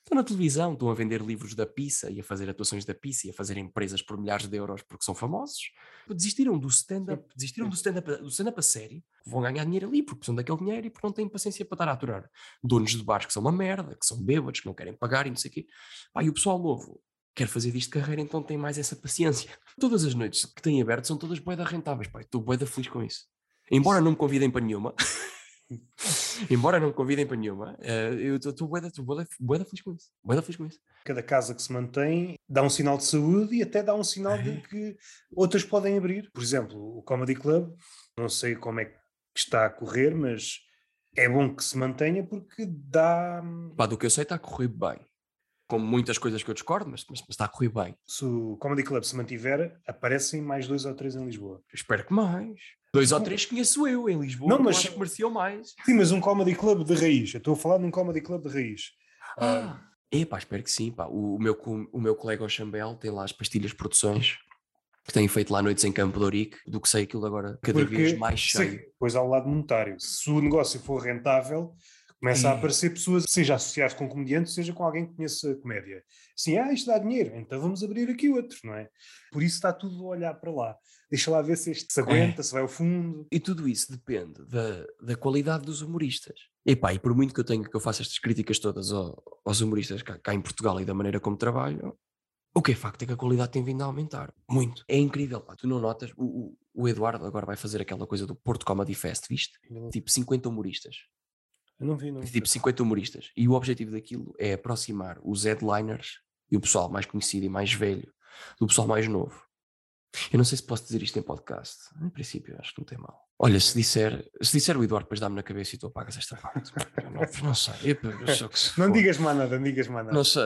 Estão na televisão, estão a vender livros da pizza e a fazer atuações da pizza e a fazer empresas por milhares de euros porque são famosos. Desistiram do stand-up, desistiram do stand-up do stand a série, vão ganhar dinheiro ali porque precisam daquele dinheiro e porque não têm paciência para estar a aturar. Donos de bares que são uma merda, que são bêbados, que não querem pagar e não sei o quê. Pá, e o pessoal novo quer fazer disto carreira, então tem mais essa paciência. *laughs* Todas as noites que têm aberto são todas boeda rentáveis, pá, estou boeda feliz com isso. Embora não me convidem para nenhuma. *laughs* *laughs* Embora não me convidem para nenhuma, uh, eu estou bué da feliz com isso. Bué feliz com isso. Cada casa que se mantém dá um sinal de saúde e até dá um sinal de que outras podem abrir. Por exemplo, o Comedy Club, não sei como é que está a correr, mas é bom que se mantenha porque dá. Pá, do que eu sei, está a correr bem. Com muitas coisas que eu discordo, mas, mas, mas está a correr bem. Se o Comedy Club se mantiver, aparecem mais dois ou três em Lisboa. Eu espero que mais. Dois ou três conheço eu em Lisboa, não, mas que mereciam mais. Sim, mas um comedy club de raiz. Eu estou a falar de um comedy club de raiz. Ah, é pá, espero que sim. Pá. O, meu, o meu colega o Chambel tem lá as pastilhas produções que têm feito lá noites em Campo de Ourique, do que sei aquilo agora cada Porque, vez mais cheio. Pois ao lado monetário. Se o negócio for rentável, começa e... a aparecer pessoas, seja associadas com comediantes, seja com alguém que conheça comédia. Sim, ah, isto dá dinheiro, então vamos abrir aqui outro, não é? Por isso está tudo a olhar para lá deixa lá ver se este se aguenta, é. se vai ao fundo. E tudo isso depende da, da qualidade dos humoristas. E pá, e por muito que eu tenha que eu faça estas críticas todas aos humoristas cá, cá, em Portugal e da maneira como trabalham, o que é facto é que a qualidade tem vindo a aumentar. Muito. É incrível, pá. Tu não notas? O, o, o Eduardo agora vai fazer aquela coisa do Porto Comedy Fest, viste? Tipo 50 humoristas. Eu não vi, não. Tipo 50 humoristas. E o objetivo daquilo é aproximar os headliners e o pessoal mais conhecido e mais velho do pessoal mais novo. Eu não sei se posso dizer isto em podcast. Em princípio, acho que não tem mal. Olha, se disser, se disser o Eduardo, depois dá-me na cabeça e tu apagas esta parte. não, *laughs* não sei. Eu, eu não digas mais nada, não digas mais nada. Não sei.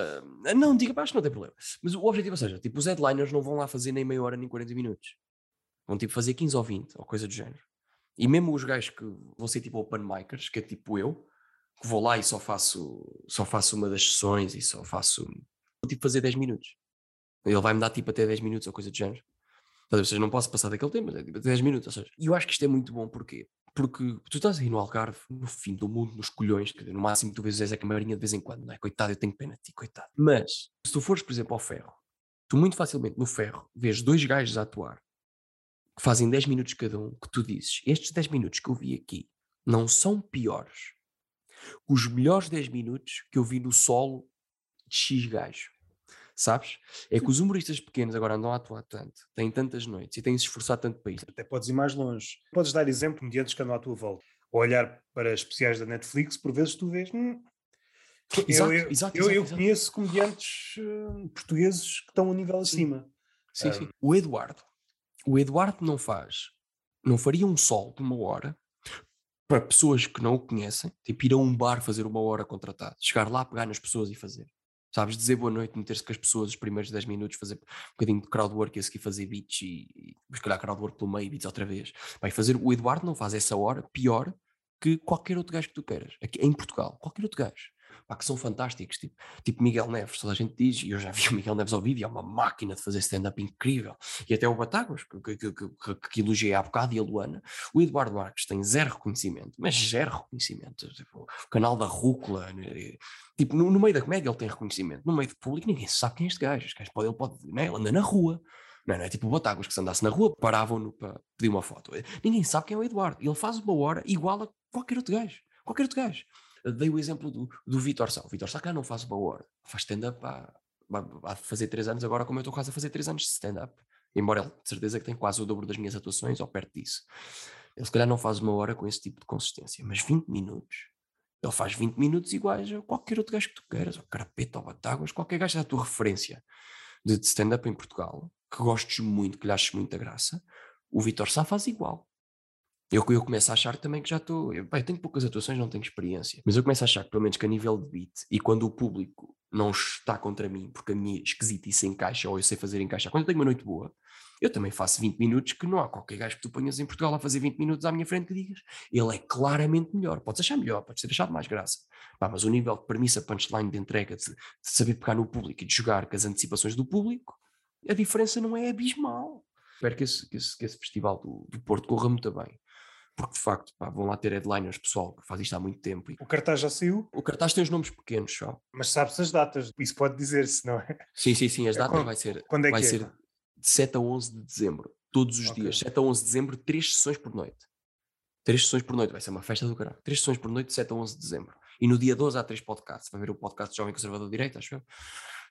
Não, diga, acho que não tem problema. Mas o objetivo, ou seja, tipo, os headliners não vão lá fazer nem meia hora nem 40 minutos. Vão tipo fazer 15 ou 20, ou coisa do género. E mesmo os gajos que vão ser tipo open micers, que é tipo eu, que vou lá e só faço, só faço uma das sessões e só faço. Vou tipo fazer 10 minutos. Ele vai-me dar tipo até 10 minutos ou coisa do género. Ou seja, não posso passar daquele tempo, é tipo 10 minutos. Ou seja, e eu acho que isto é muito bom, porquê? Porque tu estás aí no Algarve, no fim do mundo, nos colhões, no máximo tu vês Zé Camarinha de vez em quando, não é? Coitado, eu tenho pena de ti, coitado. Mas, se tu fores, por exemplo, ao ferro, tu muito facilmente no ferro vês dois gajos a atuar que fazem 10 minutos cada um, que tu dizes, estes 10 minutos que eu vi aqui não são piores que os melhores 10 minutos que eu vi no solo de X gajo sabes? É que os humoristas pequenos agora andam a atuar tanto, têm tantas noites e têm se esforçado tanto para isso. Até podes ir mais longe. Podes dar exemplo mediante que andam à tua volta. Ou olhar para especiais da Netflix, por vezes tu vês. Hum, exato, eu, eu, exato, eu, eu conheço comediantes uh, portugueses que estão a nível acima. Sim, um, sim. O Eduardo. O Eduardo não faz, não faria um sol de uma hora para pessoas que não o conhecem, tipo ir a um bar fazer uma hora contratado, chegar lá, pegar nas pessoas e fazer. Sabes, dizer boa noite, meter-se com as pessoas os primeiros 10 minutos, fazer um bocadinho de crowdwork e a seguir fazer beats e, e calhar crowdwork pelo meio, beats outra vez. Vai fazer, o Eduardo não faz essa hora pior que qualquer outro gajo que tu queiras, aqui em Portugal, qualquer outro gajo pá, que são fantásticos, tipo, tipo Miguel Neves, toda a gente diz, e eu já *laughs* vi o Miguel Neves ao vivo, e é uma máquina de fazer stand-up incrível, e até o Batáguas, que, que, que, que, elogiei há bocado, e a Luana, o Eduardo Marques tem zero reconhecimento, mas zero reconhecimento, tipo, o canal da Rúcula, né, tipo, no, no, meio da comédia ele tem reconhecimento, no meio do público ninguém sabe quem é este gajo, este gajo pode, ele pode, né, ele anda na rua, não, não é tipo o Batáguas que se andasse na rua, paravam-no para pedir uma foto. Ninguém sabe quem é o Eduardo. Ele faz uma hora igual a qualquer outro gajo. Qualquer outro gajo. Dei o exemplo do, do Vitor Sá. O Vitor Sá cá não faz uma hora, faz stand-up há, há fazer três anos agora, como eu estou quase a fazer três anos de stand-up. embora ele de certeza que tem quase o dobro das minhas atuações, ou perto disso. Ele se calhar não faz uma hora com esse tipo de consistência, mas 20 minutos. Ele faz 20 minutos iguais a qualquer outro gajo que tu queiras, ou Carapeta, ou Batáguas, qualquer gajo da tua referência de stand-up em Portugal, que gostes muito, que lhe aches muita graça, o Vitor Sá faz igual. Eu, eu começo a achar também que já estou. Eu, bem, tenho poucas atuações, não tenho experiência. Mas eu começo a achar que, pelo menos que a nível de beat, e quando o público não está contra mim, porque a minha esquisitice encaixa, ou eu sei fazer encaixar, quando eu tenho uma noite boa, eu também faço 20 minutos que não há qualquer gajo que tu ponhas em Portugal a fazer 20 minutos à minha frente que digas. Ele é claramente melhor. Podes achar melhor, podes ter achado mais graça. Pá, mas o nível de premissa, punchline, de entrega, de, de saber pegar no público e de jogar com as antecipações do público, a diferença não é abismal. Espero que esse, que esse, que esse festival do, do Porto corra muito bem porque de facto pá, vão lá ter headliners, pessoal que faz isto há muito tempo. E... O cartaz já saiu? O cartaz tem os nomes pequenos só. Mas sabes as datas, isso pode dizer-se, não é? Sim, sim, sim, as é datas quando, vai ser, quando é vai que ser é? de 7 a 11 de dezembro, todos os Ok. dias, 7 a 11 de dezembro, três sessões por noite. Três sessões por noite, vai ser uma festa do caralho. Três sessões por noite, de 7 a 11 de dezembro. E no dia 12 há três podcasts. Vai haver o podcast do Jovem Conservador de Direita, acho eu,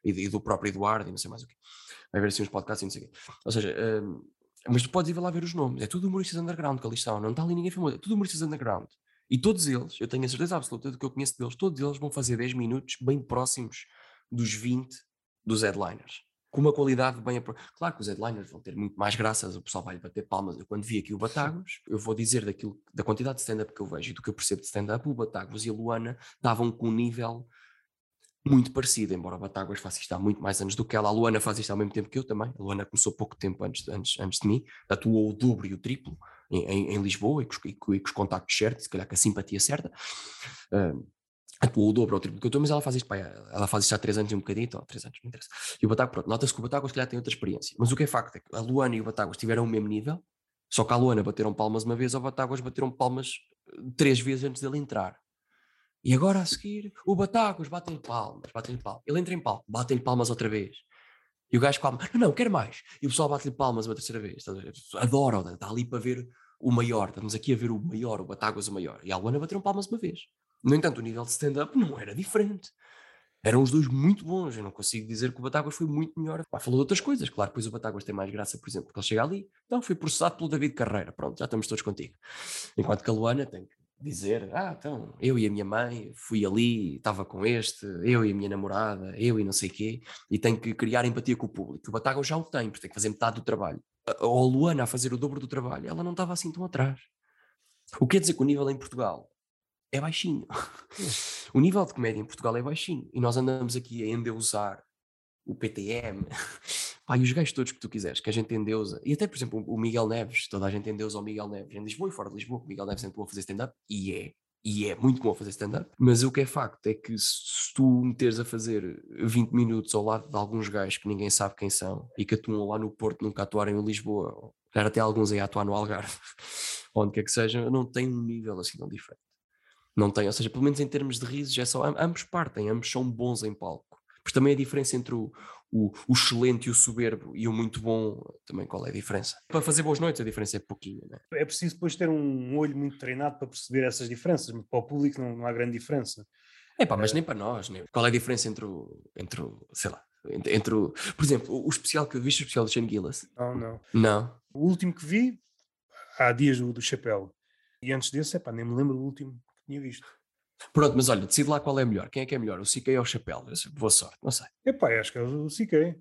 e, do próprio Eduardo, e não sei mais o quê. Vai haver assim uns podcasts e não sei o quê. Ou seja, hum, mas tu podes ir lá ver os nomes. É tudo humoristas underground que ali estão. Não está ali ninguém famoso. É tudo humoristas underground. E todos eles, eu tenho a certeza absoluta do que eu conheço deles, todos eles vão fazer 10 minutos bem próximos dos 20 dos headliners. Com uma qualidade bem. Claro que os headliners vão ter muito mais graças, o pessoal vai bater palmas. Eu, quando vi aqui o Batagos, eu vou dizer daquilo, da quantidade de stand-up que eu vejo e do que eu percebo de stand-up, o Batagos e a Luana estavam com um nível muito parecido, embora o Batáguas faça isto há muito mais anos do que ela. A Luana faz isto ao mesmo tempo que eu também. A Luana começou pouco tempo antes, antes, antes de mim, atuou o dobro e o triplo em, em- em Lisboa e com, e com- e com os contactos certos, se calhar com a simpatia certa. Ah, atuou o dobro ou o triplo que eu estou, mas ela faz isto, pá, ela faz isto há três anos e um bocadinho, ou há três anos, não interessa. E o Batáguas, pronto, nota-se que o Batáguas, se calhar, tem outra experiência. Mas o que é facto é que a Luana e o Batáguas tiveram o mesmo nível, só que a Luana bateram palmas uma vez, ao Batáguas bateram palmas eh, três vezes antes dele entrar. E agora a seguir, o Batáguas bate-lhe palmas, bate-lhe palmas. Ele entra em palmas, bate-lhe palmas outra vez. E o gajo calma, não, não, quero mais. E o pessoal bate-lhe palmas uma terceira vez. estás a ver? Adoram, está ali para ver o maior. Estamos aqui a ver o maior, o Batáguas o maior. E a Luana bateram palmas uma vez. No entanto, o nível de stand-up não era diferente. Eram os dois muito bons. Eu não consigo dizer que o Batáguas foi muito melhor. Falou de outras coisas. Claro, depois o Batáguas tem mais graça, por exemplo, porque ele chega ali, então foi processado pelo David Carreira. Pronto, já estamos todos contigo. Enquanto que a Luana tem que dizer, ah, então, eu e a minha mãe fui ali, estava com este, eu e a minha namorada, eu e não sei quê, e tem que criar empatia com o público. O Batáguas já o tem, porque tem que fazer metade do trabalho. Ou a Luana a fazer o dobro do trabalho, ela não estava assim tão atrás. O que quer dizer que o nível em Portugal é baixinho. *laughs* o nível de comédia em Portugal é baixinho. E nós andamos aqui a endeusar o PTM, *laughs* pá, e os gajos todos que tu quiseres, que a gente endeusa. E até, por exemplo, o Miguel Neves, toda a gente endeusa o Miguel Neves em Lisboa e fora de Lisboa. O Miguel Neves sempre bom a fazer stand-up, e é. E é muito bom a fazer stand-up, mas o que é facto é que se tu meteres a fazer 20 minutos ao lado de alguns gajos que ninguém sabe quem são e que atuam lá no Porto, nunca atuaram em Lisboa, calhar até alguns aí a atuar no Algarve, *laughs* onde quer que seja, não tem um nível assim tão diferente. Não tem, ou seja, pelo menos em termos de risos, é só, am- ambos partem, ambos são bons em palco. Porque também a diferença entre o, o, o excelente e o soberbo e o muito bom, também qual é a diferença? Para fazer boas noites, a diferença é pouquinho, né? É preciso depois ter um olho muito treinado para perceber essas diferenças, para o público não, não há grande diferença. É pá, mas nem para nós, né? Qual é a diferença entre o, entre o sei lá, entre, entre o, por exemplo, o, o especial que eu viste, o especial do Shane Gillis? Não, não. Não. O último que vi, há dias do, do Chapéu. E antes desse, epá, nem me lembro do último que tinha visto. Pronto, mas olha, decide lá qual é melhor. Quem é que é melhor? O CK ou o Chapéu? Boa sorte, não sei. Epá, acho que é o CK.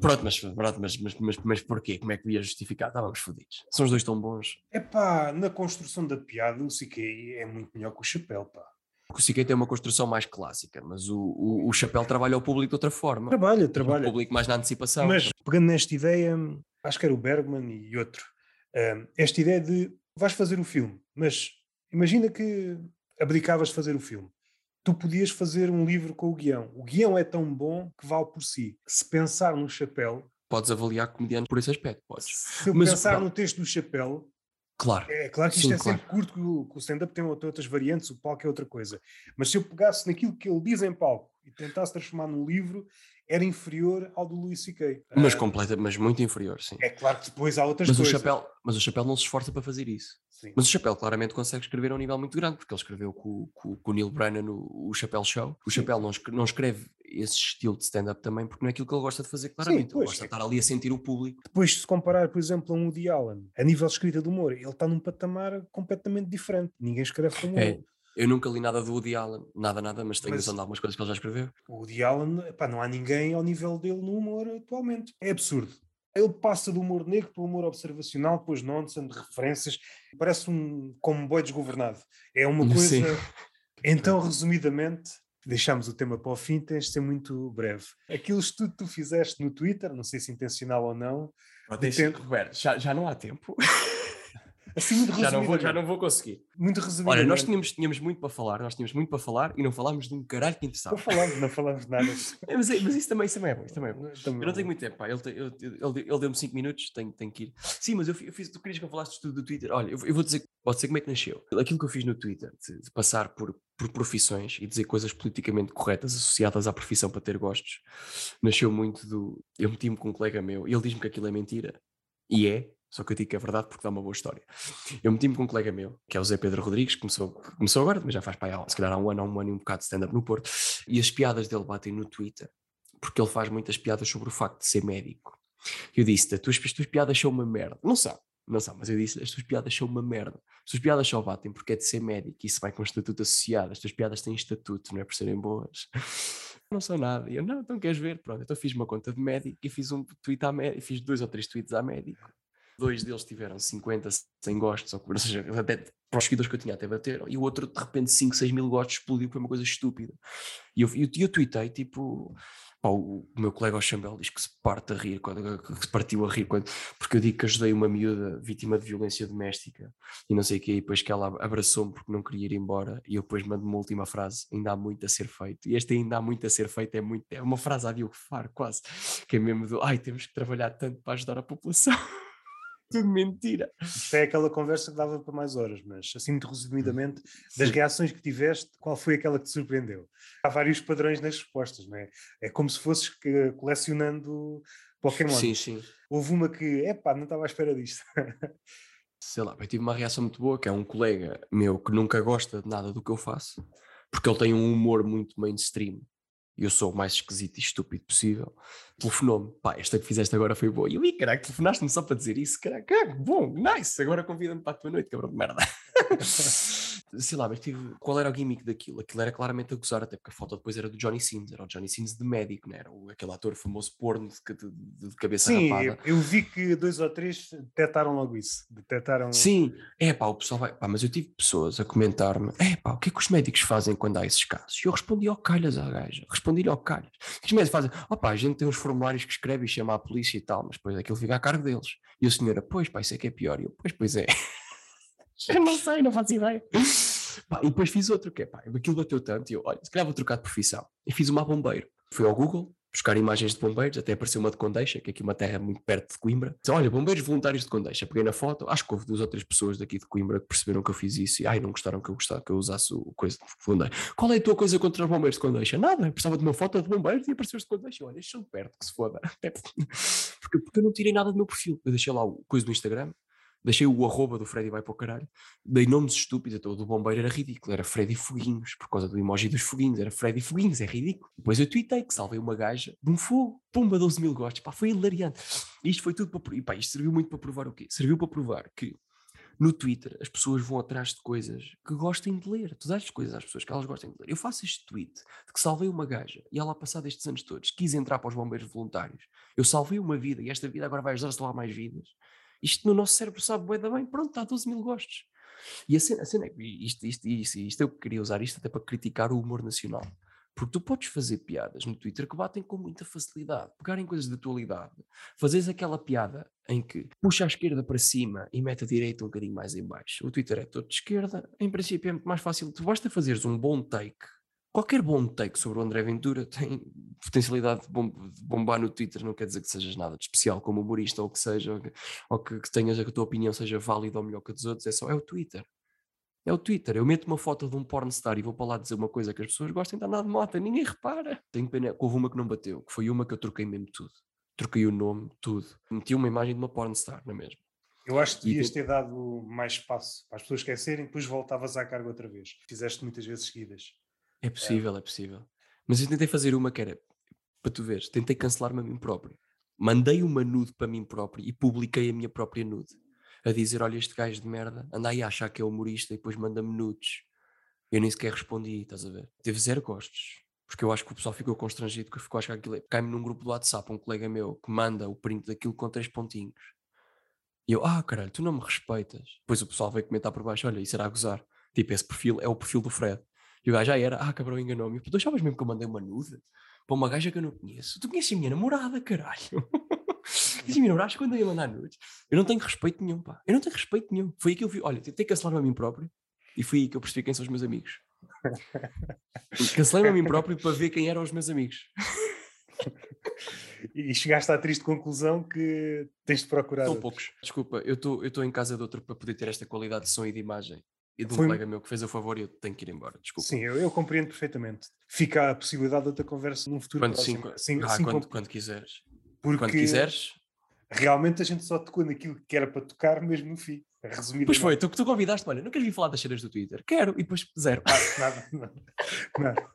Pronto, mas, pronto, mas, mas, mas, mas porquê? Como é que ia justificar? Estávamos fodidos. São os dois tão bons. Epá, na construção da piada, o CK é muito melhor que o Chapéu, pá. Porque o CK tem uma construção mais clássica, mas o, o, o Chapéu trabalha ao público de outra forma. Trabalha, O trabalha. público mais na antecipação. Mas pegando nesta ideia, acho que era o Bergman e outro, hum, esta ideia de vais fazer o filme, mas imagina que abdicavas de fazer o filme. Tu podias fazer um livro com o guião. O guião é tão bom que vale por si. Se pensar no chapéu, Podes avaliar comediantes por esse aspecto, podes. se Mas pensar no texto do chapéu, Claro. é claro que isto Sim, é claro. sempre curto, que o, stand-up tem outra- outras variantes, o palco é outra coisa. Mas se eu pegasse naquilo que ele diz em palco e tentasse transformar num livro, era inferior ao do Louis C.K. Mas Ah, completa, mas muito inferior, sim. É claro que depois há outras Mas o, coisas. chapéu, mas o Chapéu não se esforça para fazer isso. Sim. Mas o Chapéu claramente consegue escrever a um nível muito grande, porque ele escreveu com, com, com o Neil Brennan no o Chapéu Show. O Chapéu não, não escreve esse estilo de stand-up também, porque não é aquilo que ele gosta de fazer claramente. pois, ele gosta de estar ali a sentir o público. Depois, se comparar, por exemplo, a um Woody Allen, a nível de escrita de humor, ele está num patamar completamente diferente. Ninguém escreve como É, ele. Eu nunca li nada do Woody Allen, nada, nada, mas tenho Mas- noção de algumas coisas que ele já escreveu. O Woody Allen, epá, não há ninguém ao nível dele no humor atualmente. É absurdo. Ele passa do humor negro para o humor observacional, depois nonsense, referências. Parece um comboio desgovernado. É uma *laughs* coisa. Sim. Então, resumidamente, deixamos o tema para o fim, tens de ser muito breve. Aquilo estudo que tu fizeste no Twitter, não sei se intencional ou não, tempo. Roberto, já, já não há tempo. *laughs* assim muito já, não vou, já não vou conseguir. Muito Olha, resumidamente. nós tínhamos, tínhamos muito para falar, nós tínhamos muito para falar e não falámos de um caralho que Não interessava. falamos, não falamos nada. *laughs* É, mas, mas isso também, isso também é bom. Isso também é bom. Também Eu não tenho muito tempo, pá. Ele, eu- ele, ele deu-me 5 minutos, tenho, tenho que ir. Sim, mas eu, eu fiz, tu querias que eu falasse tudo do Twitter. Olha, eu, eu vou dizer, pode ser como é que nasceu. Aquilo que eu fiz no Twitter, de, de passar por, por profissões e dizer coisas politicamente corretas associadas à profissão para ter gostos, nasceu muito do. Eu meti-me com um colega meu e ele diz-me que aquilo é mentira. E é, só que eu digo que é verdade porque dá uma boa história. Eu meti-me com um colega meu, que é o Zé Pedro Rodrigues, que começou, começou agora, mas já faz para se calhar há um ano, há um ano e um bocado de stand-up no Porto, e as piadas dele batem no Twitter, porque ele faz muitas piadas sobre o facto de ser médico. Eu disse, as tuas, as tuas piadas são uma merda. Não são, não são, mas eu disse, as tuas piadas são uma merda. As tuas piadas só batem porque é de ser médico, e isso vai com estatuto associado, as tuas piadas têm estatuto, não é por serem boas. *laughs* Não são nada. E eu, não, então queres ver? Pronto, então fiz uma conta de médico e fiz um tweet à médico, fiz dois ou três tweets à médico dois deles tiveram 50, 100 gostos, ou, ou seja, até para os seguidores que eu tinha até bateram, e o outro de repente 5, 6 mil gostos explodiu, foi uma coisa estúpida. E eu, eu, eu tuitei, tipo, pá, o, o meu colega ao Chambel diz que se parte a rir, quando, que se partiu a rir, quando, porque eu digo que ajudei uma miúda vítima de violência doméstica, e não sei o quê, e depois que ela abraçou-me porque não queria ir embora, e eu depois mando uma última frase, ainda há muito a ser feito, e este ainda há muito a ser feito, é, muito, é uma frase a Diogo Faro, quase, que é mesmo do, ai, temos que trabalhar tanto para ajudar a população. *laughs* Tudo mentira. Isto é aquela conversa que dava para mais horas, mas assim muito resumidamente, das Sim. reações que tiveste, qual foi aquela que te surpreendeu? Há vários padrões nas respostas, não é? É como se fosses colecionando Pokémon. Sim, sim. Houve uma que, epá, não estava à espera disto. *laughs* Sei lá, eu tive uma reação muito boa, que é um colega meu que nunca gosta de nada do que eu faço, porque ele tem um humor muito mainstream e eu sou o mais esquisito e estúpido possível. Telefonou-me, pá, esta que fizeste agora foi boa. E eu, caralho, telefonaste-me só para dizer isso, caralho, caralho, bom, nice, agora convida-me para a tua noite, cabrão de merda. *laughs* Sei lá, mas tive, qual era o gimmick daquilo? Aquilo era claramente a gozar, até porque a foto depois era do Johnny Sins, era o Johnny Sins de médico, não era? O, aquele ator famoso porno de, de- de- cabeça Sim, rapada. eu, eu vi que dois ou três detectaram logo isso. Detectaram. Sim, é pá, o pessoal vai. Pá, mas eu tive pessoas a comentar-me: é pá, o que é que os médicos fazem quando há esses casos? E eu respondi ao calhas à gaja, respondi-lhe ao calhas. Os médicos fazem? Ó pá, a gente tem uns formulários que escreve e chama a polícia e tal, mas depois aquilo fica a cargo deles. E a senhora, pois pá, isso é que é pior. E eu, pois, pois é. *laughs* eu não sei, não faço ideia. Pá, e depois fiz outro, que é pá, aquilo bateu tanto, e eu, olha, se calhar vou trocar de profissão. E fiz uma a bombeiro. Fui ao Google, buscar imagens de bombeiros, até apareceu uma de Condeixa, que é aqui uma terra muito perto de Coimbra. Disse, olha, bombeiros voluntários de Condeixa. Peguei na foto, acho que houve duas ou três pessoas daqui de Coimbra que perceberam que eu fiz isso e ai, não gostaram que eu, gostava, que eu usasse o coisa de bombeiro. Qual é a tua coisa contra os bombeiros de Condeixa? Nada, eu precisava de uma foto de bombeiros e apareceu de Condeixa. Olha, estes são perto, que se foda. *laughs* Porque, porque eu não tirei nada do meu perfil. Eu deixei lá o coisa do Instagram, deixei o arroba do Freddy vai para o caralho, dei nomes estúpidos, então o do bombeiro era ridículo, era Freddy Foguinhos, por causa do emoji dos foguinhos, era Freddy Foguinhos, é ridículo. Depois eu tuitei que salvei uma gaja de um fogo, pumba, 12 mil gostos, pá, foi hilariante. Isto foi tudo para, e pá, isto serviu muito para provar o quê? Serviu para provar que no Twitter as pessoas vão atrás de coisas que gostem de ler. Tu dás coisas às pessoas que elas gostem de ler. Eu faço este tweet de que salvei uma gaja e ela, passado estes anos todos, quis entrar para os bombeiros voluntários. Eu salvei uma vida e esta vida agora vai ajudar a salvar mais vidas. Isto no nosso cérebro sabe bué da bem, pronto, está a 12 mil gostos. E a cena, a cena é isto, isto, isto, isto eu queria usar isto até para criticar o humor nacional. Porque tu podes fazer piadas no Twitter que batem com muita facilidade, pegarem coisas de atualidade, fazeres aquela piada em que puxa a esquerda para cima e mete a direita um bocadinho mais em baixo. O Twitter é todo de esquerda, em princípio é muito mais fácil. Tu basta fazeres um bom take. Qualquer bom take sobre o André Ventura tem potencialidade de, bom- de bombar no Twitter, não quer dizer que sejas nada de especial como humorista ou que seja, ou que, ou que, que tenhas a tua opinião seja válida ou melhor que a dos outros, é só é o Twitter. É o Twitter. Eu meto uma foto de um pornstar e vou para lá dizer uma coisa que as pessoas gostam de andar de moto, ninguém repara. Tenho pena que houve uma que não bateu, que foi uma que eu troquei mesmo tudo. Troquei o nome, tudo. Meti uma imagem de uma pornstar, não é mesmo? Eu acho que devias ter dado mais espaço para as pessoas esquecerem, depois voltavas à carga outra vez. Fizeste muitas vezes seguidas. É possível, é possível. Mas eu tentei fazer uma que era, para tu veres, tentei cancelar-me a mim próprio. Mandei uma nude para mim próprio e publiquei a minha própria nude. A dizer, olha este gajo de merda, anda aí a achar que é humorista e depois manda-me nudes. Eu nem sequer respondi, estás a ver? Teve zero gostos. Porque eu acho que o pessoal ficou constrangido, porque ficou a achar que aquilo é... Cai-me num grupo do WhatsApp um colega meu que manda o print daquilo com três pontinhos. E eu, ah caralho, tu não me respeitas. Depois o pessoal veio comentar por baixo, olha, isso era a gozar. Tipo, esse perfil é o perfil do Fred. E o gajo já era, ah, cabrão, enganou-me. Tu achavas mesmo que eu mandei uma nude? Para uma gaja que eu não conheço. Tu conheces a minha namorada, caralho. *laughs* Diz minha namorada, quando eu ia mandar nudes. Eu não tenho respeito nenhum, pá. Eu não tenho respeito nenhum. Foi aí que eu vi, olha, tentei cancelar-me a mim próprio. E foi aí que eu percebi quem são os meus amigos. *laughs* Cancelei-me a mim próprio para ver quem eram os meus amigos. e chegaste à triste conclusão que tens de procurar. São poucos. Desculpa, eu estou em casa de outro para poder ter esta qualidade de som e de imagem. E de um Foi... colega meu que fez o favor e eu tenho que ir embora. Desculpa. Sim, eu, eu compreendo perfeitamente. Fica a possibilidade de outra conversa num futuro quando, próximo. Sim, sim, ah, quando, quando quiseres. Porque quando quiseres. Realmente a gente só tocou naquilo que era para tocar mesmo no fim. Resumido pois foi, tu, tu convidaste, olha, não queres vir falar das cenas do Twitter? Quero, e depois zero. Ah, nada, nada, nada.